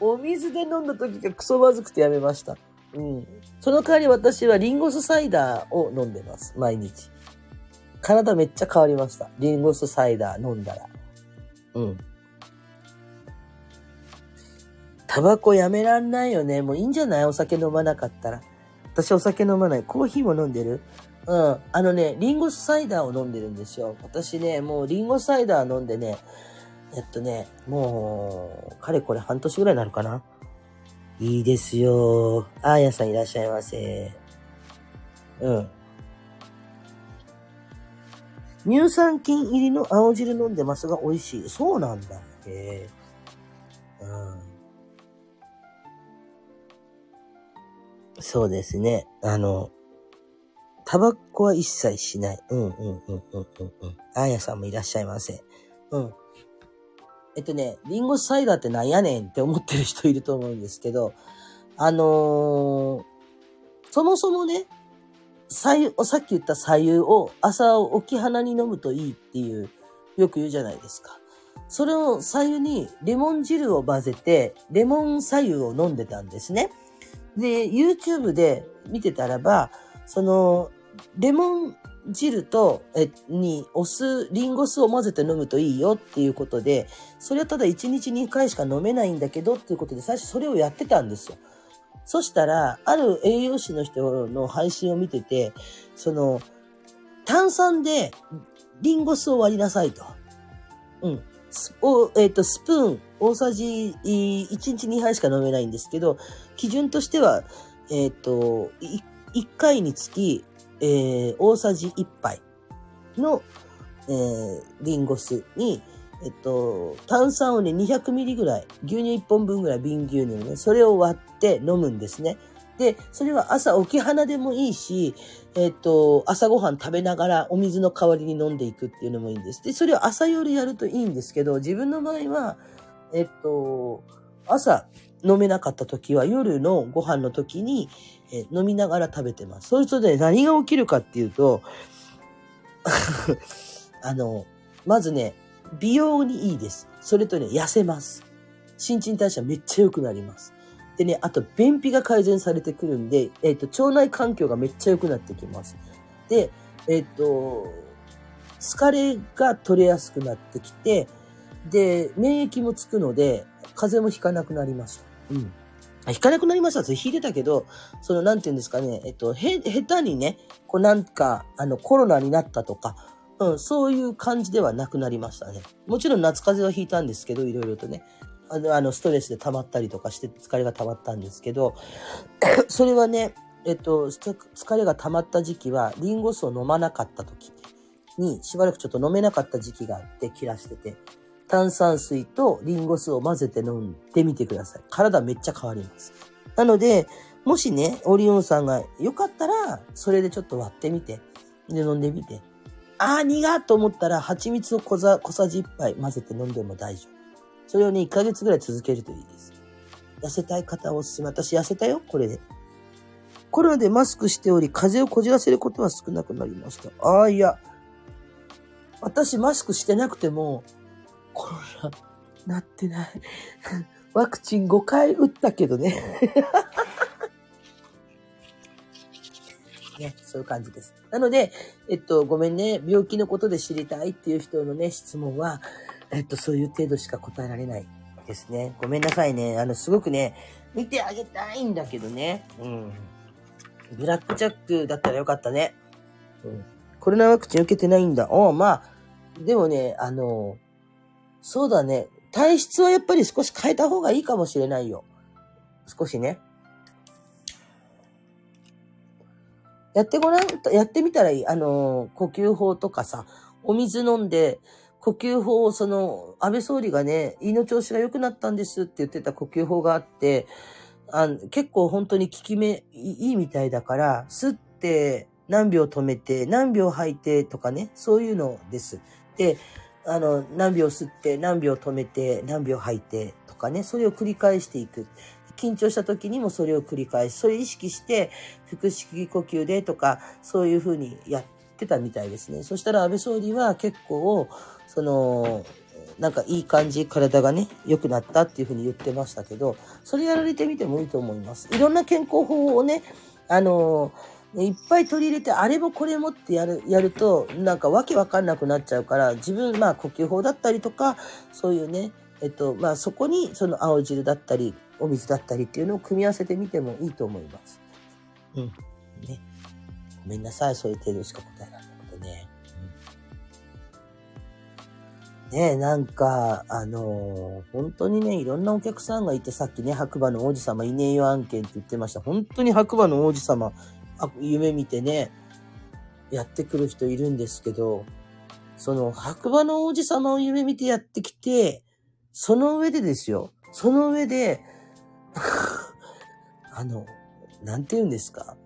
お水で飲んだ時がクソまずくてやめました。うん。その代わり私はリンゴ酢サイダーを飲んでます、毎日。体めっちゃ変わりました。リンゴ酢サイダー飲んだら。うん。タバコやめらんないよね。もういいんじゃない？お酒飲まなかったら。私お酒飲まない。コーヒーも飲んでる？うん。あのね、リンゴ酢サイダーを飲んでるんですよ。私ね、もうリンゴサイダー飲んでね、えっとね、もう、かれこれ半年ぐらいになるかな。いいですよ。あーやさんいらっしゃいませ。うん。乳酸菌入りの青汁飲んでますが美味しい。そうなんだ。へえ。うん。そうですね。あの、タバコは一切しない。うんうんうんうんうんうん。あやさんもいらっしゃいませ。うん。えっとね、リンゴサイダーってなんやねんって思ってる人いると思うんですけど、あのー、そもそもね、左右、さっき言った左右を朝起き鼻に飲むといいっていう、よく言うじゃないですか。それを左右にレモン汁を混ぜて、レモン左右を飲んでたんですね。で、YouTube で見てたらば、その、レモン汁と、え、にお酢、リンゴ酢を混ぜて飲むといいよっていうことで、それはただ1日2回しか飲めないんだけどっていうことで、最初それをやってたんですよ。そしたら、ある栄養士の人の配信を見てて、その、炭酸でリンゴ酢を割りなさいと。うん。おえっ、ー、と、スプーン、大さじ1日2杯しか飲めないんですけど、基準としては、えっ、ー、と1、回につき、えー、大さじ1杯の、えー、リンゴ酢に、えっと、炭酸をね、200ミリぐらい、牛乳1本分ぐらい、瓶牛乳ね、それを割って飲むんですね。で、それは朝起き鼻でもいいし、えっと、朝ごはん食べながらお水の代わりに飲んでいくっていうのもいいんです。で、それを朝夜やるといいんですけど、自分の場合は、えっと、朝飲めなかった時は夜のご飯の時に、え飲みながら食べてます。そうするとね、何が起きるかっていうと、[LAUGHS] あの、まずね、美容にいいです。それとね、痩せます。新陳代謝めっちゃ良くなります。でね、あと、便秘が改善されてくるんで、えっ、ー、と、腸内環境がめっちゃ良くなってきます。で、えっ、ー、と、疲れが取れやすくなってきて、で、免疫もつくので、風邪もひかなくなりました。うん。ひかなくなりましたって引いてたけど、その、なんて言うんですかね、えっと、へ、下手にね、こうなんか、あの、コロナになったとか、うん、そういう感じではなくなりましたね。もちろん夏風邪はひいたんですけど、いろいろとね。あの、あのストレスで溜まったりとかして疲れが溜まったんですけど、[COUGHS] それはね、えっと、疲れが溜まった時期は、リンゴ酢を飲まなかった時に、しばらくちょっと飲めなかった時期があって切らしてて、炭酸水とリンゴ酢を混ぜて飲んでみてください。体めっちゃ変わります。なので、もしね、オリオンさんがよかったら、それでちょっと割ってみて、で飲んでみて、あー、苦と思ったら、蜂蜜を小さ小さじ1杯混ぜて飲んでも大丈夫。それをね、1ヶ月ぐらい続けるといいです。痩せたい方おすすめ。私痩せたよ、これで。コロナでマスクしており、風邪をこじらせることは少なくなりました。ああ、いや。私マスクしてなくても、コロナ、なってない。ワクチン5回打ったけどね。ね、そういう感じです。なので、えっと、ごめんね、病気のことで知りたいっていう人のね、質問は、えっと、そういう程度しか答えられないですね。ごめんなさいね。あの、すごくね、見てあげたいんだけどね。うん。ブラックジャックだったらよかったね。うん。コロナワクチン受けてないんだ。おまあ、でもね、あの、そうだね。体質はやっぱり少し変えた方がいいかもしれないよ。少しね。やってごらん、やってみたらいい。あの、呼吸法とかさ、お水飲んで、呼吸法を、その、安倍総理がね、胃の調子が良くなったんですって言ってた呼吸法があって、あ結構本当に効き目いいみたいだから、吸って何秒止めて、何秒吐いてとかね、そういうのです。で、あの、何秒吸って、何秒止めて、何秒吐いてとかね、それを繰り返していく。緊張した時にもそれを繰り返し、それ意識して、腹式呼吸でとか、そういうふうにやってたみたいですね。そしたら安倍総理は結構、その、なんかいい感じ、体がね、良くなったっていうふうに言ってましたけど、それやられてみてもいいと思います。いろんな健康法をね、あのいっぱい取り入れて、あれもこれもってやる、やると、なんかわけわかんなくなっちゃうから、自分、まあ呼吸法だったりとか、そういうね、えっと、まあそこにその青汁だったり、お水だったりっていうのを組み合わせてみてもいいと思います。うん。ね。ごめんなさい。そういう程度しか答えられなくてね。うん、ねなんか、あのー、本当にね、いろんなお客さんがいて、さっきね、白馬の王子様いねえよ案件って言ってました。本当に白馬の王子様、あ夢見てね、やってくる人いるんですけど、その白馬の王子様を夢見てやってきて、その上でですよ。その上で、[LAUGHS] あの、なんて言うんですか？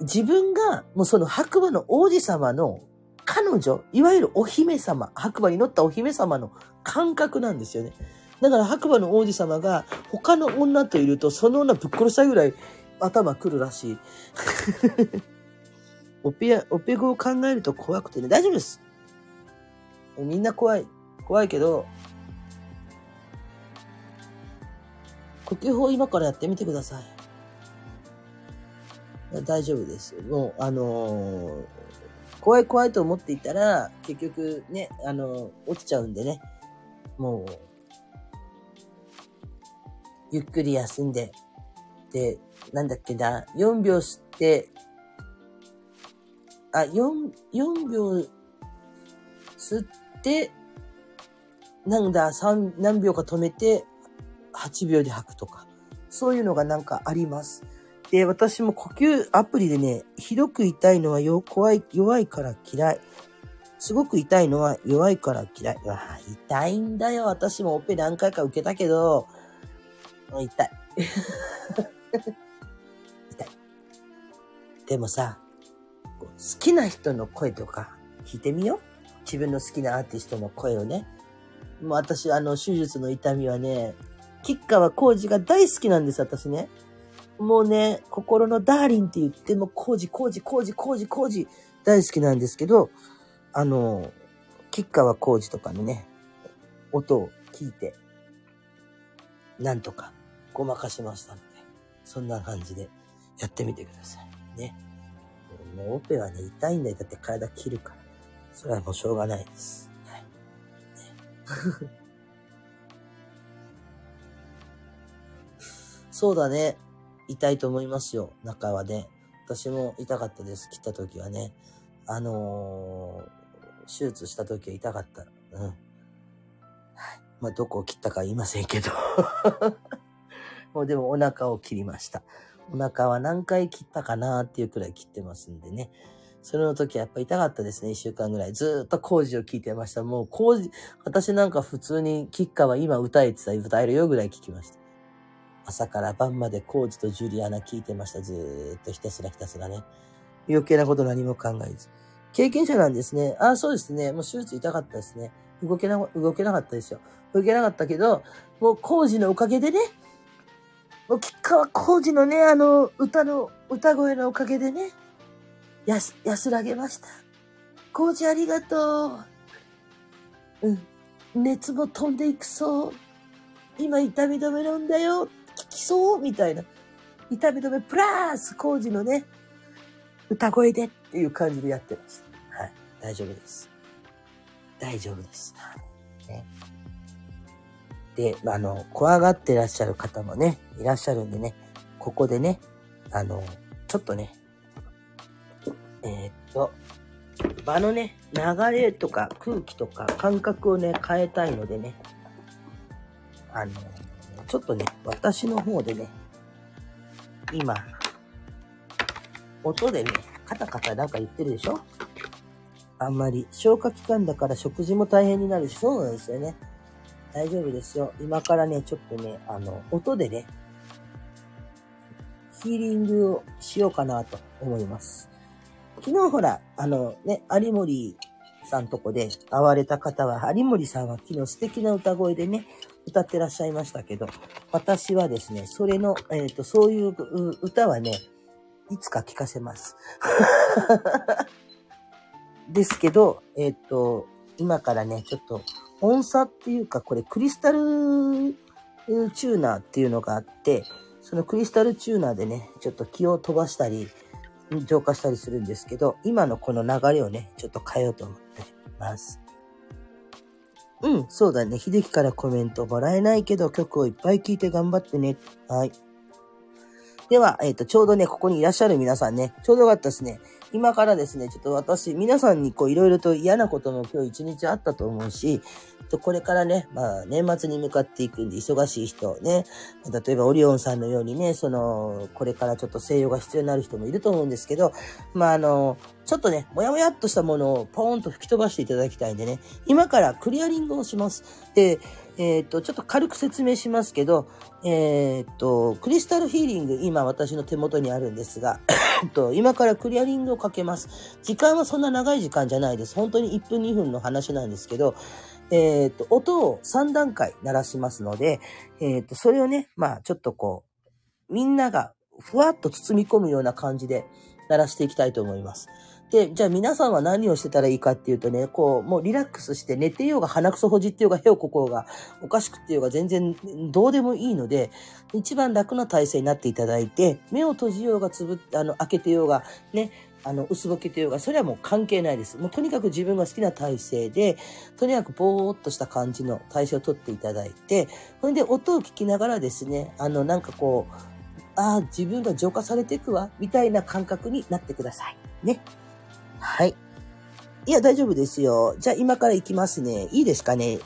自分が、もうその白馬の王子様の彼女、いわゆるお姫様、白馬に乗ったお姫様の感覚なんですよね。だから白馬の王子様が他の女といるとその女ぶっ殺したぐらい頭くるらしい。[LAUGHS] オペ、オペ語を考えると怖くてね、大丈夫です。みんな怖い。怖いけど、呼吸法今からやってみてください。大丈夫です。もう、あのー、怖い怖いと思っていたら、結局ね、あのー、落ちちゃうんでね。もう、ゆっくり休んで、で、なんだっけな、4秒吸って、あ、4、4秒吸って、なんだ、3、何秒か止めて、8秒で吐くとか。そういうのがなんかあります。で、私も呼吸アプリでね、ひどく痛いのはよ怖い、弱いから嫌い。すごく痛いのは弱いから嫌い。わ、痛いんだよ。私もオペ何回か受けたけど、痛い。[LAUGHS] 痛い。でもさ、好きな人の声とか聞いてみよう。自分の好きなアーティストの声をね。もう私、あの、手術の痛みはね、吉川浩司が大好きなんです、私ね。もうね、心のダーリンって言っても、浩司、浩司、浩司、浩司、浩司、大好きなんですけど、あの、吉川浩司とかのね、音を聞いて、なんとかごまかしましたので、そんな感じでやってみてください。ね。もうオペはね、痛いんだよ。だって体切るから。それはもうしょうがないです。はい。ねそうだね。痛いと思いますよ。中はね。私も痛かったです。切った時はね。あのー、手術した時は痛かった。うん。まあ、どこを切ったか言いませんけど。[LAUGHS] もうでもお腹を切りました。お腹は何回切ったかなっていうくらい切ってますんでね。それの時はやっぱ痛かったですね。一週間ぐらい。ずっと工事を聞いてました。もう工事、私なんか普通にキッカは今歌えてたら歌えるよぐらい聞きました。朝から晩までコージとジュリアナ聞いてました。ずーっとひたすらひたすらね。余計なこと何も考えず。経験者なんですね。あ、そうですね。もう手術痛かったですね。動けな、動けなかったですよ。動けなかったけど、もうコージのおかげでね、もう吉川浩司のね、あの、歌の、歌声のおかげでね、やす、安らげました。浩司ありがとう。うん。熱も飛んでいくそう。今痛み止め飲んだよ。きそうみたいな。痛み止めプラス工事のね、歌声でっていう感じでやってます。はい。大丈夫です。大丈夫です。ね、で、あの、怖がってらっしゃる方もね、いらっしゃるんでね、ここでね、あの、ちょっとね、えー、っと、場のね、流れとか空気とか感覚をね、変えたいのでね、あの、ちょっとね、私の方でね、今、音でね、カタカタなんか言ってるでしょ？あんまり消化器官だから食事も大変になるし、そうなんですよね。大丈夫ですよ。今からね、ちょっとね、あの、音でね、ヒーリングをしようかなと思います。昨日ほら、あのね、有森さんとこで会われた方は、有森さんは昨日素敵な歌声でね、歌ってらっしゃいましたけど、私はですね、それの、えっ、ー、と、そういう歌はね、いつか聞かせます。[LAUGHS] ですけど、えっ、ー、と、今からね、ちょっと、音差っていうか、これクリスタルチューナーっていうのがあって、そのクリスタルチューナーでね、ちょっと気を飛ばしたり、浄化したりするんですけど、今のこの流れをね、ちょっと変えようと思ってます。うん、そうだね。秀樹からコメントもらえないけど、曲をいっぱい聴いて頑張ってね。はい。では、えっ、ー、と、ちょうどね、ここにいらっしゃる皆さんね、ちょうどよかったですね。今からですね、ちょっと私、皆さんにこう、いろいろと嫌なことも今日一日あったと思うし、これからね、まあ、年末に向かっていくんで、忙しい人ね、例えばオリオンさんのようにね、その、これからちょっと静養が必要になる人もいると思うんですけど、まあ、あの、ちょっとね、もやもやっとしたものをポーンと吹き飛ばしていただきたいんでね、今からクリアリングをします。で、えっ、と、ちょっと軽く説明しますけど、えっ、と、クリスタルヒーリング、今私の手元にあるんですが、[COUGHS] と今からクリアリングをかけます。時間はそんな長い時間じゃないです。本当に1分2分の話なんですけど、えっ、と、音を3段階鳴らしますので、えっ、と、それをね、まあ、ちょっとこう、みんながふわっと包み込むような感じで鳴らしていきたいと思います。で、じゃあ皆さんは何をしてたらいいかっていうとね、こう、もうリラックスして寝てようが鼻くそほじってようがへをここうがおかしくってようが全然どうでもいいので、一番楽な体勢になっていただいて、目を閉じようがつぶあの、開けてようが、ね、あの、薄ぼけてようが、それはもう関係ないです。もうとにかく自分が好きな体勢で、とにかくぼーっとした感じの体勢をとっていただいて、ほんで音を聞きながらですね、あの、なんかこう、ああ、自分が浄化されていくわ、みたいな感覚になってください。ね。はい。いや、大丈夫ですよ。じゃあ今から行きますね。いいですかね？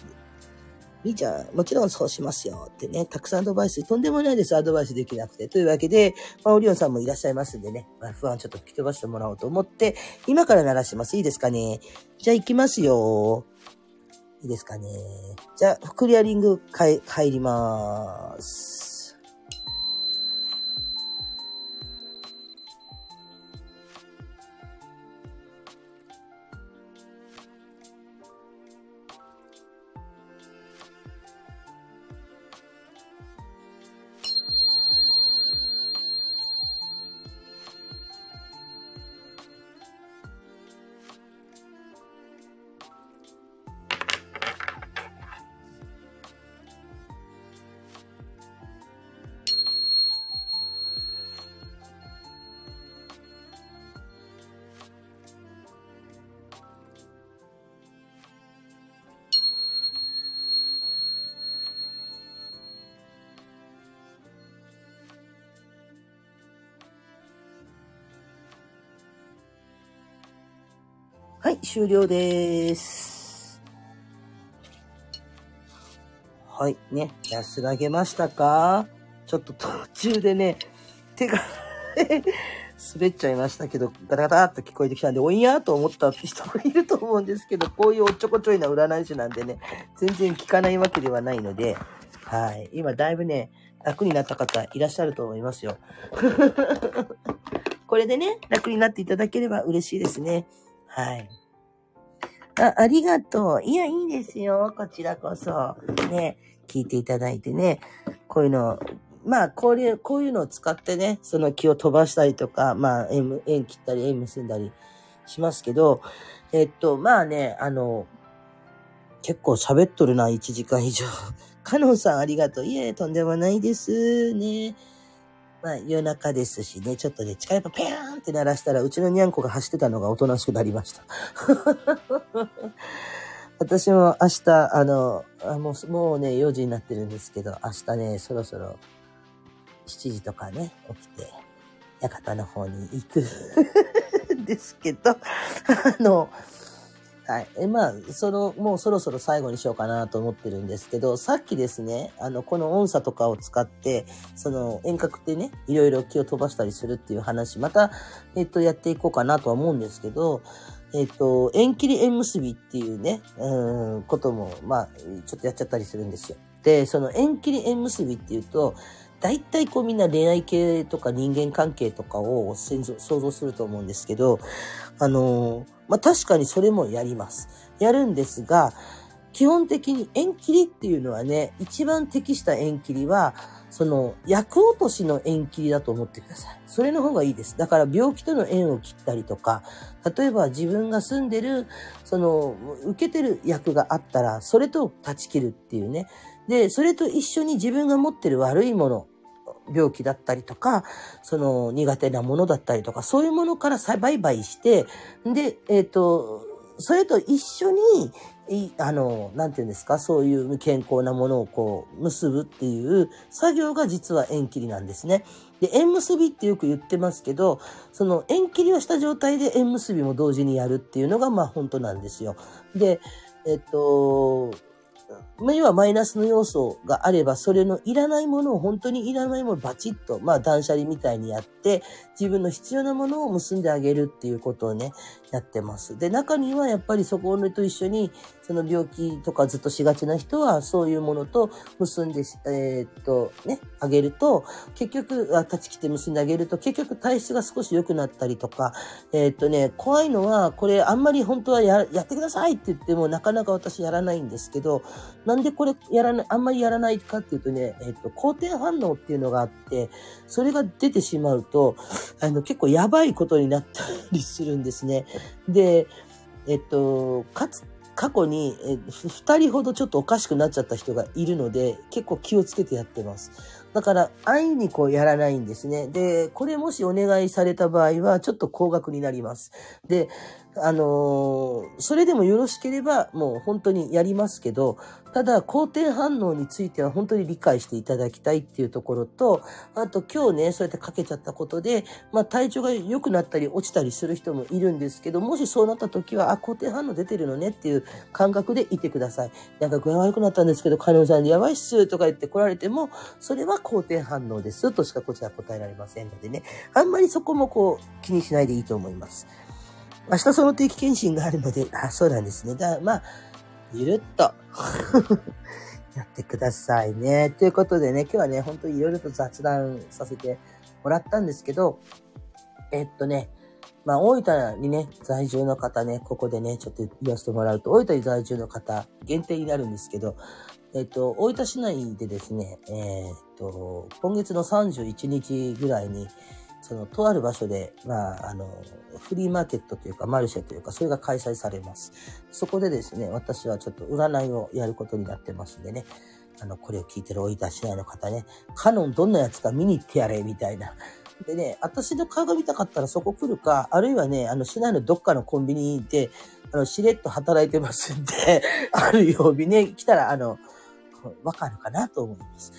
いいじゃん。もちろんそうしますよ。ってね、たくさんアドバイス、とんでもないです。アドバイスできなくて。というわけで、まあ、オリオンさんもいらっしゃいますんでね、まあ、不安ちょっと吹き飛ばしてもらおうと思って、今から鳴らします。いいですかね？じゃあ行きますよ。いいですかね？じゃあ、クリアリング帰りまーす。はい、終了です。はい、ね、安らげましたか？ちょっと途中でね、手が [LAUGHS] 滑っちゃいましたけど、ガタガタっと聞こえてきたんで、おいやーと思った人もいると思うんですけど、こういうおっちょこちょいな占い師なんでね、全然聞かないわけではないので、はい。今、だいぶね、楽になった方いらっしゃると思いますよ。[LAUGHS] これでね、楽になっていただければ嬉しいですね。はい。あ、ありがとう。いや、いいですよ。こちらこそ。ね、聞いていただいてね。こういうの、まあ、こういう、こういうのを使ってね、その気を飛ばしたりとか、まあ、円、円切ったり、円結んだりしますけど、えっと、まあね、あの、結構喋っとるな、1時間以上。[LAUGHS] カノンさんありがとう。いえ、とんでもないです。ね。まあ夜中ですしね、ちょっとね、力やっぱペーンって鳴らしたら、うちのにゃんこが走ってたのがおとなしくなりました。[LAUGHS] 私も明日、あの、あもう、もうね、4時になってるんですけど、明日ね、そろそろ7時とかね、起きて、館の方に行くんですけど、[LAUGHS] あの、はい。え、まあ、その、もうそろそろ最後にしようかなと思ってるんですけど、さっきですね、あの、この音差とかを使って、その遠隔でね、いろいろ気を飛ばしたりするっていう話、また、えっと、やっていこうかなとは思うんですけど、えっと、縁切り縁結びっていうね、うん、ことも、まあ、ちょっとやっちゃったりするんですよ。で、その縁切り縁結びっていうと、大体こうみんな恋愛系とか人間関係とかを想像すると思うんですけど、あのまあ、確かにそれもやります。やるんですが、基本的に縁切りっていうのはね、一番適した縁切りは、その、役落としの縁切りだと思ってください。それの方がいいです。だから病気との縁を切ったりとか、例えば自分が住んでる、その、受けてる役があったら、それと断ち切るっていうね。で、それと一緒に自分が持ってる悪いもの、病気だったりとか、その苦手なものだったりとか、そういうものから売買して、で、えっ、ー、と、それと一緒に、あの、なんていうんですか、そういう健康なものをこう、結ぶっていう作業が実は縁切りなんですね。で、縁結びってよく言ってますけど、その縁切りをした状態で縁結びも同時にやるっていうのが、まあ本当なんですよ。で、えっと、要はマイナスの要素があれば、それのいらないものを本当にいらないものをバチッと、まあ断捨離みたいにやって、自分の必要なものを結んであげるっていうことをね、やってます。で、中にはやっぱりそこと一緒に、その病気とかずっとしがちな人は、そういうものと結んで、えーっと、ね、あげると、結局、あ、立ち切って結んであげると、結局体質が少し良くなったりとか、えーっとね、怖いのは、これあんまり本当はや、やってくださいって言っても、なかなか私やらないんですけど、なんでこれやらない、あんまりやらないかっていうとね、えーっと、好転反応っていうのがあって、それが出てしまうと、あの、結構やばいことになったりするんですね。で、えっと、かつ、過去に、え二人ほどちょっとおかしくなっちゃった人がいるので、結構気をつけてやってます。だから、安易にこうやらないんですね。で、これもしお願いされた場合は、ちょっと高額になります。で、あのーそれでもよろしければ、もう本当にやりますけど、ただ、好転反応については本当に理解していただきたいっていうところと、あと今日ね、そうやってかけちゃったことで、まあ体調が良くなったり落ちたりする人もいるんですけど、もしそうなった時は、あ、好転反応出てるのねっていう感覚でいてください。なんか具合悪くなったんですけど、カノンさんにやばいっすとか言って来られても、それは好転反応ですとしかこちら答えられませんのでね、あんまりそこもこう気にしないでいいと思います。明日その定期検診があるので、あ、そうなんですね。だまあ、ゆるっと [LAUGHS] やってくださいね。ということでね、今日はね、本当にいろいろと雑談させてもらったんですけど、えっとね、まあ、大分にね、在住の方ね、ここでね、ちょっと言わせてもらうと、大分に在住の方、限定になるんですけど、えっと、大分市内でですね、えーっと、今月の31日ぐらいに、その、とある場所で、まあ、あの、フリーマーケットというか、マルシェというか、それが開催されます。そこでですね、私はちょっと占いをやることになってますんでね、あの、これを聞いてる大分市内の方ね、カノンどんなやつか見に行ってやれ、みたいな。でね、私の顔が見たかったらそこ来るか、あるいはね、あの、市内のどっかのコンビニで、あの、しれっと働いてますんで、ある曜日ね、来たら、あの、わかるかなと思います。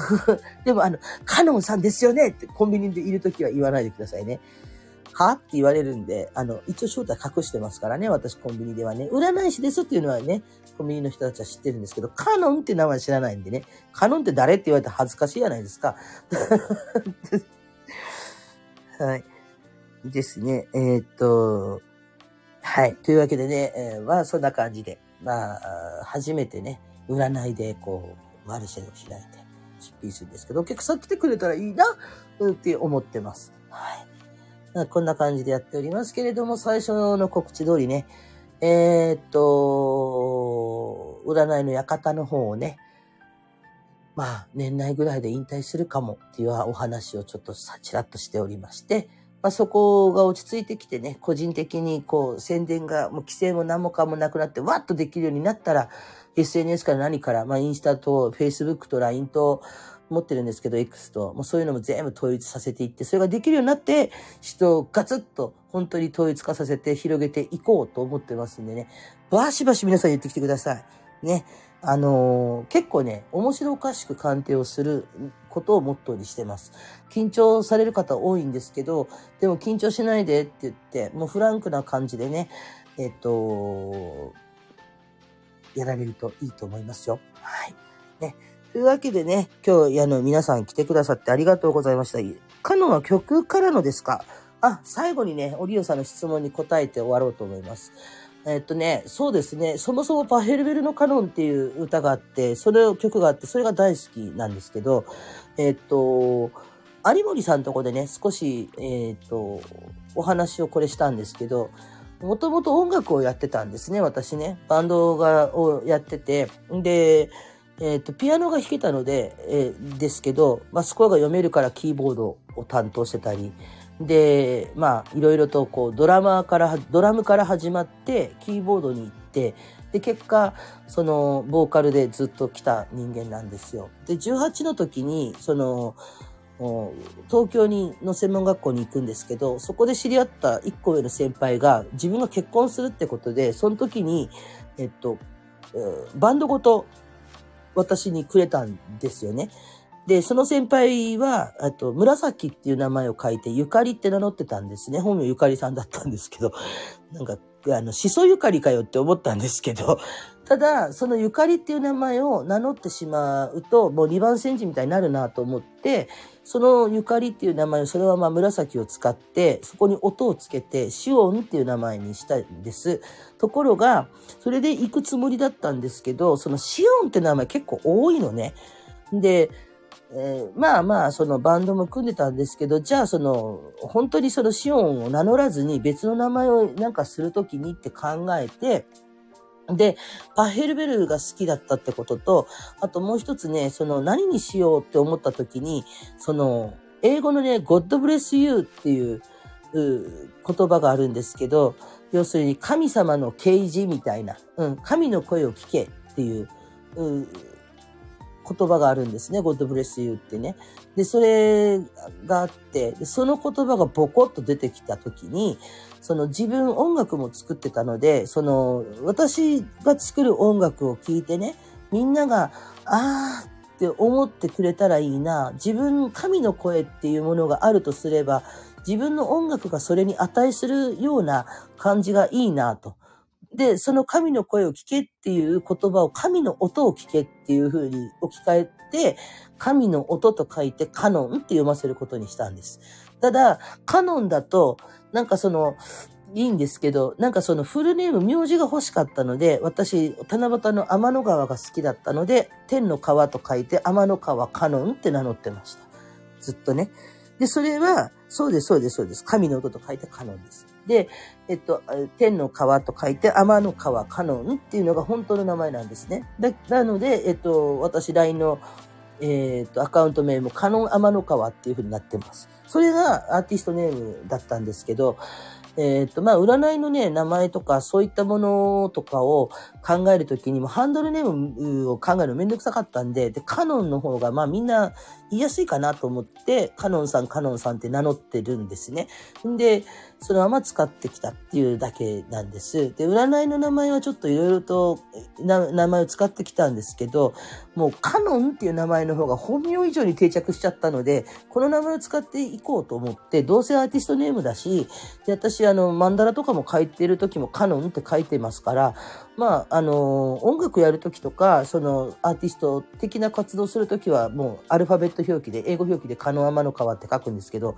[LAUGHS] でも、あの、カノンさんですよねってコンビニでいるときは言わないでくださいね。は？って言われるんで、あの、一応正体隠してますからね、私コンビニではね。占い師ですっていうのはね、コンビニの人たちは知ってるんですけど、カノンって名前知らないんでね、カノンって誰って言われたら恥ずかしいじゃないですか。[LAUGHS] はい。ですね。えーっと、はい。というわけでね、えーまあそんな感じで、まあ、初めてね、占いでこう、マルシェを開いて出品するんですけど、お客さん来てくれたらいいな、って思ってます。はい。こんな感じでやっておりますけれども、最初の告知通りね、えーっと、占いの館の方をね、まあ、年内ぐらいで引退するかもっていうお話をちょっとさ、ちらっとしておりまして、まあ、そこが落ち着いてきてね、個人的にこう、宣伝が、もう規制も何もかもなくなって、わっとできるようになったら、SNS から何から、まあ、インスタと、Facebook と LINE と、持ってるんですけど、X と、もうそういうのも全部統一させていって、それができるようになって、人をガツッと本当に統一化させて広げていこうと思ってますんでね、バシバシ皆さん言ってきてください。ね。あのー結構ね、面白おかしく鑑定をすることをモットーにしてます。緊張される方多いんですけど、でも緊張しないでって言って、もうフランクな感じでね、えっと、やられるといいと思いますよ。はい。ね。というわけでね、今日、あの、皆さん来てくださってありがとうございました。カノンは曲からのですか？あ、最後にね、オリオさんの質問に答えて終わろうと思います。えっとね、そうですね、そもそもパヘルベルのカノンっていう歌があって、それを曲があって、それが大好きなんですけど、えっと、有森さんのとこでね、少し、えっと、お話をこれしたんですけど、もともと音楽をやってたんですね、私ね。バンドが、をやってて。で、えっ、と、ピアノが弾けたので、えーですけど、まあ、スコアが読めるからキーボードを担当してたり、で、まあ、いろいろとこう、ドラマから、ドラムから始まって、キーボードに行って、で、結果、その、ボーカルでずっと来た人間なんですよ。で、18の時に、その、東京にの専門学校に行くんですけど、そこで知り合った一個上の先輩が自分が結婚するってことで、その時に、えっと、バンドごと私にくれたんですよね。で、その先輩は、あと、紫っていう名前を書いて、ゆかりって名乗ってたんですね。本名ゆかりさんだったんですけど、[LAUGHS] なんか、あの、しそゆかりかよって思ったんですけど、[LAUGHS] ただ、そのゆかりっていう名前を名乗ってしまうと、もう二番煎じみたいになるなと思って、そのゆかりっていう名前を、それはまあ紫を使って、そこに音をつけて、シオンっていう名前にしたんです。ところが、それで行くつもりだったんですけど、そのシオンって名前結構多いのね。で、えー、まあまあ、そのバンドも組んでたんですけど、じゃあその、本当にそのシオンを名乗らずに別の名前をなんかするときにって考えて、で、パッヘルベルが好きだったってことと、あともう一つね、その何にしようって思ったときに、その、英語のね、God bless you っていう言葉があるんですけど、要するに神様の啓示みたいな、うん、神の声を聞けっていう、う言葉があるんですね。God bless you ってね。で、それがあって、その言葉がボコッと出てきたときに、その自分音楽も作ってたので、その私が作る音楽を聴いてね、みんなが、あーって思ってくれたらいいな。自分、神の声っていうものがあるとすれば、自分の音楽がそれに値するような感じがいいなと。で、その神の声を聞けっていう言葉を神の音を聞けっていう風に置き換えて、神の音と書いてカノンって読ませることにしたんです。ただ、カノンだと、なんかその、いいんですけど、なんかそのフルネーム、名字が欲しかったので、私、七夕の天の川が好きだったので、天の川と書いて天の川カノンって名乗ってました。ずっとね。で、それは、そうです、そうです、そうです。神の音と書いてカノンです。で、えっと、天の川と書いて天の川カノンっていうのが本当の名前なんですね。なので、えっと、私 LINE の、えっと、アカウント名もカノン天の川っていう風になってます。それがアーティストネームだったんですけど、えっ、と、まあ、占いのね、名前とか、そういったものとかを考えるときにも、ハンドルネームを考えるのめんどくさかったんで、で、カノンの方が、まあ、みんな言いやすいかなと思って、カノンさん、カノンさんって名乗ってるんですね。んで、そのまま使ってきたっていうだけなんです。で、占いの名前はちょっといろいろと名前を使ってきたんですけど、もうカノンっていう名前の方が本名以上に定着しちゃったので、この名前を使っていこうと思って、どうせアーティストネームだし、で私、あの、マンダラとかも書いてる時もカノンって書いてますから、まあ、あの、音楽やる時とか、その、アーティスト的な活動する時は、もう、アルファベット表記で、英語表記で、カノアマの川って書くんですけど、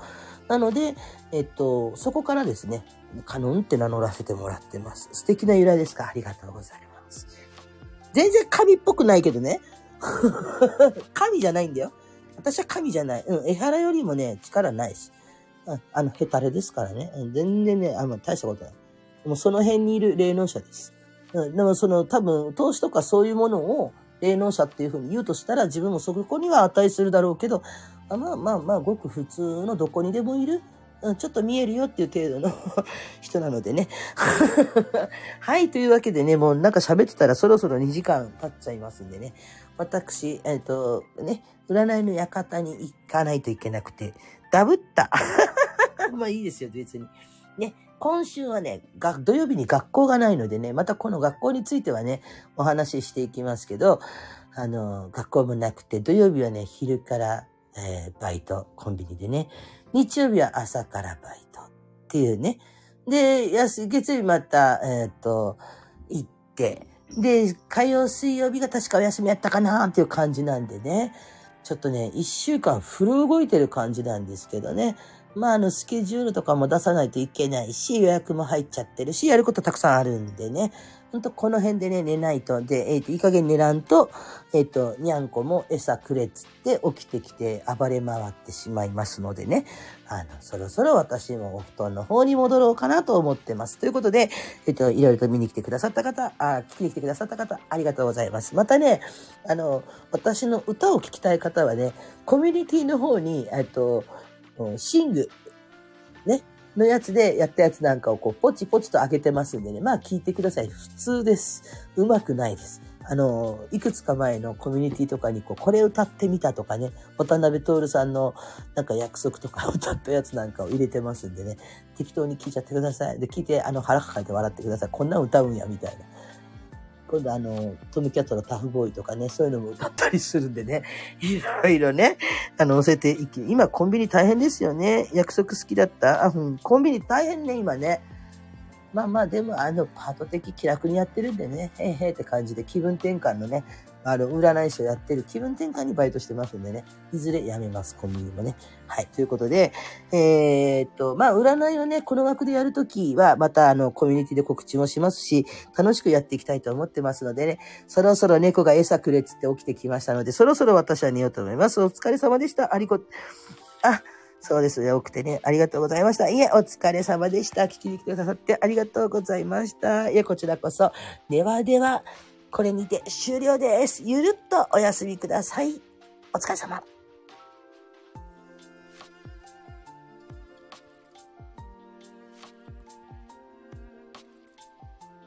なので、えっと、そこからですね、カノンって名乗らせてもらってます。素敵な由来ですか？ありがとうございます。全然神っぽくないけどね。[LAUGHS] 神じゃないんだよ。私は神じゃない。うん、江原よりもね、力ないし。ああの、ヘタレですからね。全然ね、あの、大したことない。もうその辺にいる霊能者です。うん、でもその多分、投資とかそういうものを霊能者っていうふうに言うとしたら自分もそこには値するだろうけど、あまあまあまあ、ごく普通のどこにでもいる、うん、ちょっと見えるよっていう程度の人なのでね。[LAUGHS] はい、というわけでね、もうなんか喋ってたらそろそろ2時間経っちゃいますんでね。私、えっ、ー、と、ね、占いの館に行かないといけなくて、ダブった。[LAUGHS] まあいいですよ、別に。ね、今週はね、が土曜日に学校がないのでね、またこの学校についてはね、お話ししていきますけど、あの、学校もなくて、土曜日はね、昼から、えー、バイト、コンビニでね、日曜日は朝からバイトっていうね。で、月曜日また、えっ、ー、と、行って、で、火曜、水曜日が確かお休みやったかなっていう感じなんでね。ちょっとね、一週間フル動いてる感じなんですけどね。まあ、あの、スケジュールとかも出さないといけないし、予約も入っちゃってるし、やることたくさんあるんでね。ほんと、この辺でね、寝ないと。で、えっ、ー、と、いい加減寝らんと、えっ、ー、と、にゃんこも餌くれっつって起きてきて暴れ回ってしまいますのでね。あの、そろそろ私もお布団の方に戻ろうかなと思ってます。ということで、えっ、ー、と、いろいろと見に来てくださった方、あ、聞きに来てくださった方、ありがとうございます。またね、あの、私の歌を聴きたい方はね、コミュニティの方に、えっと、シング、ね、のやつでやったやつなんかをこう、ポチポチと上げてますんでね。まあ聞いてください。普通です。うまくないです。あの、いくつか前のコミュニティとかにこう、これ歌ってみたとかね、渡辺徹さんのなんか約束とか [LAUGHS] 歌ったやつなんかを入れてますんでね、適当に聞いちゃってください。で、聞いて、あの、腹抱えて笑ってください。こんなん歌うんや、みたいな。今度あの、トムキャットのタフボーイとかね、そういうのも歌ったりするんでね、[LAUGHS] いろいろね、あの、載せていき、今コンビニ大変ですよね。約束好きだったあ、うん、コンビニ大変ね、今ね。まあまあ、でも、あの、パート的気楽にやってるんでね、へいへいって感じで気分転換のね、あの、占い師をやってる気分転換にバイトしてますんでね、いずれ辞めます、コンビニもね。はい、ということで、えー、っと、まあ、占いをね、この枠でやるときは、また、あの、コミュニティで告知もしますし、楽しくやっていきたいと思ってますのでね、そろそろ猫が餌くれっつって起きてきましたので、そろそろ私は寝ようと思います。お疲れ様でした。ありこ、あ、そうですね。多くてね。ありがとうございました。いえ、お疲れ様でした。聞きに来てくださってありがとうございました。いえ、こちらこそ。ではでは、これにて終了です。ゆるっとお休みください。お疲れ様。